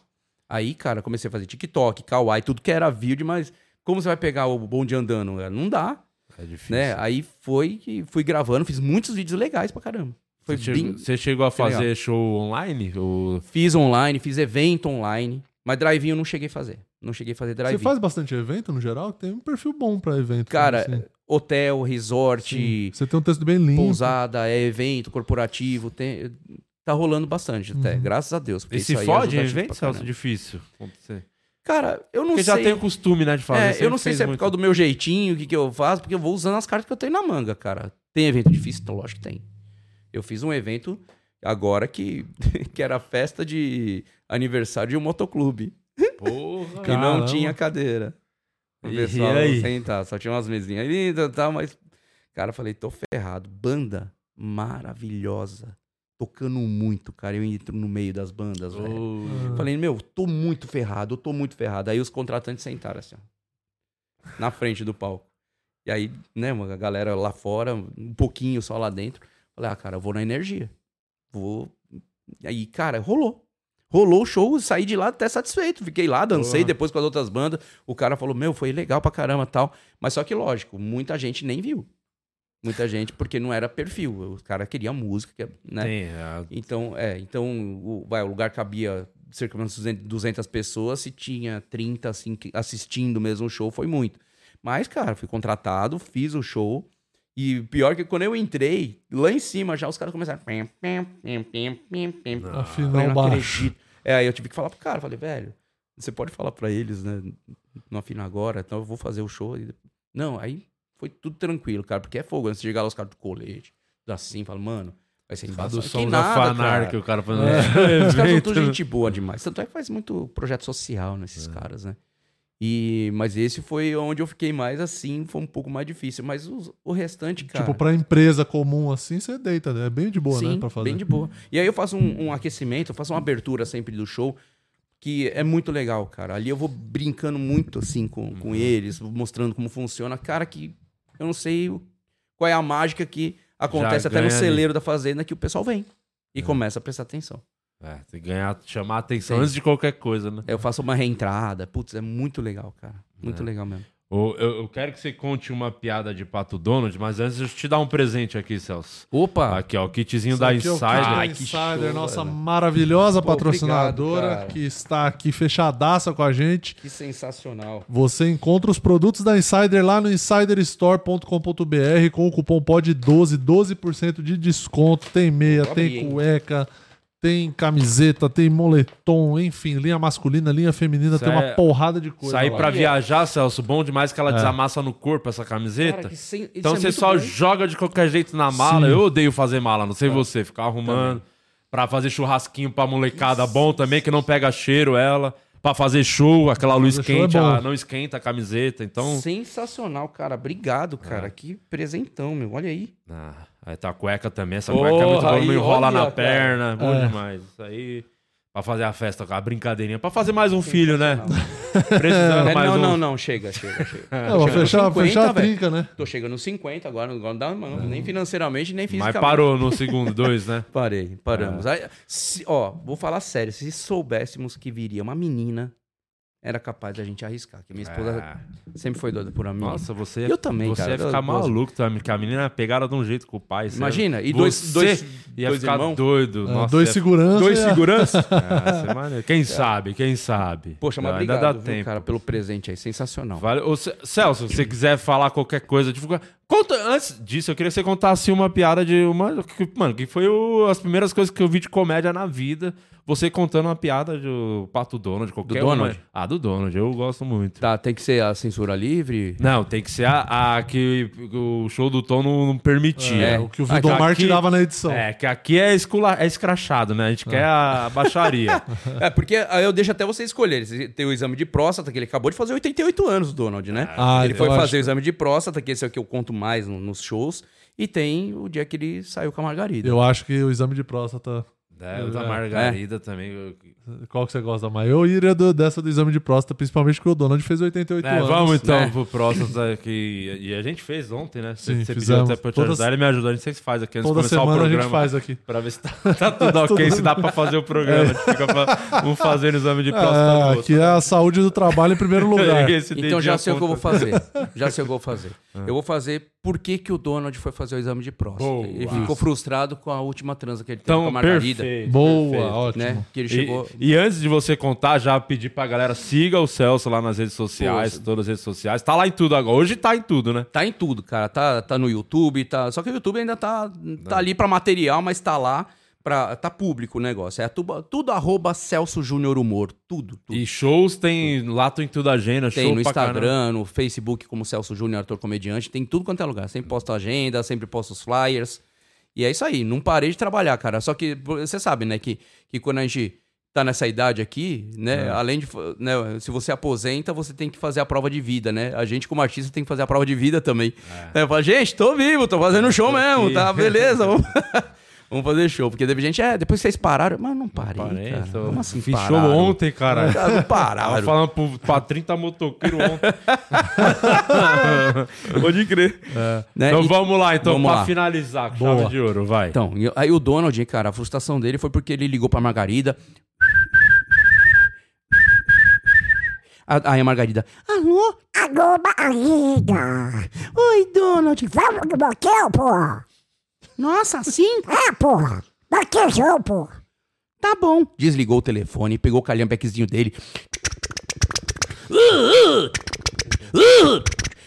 Speaker 3: Aí, cara, comecei a fazer TikTok, Kawaii, tudo que era vídeo, mas como você vai pegar o bonde andando? cara? Não dá,
Speaker 2: É difícil.
Speaker 3: né? Aí foi que fui gravando, fiz muitos vídeos legais pra caramba. Foi
Speaker 2: Você
Speaker 3: bem...
Speaker 2: chegou, você chegou a fazer
Speaker 3: legal.
Speaker 2: show online? Ou...
Speaker 3: Fiz online, fiz evento online. Mas drive-in eu não cheguei a fazer. Não cheguei a fazer drive-in.
Speaker 4: Você faz bastante evento no geral? Tem um perfil bom pra evento.
Speaker 3: Cara,
Speaker 4: assim.
Speaker 3: hotel, resort,
Speaker 4: Sim. Você tem um texto bem limpo.
Speaker 3: pousada, é evento corporativo, tem... tá rolando bastante até,
Speaker 4: Uhum.
Speaker 3: graças a Deus. porque
Speaker 2: E se fode em evento, Celso? Difícil. acontecer.
Speaker 3: Cara, eu não
Speaker 2: Porque
Speaker 3: sei.
Speaker 2: já tem o costume, né, de fazer.
Speaker 3: É, eu não sei se é por causa do meu jeitinho, o que, que eu faço, porque eu vou usando as cartas que eu tenho na manga, cara. Tem evento difícil? Então, lógico que tem. Eu fiz um evento agora que, que era festa de aniversário de um motoclube.
Speaker 2: Porra.
Speaker 3: E não tinha cadeira. O pessoal
Speaker 2: aí?
Speaker 3: sentar, só tinha umas mesinhas ali e tal, mas. Cara, eu falei, tô ferrado. Banda maravilhosa. Tocando muito, cara. Eu entro no meio das bandas, velho.
Speaker 2: Ô,
Speaker 3: Falei, meu, tô muito ferrado, eu tô muito ferrado. Aí os contratantes sentaram assim, ó, na frente do palco. E aí, né, a galera lá fora, um pouquinho só lá dentro. Falei, ah, cara, eu vou na energia. Vou. Aí, cara, rolou. Rolou o show, saí de lá até satisfeito. Fiquei lá, dancei
Speaker 2: Porra.
Speaker 3: depois com as outras bandas. O cara falou, meu, foi legal pra caramba tal. Mas só que, lógico, muita gente nem viu. Muita gente, porque não era perfil. O cara queria música, né?
Speaker 2: Tem, é,
Speaker 3: Então, é, então o, vai, o lugar cabia cerca de umas 200 200 pessoas, se tinha 30 assim, assistindo mesmo o show, foi muito. Mas, cara, fui contratado, fiz o show. E pior que quando eu entrei, lá em cima já os caras começaram.
Speaker 4: Afinal,
Speaker 3: não acredito. É, aí eu tive que falar pro cara, falei, velho, você pode falar pra eles, né? Não afina agora, então eu vou fazer o show. Não, aí foi tudo tranquilo, cara, porque é fogo. Antes de chegar lá, os caras do colete, assim, fala, mano, vai ser
Speaker 2: Faz
Speaker 3: embaçado.
Speaker 2: o
Speaker 3: Que
Speaker 2: som da
Speaker 3: nada,
Speaker 2: fanar
Speaker 3: cara.
Speaker 2: que o cara fazendo.
Speaker 3: Os caras são tudo gente boa demais. Tanto é que faz muito projeto social nesses
Speaker 2: É.
Speaker 3: caras, né? E, mas esse foi onde eu fiquei mais assim, foi um pouco mais difícil. Mas os- o restante, cara.
Speaker 4: Tipo, pra empresa comum assim, você deita, né? É bem de boa,
Speaker 3: sim,
Speaker 4: né? Pra fazer.
Speaker 3: bem de boa. E aí eu faço um, um aquecimento, eu faço uma abertura sempre do show, que é muito legal, cara. Ali eu vou brincando muito assim com,
Speaker 2: Uhum.
Speaker 3: com eles, mostrando como funciona. Cara, que eu não sei o- qual é a mágica que acontece até no
Speaker 2: ganha ali.
Speaker 3: celeiro da fazenda que o pessoal vem e
Speaker 2: É.
Speaker 3: começa a prestar atenção.
Speaker 2: É, tem que ganhar, chamar a atenção
Speaker 3: Sim.
Speaker 2: antes de qualquer coisa, né?
Speaker 3: Eu faço uma reentrada. Putz, é muito legal, cara. Muito
Speaker 2: É.
Speaker 3: legal mesmo.
Speaker 2: Eu, eu quero que você conte uma piada de Pato Donald, mas antes deixa eu te dar um presente aqui, Celso.
Speaker 3: Opa!
Speaker 2: Aqui, ó, o kitzinho
Speaker 4: Isso
Speaker 2: da
Speaker 4: aqui é o
Speaker 2: Insider.
Speaker 3: Ai, que
Speaker 4: Insider,
Speaker 3: show,
Speaker 4: nossa
Speaker 3: velho.
Speaker 4: maravilhosa
Speaker 3: Pô,
Speaker 4: patrocinadora,
Speaker 3: obrigado,
Speaker 4: que está aqui fechadaça com a gente.
Speaker 3: Que sensacional.
Speaker 4: Você encontra os produtos da Insider lá no insiderstore.com.br com o cupom POD12, 12% de desconto. Tem meia, tem
Speaker 3: abrir, hein?
Speaker 4: Tem camiseta, tem moletom, enfim, linha masculina, linha feminina,
Speaker 2: Isso
Speaker 4: tem uma
Speaker 2: é-
Speaker 4: porrada de coisa.
Speaker 2: Sair
Speaker 4: lá.
Speaker 2: pra viajar, Celso, bom demais que ela
Speaker 4: É.
Speaker 2: desamassa no corpo essa camiseta.
Speaker 3: Cara, que isso
Speaker 2: Então
Speaker 3: é
Speaker 2: você
Speaker 3: muito
Speaker 2: só
Speaker 3: bom.
Speaker 2: joga de qualquer jeito na mala.
Speaker 4: Sim.
Speaker 2: Eu odeio fazer mala, não sei você, ficar arrumando. Pra fazer churrasquinho pra molecada bom também, que não pega cheiro ela. Pra fazer show, aquela luz
Speaker 4: show é
Speaker 2: quente,
Speaker 4: bom.
Speaker 2: ah, não esquenta a camiseta. Então.
Speaker 3: Sensacional, cara. Obrigado, cara. Que presentão, meu. Olha aí.
Speaker 2: Ah, aí tá a cueca também. Essa cueca é muito
Speaker 3: Porra,
Speaker 2: boa, não enrola
Speaker 3: olha,
Speaker 2: na
Speaker 3: cara.
Speaker 2: perna. Bom
Speaker 4: É.
Speaker 2: demais. Isso aí. Pra fazer a festa, a brincadeirinha. Pra fazer mais um filho, né? Precisando
Speaker 3: É,
Speaker 2: mais
Speaker 3: não,
Speaker 2: um.
Speaker 3: não, não. Chega, chega, chega.
Speaker 4: É,
Speaker 3: Tô
Speaker 4: fechar,
Speaker 3: nos 50,
Speaker 4: fechar a
Speaker 3: velho.
Speaker 4: trinca, né?
Speaker 3: Tô chegando nos 50 agora, não dá mano, nem financeiramente, nem
Speaker 2: Mas
Speaker 3: fisicamente.
Speaker 2: parou no segundo, dois, né?
Speaker 3: Parei, paramos. Aí, se- ó, vou falar sério. Se soubéssemos que viria uma menina, era capaz da gente arriscar. Que minha esposa
Speaker 2: Ah.
Speaker 3: sempre foi doida por mim.
Speaker 2: Nossa, você,
Speaker 3: Eu também,
Speaker 2: você
Speaker 3: cara.
Speaker 2: ia ficar
Speaker 3: Eu
Speaker 2: maluco, tá? porque a menina pegada de um jeito com o pai.
Speaker 3: Imagina, e dois-
Speaker 2: Você
Speaker 3: dois-
Speaker 2: ia
Speaker 3: dois
Speaker 2: ficar
Speaker 3: irmãos?
Speaker 2: doido.
Speaker 4: É,
Speaker 2: Nossa,
Speaker 4: dois
Speaker 2: ia-
Speaker 4: seguranças.
Speaker 3: Dois
Speaker 4: a-
Speaker 3: seguranças?
Speaker 2: Ah, é. Quem sabe, quem sabe.
Speaker 3: Poxa, mas
Speaker 2: Ainda
Speaker 3: obrigado,
Speaker 2: dá
Speaker 3: viu,
Speaker 2: tempo.
Speaker 3: cara, pelo presente aí. Sensacional.
Speaker 2: Vale. Ô, Ce- Celso, se você quiser falar qualquer coisa, divulgar. Conta, antes disso, eu queria que você contasse uma piada de uma. que- Mano, que foi o- as primeiras coisas que eu vi de comédia na vida. Você contando uma piada do Pato Donald, qualquer
Speaker 3: Do
Speaker 2: uma.
Speaker 3: Donald?
Speaker 2: Ah, do Donald, eu gosto muito.
Speaker 3: Tá, tem que ser a censura livre?
Speaker 2: Não, tem que ser a, a que o show do Tom não, não permitia.
Speaker 4: É, o que o
Speaker 3: Ah,
Speaker 4: Vidomar
Speaker 2: aqui-
Speaker 4: tirava na edição.
Speaker 2: É, que aqui é, escula, é escrachado, né? A gente quer a baixaria.
Speaker 3: É, porque aí eu deixo até você escolher. Você tem o exame de próstata, que ele acabou de fazer 88 anos, o Donald, né?
Speaker 4: Ah,
Speaker 3: ele foi
Speaker 4: eu
Speaker 3: fazer
Speaker 4: acho-
Speaker 3: o exame de próstata, que esse é o que eu conto mais no- nos shows. E tem o dia que ele saiu com a Margarida.
Speaker 4: Eu acho que o exame de próstata.
Speaker 2: É, o da Margarida também. eu-
Speaker 4: Qual que você gosta mais? Eu iria do- dessa do exame de próstata, principalmente porque o Donald fez 88
Speaker 2: É,
Speaker 4: anos.
Speaker 2: vamos então
Speaker 3: né?
Speaker 2: pro próximo que e a gente fez ontem, né? Você,
Speaker 4: Sim,
Speaker 2: você pediu
Speaker 4: fizemos.
Speaker 2: até pra eu te
Speaker 4: Todas-
Speaker 2: ajudar, ele me ajudou. A gente sempre faz aqui antes
Speaker 4: Toda
Speaker 2: de começar o
Speaker 4: semana a
Speaker 2: programa.
Speaker 4: gente faz aqui.
Speaker 2: Pra ver se tá, tá tudo ok, se dá pra fazer o programa. A gente fica pra, um fazendo exame de próstata
Speaker 4: Ah,
Speaker 2: outro.
Speaker 4: aqui é a saúde do trabalho em primeiro lugar.
Speaker 3: Então já sei o que eu vou fazer. Já sei o que eu vou fazer. Eu vou fazer por que, que o Donald foi fazer o exame de próstata.
Speaker 2: Boa.
Speaker 3: Ele ficou frustrado com a última transa que ele teve com a
Speaker 2: Então,
Speaker 3: Margarida.
Speaker 2: perfeito.
Speaker 4: Boa,
Speaker 2: perfeito.
Speaker 4: ótimo.
Speaker 3: Né? Que ele
Speaker 2: E-
Speaker 3: chegou.
Speaker 2: E antes de você contar, já pedir pra galera, siga o Celso lá nas redes sociais, todas as redes sociais. Tá lá em tudo agora. Hoje tá em tudo, né?
Speaker 3: Tá em tudo, cara. Tá, tá no YouTube, tá. Só que o YouTube ainda tá, tá ali pra material, mas tá lá. Pra, tá público o negócio. É tudo, tudo arroba Celso Júnior Humor. Tudo, tudo.
Speaker 2: E shows tem. Lá tem tudo agenda,
Speaker 3: Tem no
Speaker 2: pra caramba.
Speaker 3: Instagram, no Facebook, como Celso Júnior, ator comediante. Tem tudo quanto é lugar. Sempre posto agenda, sempre posto os flyers. E é isso aí. Não parei de trabalhar, cara. Só que você sabe, né, que, que quando a gente tá nessa idade aqui, né,
Speaker 2: É.
Speaker 3: além de. Né, se você aposenta, você tem que fazer a prova de vida, né? A gente, como artista, tem que fazer a prova de vida também. É. Eu falo, gente, tô vivo, tô fazendo show mesmo, tá? Beleza, vamos. Fazer show, porque teve gente, é, depois vocês pararam. Mas não parei,
Speaker 2: Parei,
Speaker 3: cara.
Speaker 2: tô-
Speaker 3: Como assim
Speaker 2: Fiz show
Speaker 3: pararam?
Speaker 2: ontem, cara.
Speaker 3: Cara, não
Speaker 2: Tava
Speaker 3: pararam.
Speaker 2: falando pro, pra 30 motoqueiros ontem.
Speaker 3: Pode crer. Né?
Speaker 2: Então
Speaker 3: E-
Speaker 2: vamos lá, então,
Speaker 3: Vamos
Speaker 2: pra
Speaker 3: lá.
Speaker 2: finalizar, com
Speaker 4: Boa.
Speaker 2: chave de ouro, vai.
Speaker 3: Então, aí o Donald, cara, a frustração dele foi porque ele ligou pra Margarida. Aí a Margarida, alô?
Speaker 6: Alô, Margarida.
Speaker 3: Oi, Donald.
Speaker 6: Vamos no motel, pô.
Speaker 3: Nossa, assim?
Speaker 6: É, porra. Motelzão, pô.
Speaker 3: Tá bom. Desligou o telefone, pegou o calhambequezinho dele.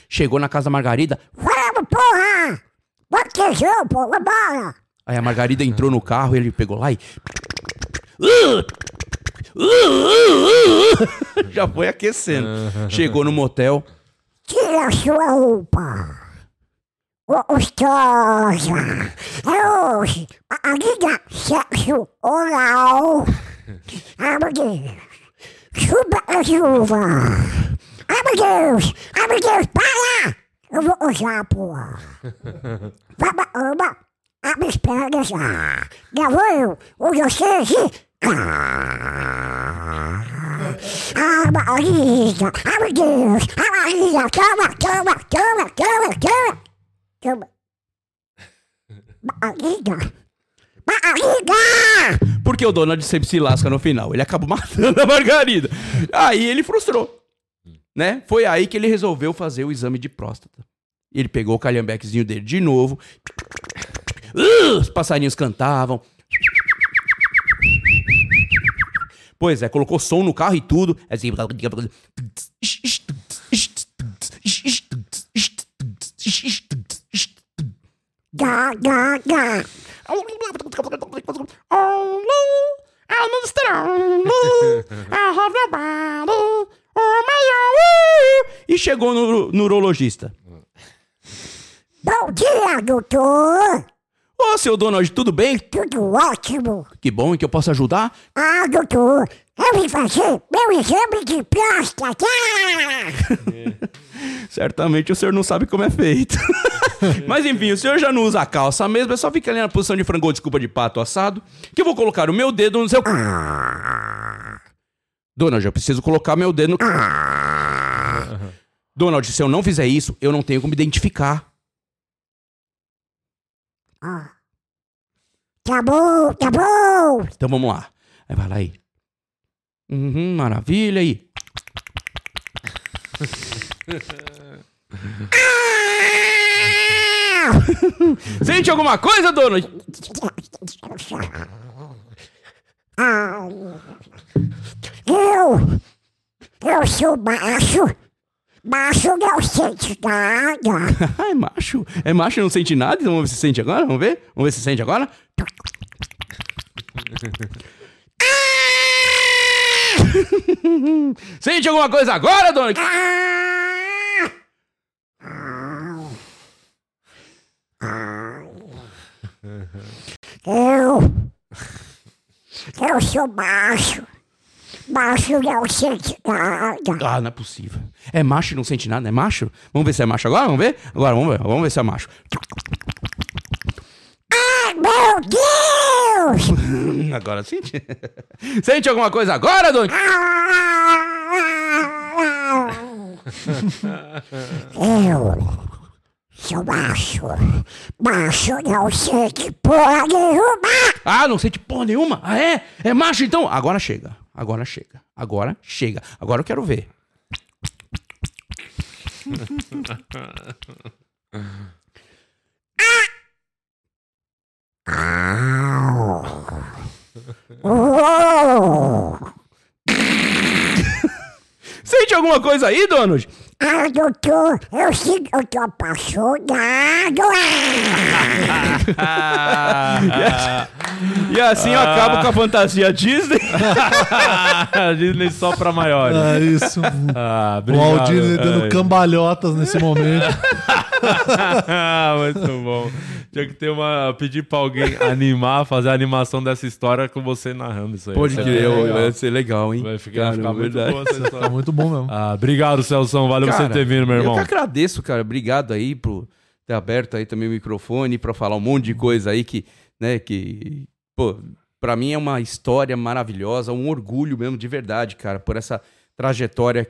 Speaker 3: Chegou na casa da Margarida.
Speaker 6: Vamos, porra. Motelzão, pô. Vambora.
Speaker 3: Aí a Margarida entrou no carro, ele pegou lá e. Já foi aquecendo. Chegou no motel.
Speaker 6: Tira a sua roupa. Gostosa. É hoje. Margarida, sexo oral. Deus. Chupa a chuva. Meu Deus. Meu Deus, para. Eu vou usar, porra. Vamos, vamos. Abre as pernas. Gravou sei assim. Ah, ah, Margarida. Ai, meu Deus. Ai, Margarida. Calma, calma, calma, calma, calma. Calma. Margarida. Margarida.
Speaker 3: Porque o Donald sempre se lasca no final. Ele acaba matando a Margarida. Aí ele frustrou. Né? Foi aí que ele resolveu fazer o exame de próstata. Ele pegou o calhambequezinho dele de novo. Uh, Os passarinhos cantavam. Pois é, colocou som no carro e tudo. Assim.
Speaker 6: Ga, ga, ga.
Speaker 3: E chegou no no urologista.
Speaker 6: Bom dia, doutor.
Speaker 3: Ô, seu Donald, tudo bem?
Speaker 6: Tudo ótimo.
Speaker 3: Que bom, que eu posso ajudar?
Speaker 6: Ah, doutor, eu vim fazer meu exame de próstata.
Speaker 3: Certamente o senhor não sabe como é feito. Mas enfim, o senhor já não usa a calça mesmo, é só ficar ali na posição de frango, desculpa, de pato assado, que eu vou colocar o meu dedo no seu... Donald, eu preciso colocar meu dedo no... Donald, se eu não fizer isso, eu não tenho como identificar.
Speaker 6: Tá bom, tá bom.
Speaker 3: Então vamos lá. Aí vai lá aí. Uhum, maravilha aí. Sente alguma coisa?
Speaker 6: Ah, eu, eu sou macho. Macho não sente nada.
Speaker 3: Ah, é macho. É macho e não sente nada? Então vamos ver se sente agora? Vamos ver? Vamos ver se sente agora? sente alguma coisa agora, Donald?
Speaker 6: Eu, eu sou macho. Macho não sente nada.
Speaker 3: Ah, não é possível. É macho e não sente nada? É macho? Vamos ver se é macho agora? Vamos ver? Agora, vamos ver. Vamos ver se é macho.
Speaker 6: Ai, meu Deus!
Speaker 3: Agora sente. sente alguma coisa agora, Donald?
Speaker 6: Eu sou macho. Macho não sente porra nenhuma.
Speaker 3: Ah, não sente porra nenhuma? Ah, é? É macho então? Agora chega. Agora chega. Agora chega. Agora eu quero ver.
Speaker 6: Oh,
Speaker 3: alguma coisa aí, Donald?
Speaker 6: Ah, doutor, eu sei que eu tô apaixonado.
Speaker 3: E assim eu acabo com a fantasia Disney.
Speaker 2: Disney só pra maiores.
Speaker 4: É isso.
Speaker 2: Ah,
Speaker 4: O
Speaker 2: obrigado.
Speaker 4: Aldir dando
Speaker 2: É.
Speaker 4: cambalhotas nesse momento.
Speaker 2: Muito bom. Tinha que ter uma. Pedir pra alguém animar, fazer a animação dessa história com você narrando isso aí.
Speaker 3: Pode
Speaker 2: Vai ser
Speaker 3: crer,
Speaker 2: legal.
Speaker 3: vai ser legal, hein?
Speaker 2: Vai ficar, vai ficar muito
Speaker 3: verdade.
Speaker 2: boa essa
Speaker 4: Tá
Speaker 2: história.
Speaker 4: muito bom mesmo.
Speaker 2: Ah, obrigado, Celção. Valeu por você
Speaker 3: Cara,
Speaker 2: ter vindo, meu irmão.
Speaker 3: Eu que agradeço, cara. Obrigado aí por ter aberto aí também o microfone pra falar um monte de coisa aí que, né, que, pô, pra mim é uma história maravilhosa, um orgulho mesmo, de verdade, cara, por essa trajetória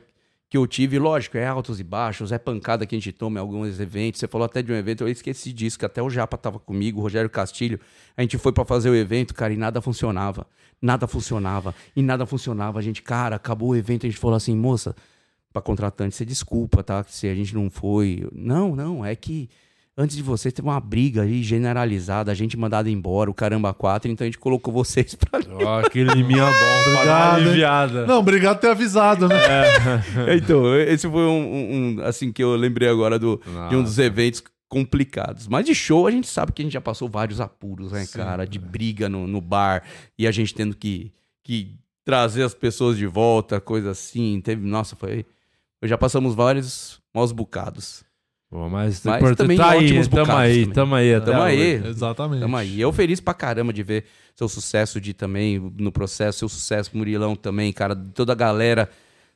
Speaker 3: que eu tive. Lógico, é altos e baixos, é pancada que a gente toma em alguns eventos. Você falou até de um evento, eu esqueci disso, que até o Japa tava comigo, o Rogério Castilho. A gente foi pra fazer o evento, cara, e nada funcionava. Nada funcionava. E nada funcionava. A gente, cara, acabou o evento, a gente falou assim, moça, pra contratante, você desculpa, tá? Se a gente não foi. Não, não, é que antes de vocês teve uma briga aí generalizada, a gente mandado embora, o caramba quatro, então a gente colocou vocês pra
Speaker 2: Ó, aquele liminha bom.
Speaker 4: Obrigado,
Speaker 2: aliviada.
Speaker 4: Não, obrigado por ter avisado, né?
Speaker 3: Então, esse foi um, um- assim, que eu lembrei agora do, de um dos eventos complicados. Mas de show, a gente sabe que a gente já passou vários apuros, né, cara? De briga no, no bar e a gente tendo que, que trazer as pessoas de volta, coisa assim. Teve, nossa, foi... Já passamos vários maus bocados.
Speaker 2: Pô, mas,
Speaker 3: Mas
Speaker 2: importante-
Speaker 3: também
Speaker 2: tá aí,
Speaker 3: ótimos
Speaker 2: tamo
Speaker 3: bocados
Speaker 2: aí,
Speaker 3: também.
Speaker 2: tamo aí.
Speaker 3: Tamo aí.
Speaker 4: Exatamente.
Speaker 3: Tamo aí. Eu feliz pra caramba de ver seu sucesso de também, no processo, seu sucesso, Murilão também, cara, toda a galera,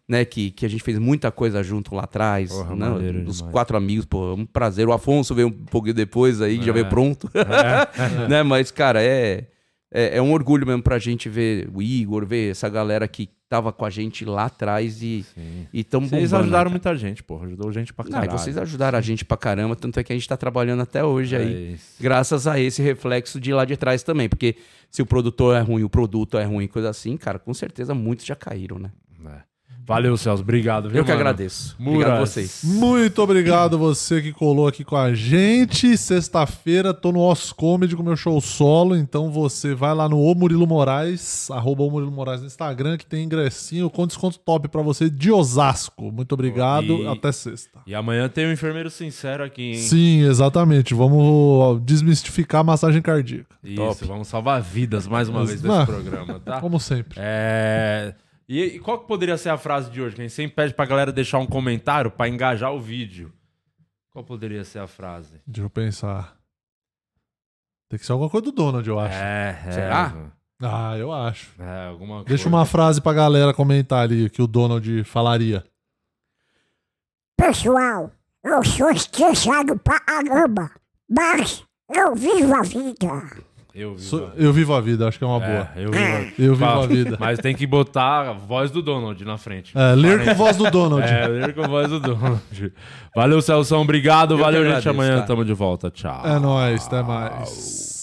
Speaker 3: né, que, que a gente fez muita coisa junto lá atrás,
Speaker 2: Porra,
Speaker 3: né, os
Speaker 2: demais.
Speaker 3: quatro amigos, pô, um prazer. O Afonso veio um pouquinho depois aí, já
Speaker 2: É.
Speaker 3: veio pronto, né, mas, cara, é, é, é um orgulho mesmo pra gente ver o Igor, ver essa galera que tava com a gente lá atrás e, e tão
Speaker 2: Vocês
Speaker 3: bombando,
Speaker 2: ajudaram
Speaker 3: né,
Speaker 2: muita gente, porra. Ajudou gente pra
Speaker 3: cara? Não, e vocês ajudaram a gente pra caramba, tanto é que a gente tá trabalhando até hoje
Speaker 2: É
Speaker 3: aí
Speaker 2: isso.
Speaker 3: graças a esse reflexo de lá de trás também. Porque se o produtor é ruim, o produto é ruim, coisa assim, cara, com certeza muitos já caíram, né?
Speaker 2: Valeu, Celso. Obrigado. viu,
Speaker 3: Eu que
Speaker 2: mano?
Speaker 3: agradeço. Obrigado a
Speaker 2: Muras.
Speaker 3: vocês.
Speaker 4: Muito obrigado você que colou aqui com a gente. Sexta-feira tô no Os Comedy com meu show solo, então você vai lá no O Murilo Moraes, arroba O Murilo Moraes no Instagram, que tem ingressinho com desconto top pra você de Osasco. Muito obrigado,
Speaker 2: E-
Speaker 4: até sexta.
Speaker 2: E amanhã tem um enfermeiro sincero aqui, hein?
Speaker 4: Sim, exatamente. Vamos desmistificar a massagem cardíaca.
Speaker 2: Isso, vamos salvar vidas mais uma vez nesse programa, tá?
Speaker 4: Como sempre.
Speaker 2: É... E, e qual que poderia ser a frase de hoje? Que a gente sempre pede pra galera deixar um comentário pra engajar o vídeo. Qual poderia ser a frase?
Speaker 4: Deixa eu pensar. Tem que ser alguma coisa do Donald, eu acho.
Speaker 2: É, é.
Speaker 3: Será?
Speaker 4: Ah, eu acho.
Speaker 2: É, alguma
Speaker 4: Deixa
Speaker 2: coisa.
Speaker 4: uma frase pra galera comentar ali que o Donald falaria.
Speaker 6: Pessoal, eu sou estressado pra caramba, mas eu vivo a vida.
Speaker 2: Eu vi.
Speaker 4: So- eu vivo a vida, acho que é uma boa.
Speaker 2: É, eu vi.
Speaker 4: Eu vivo
Speaker 2: Fala.
Speaker 4: a vida.
Speaker 2: Mas tem que botar a voz do Donald na frente.
Speaker 4: É, ler com voz do Donald.
Speaker 2: É, ler com a voz do Donald. Valeu, Celso. Obrigado.
Speaker 3: Eu
Speaker 2: Valeu, gente.
Speaker 3: agradeço,
Speaker 2: Amanhã tamo de volta. Tchau.
Speaker 4: É nóis, até mais.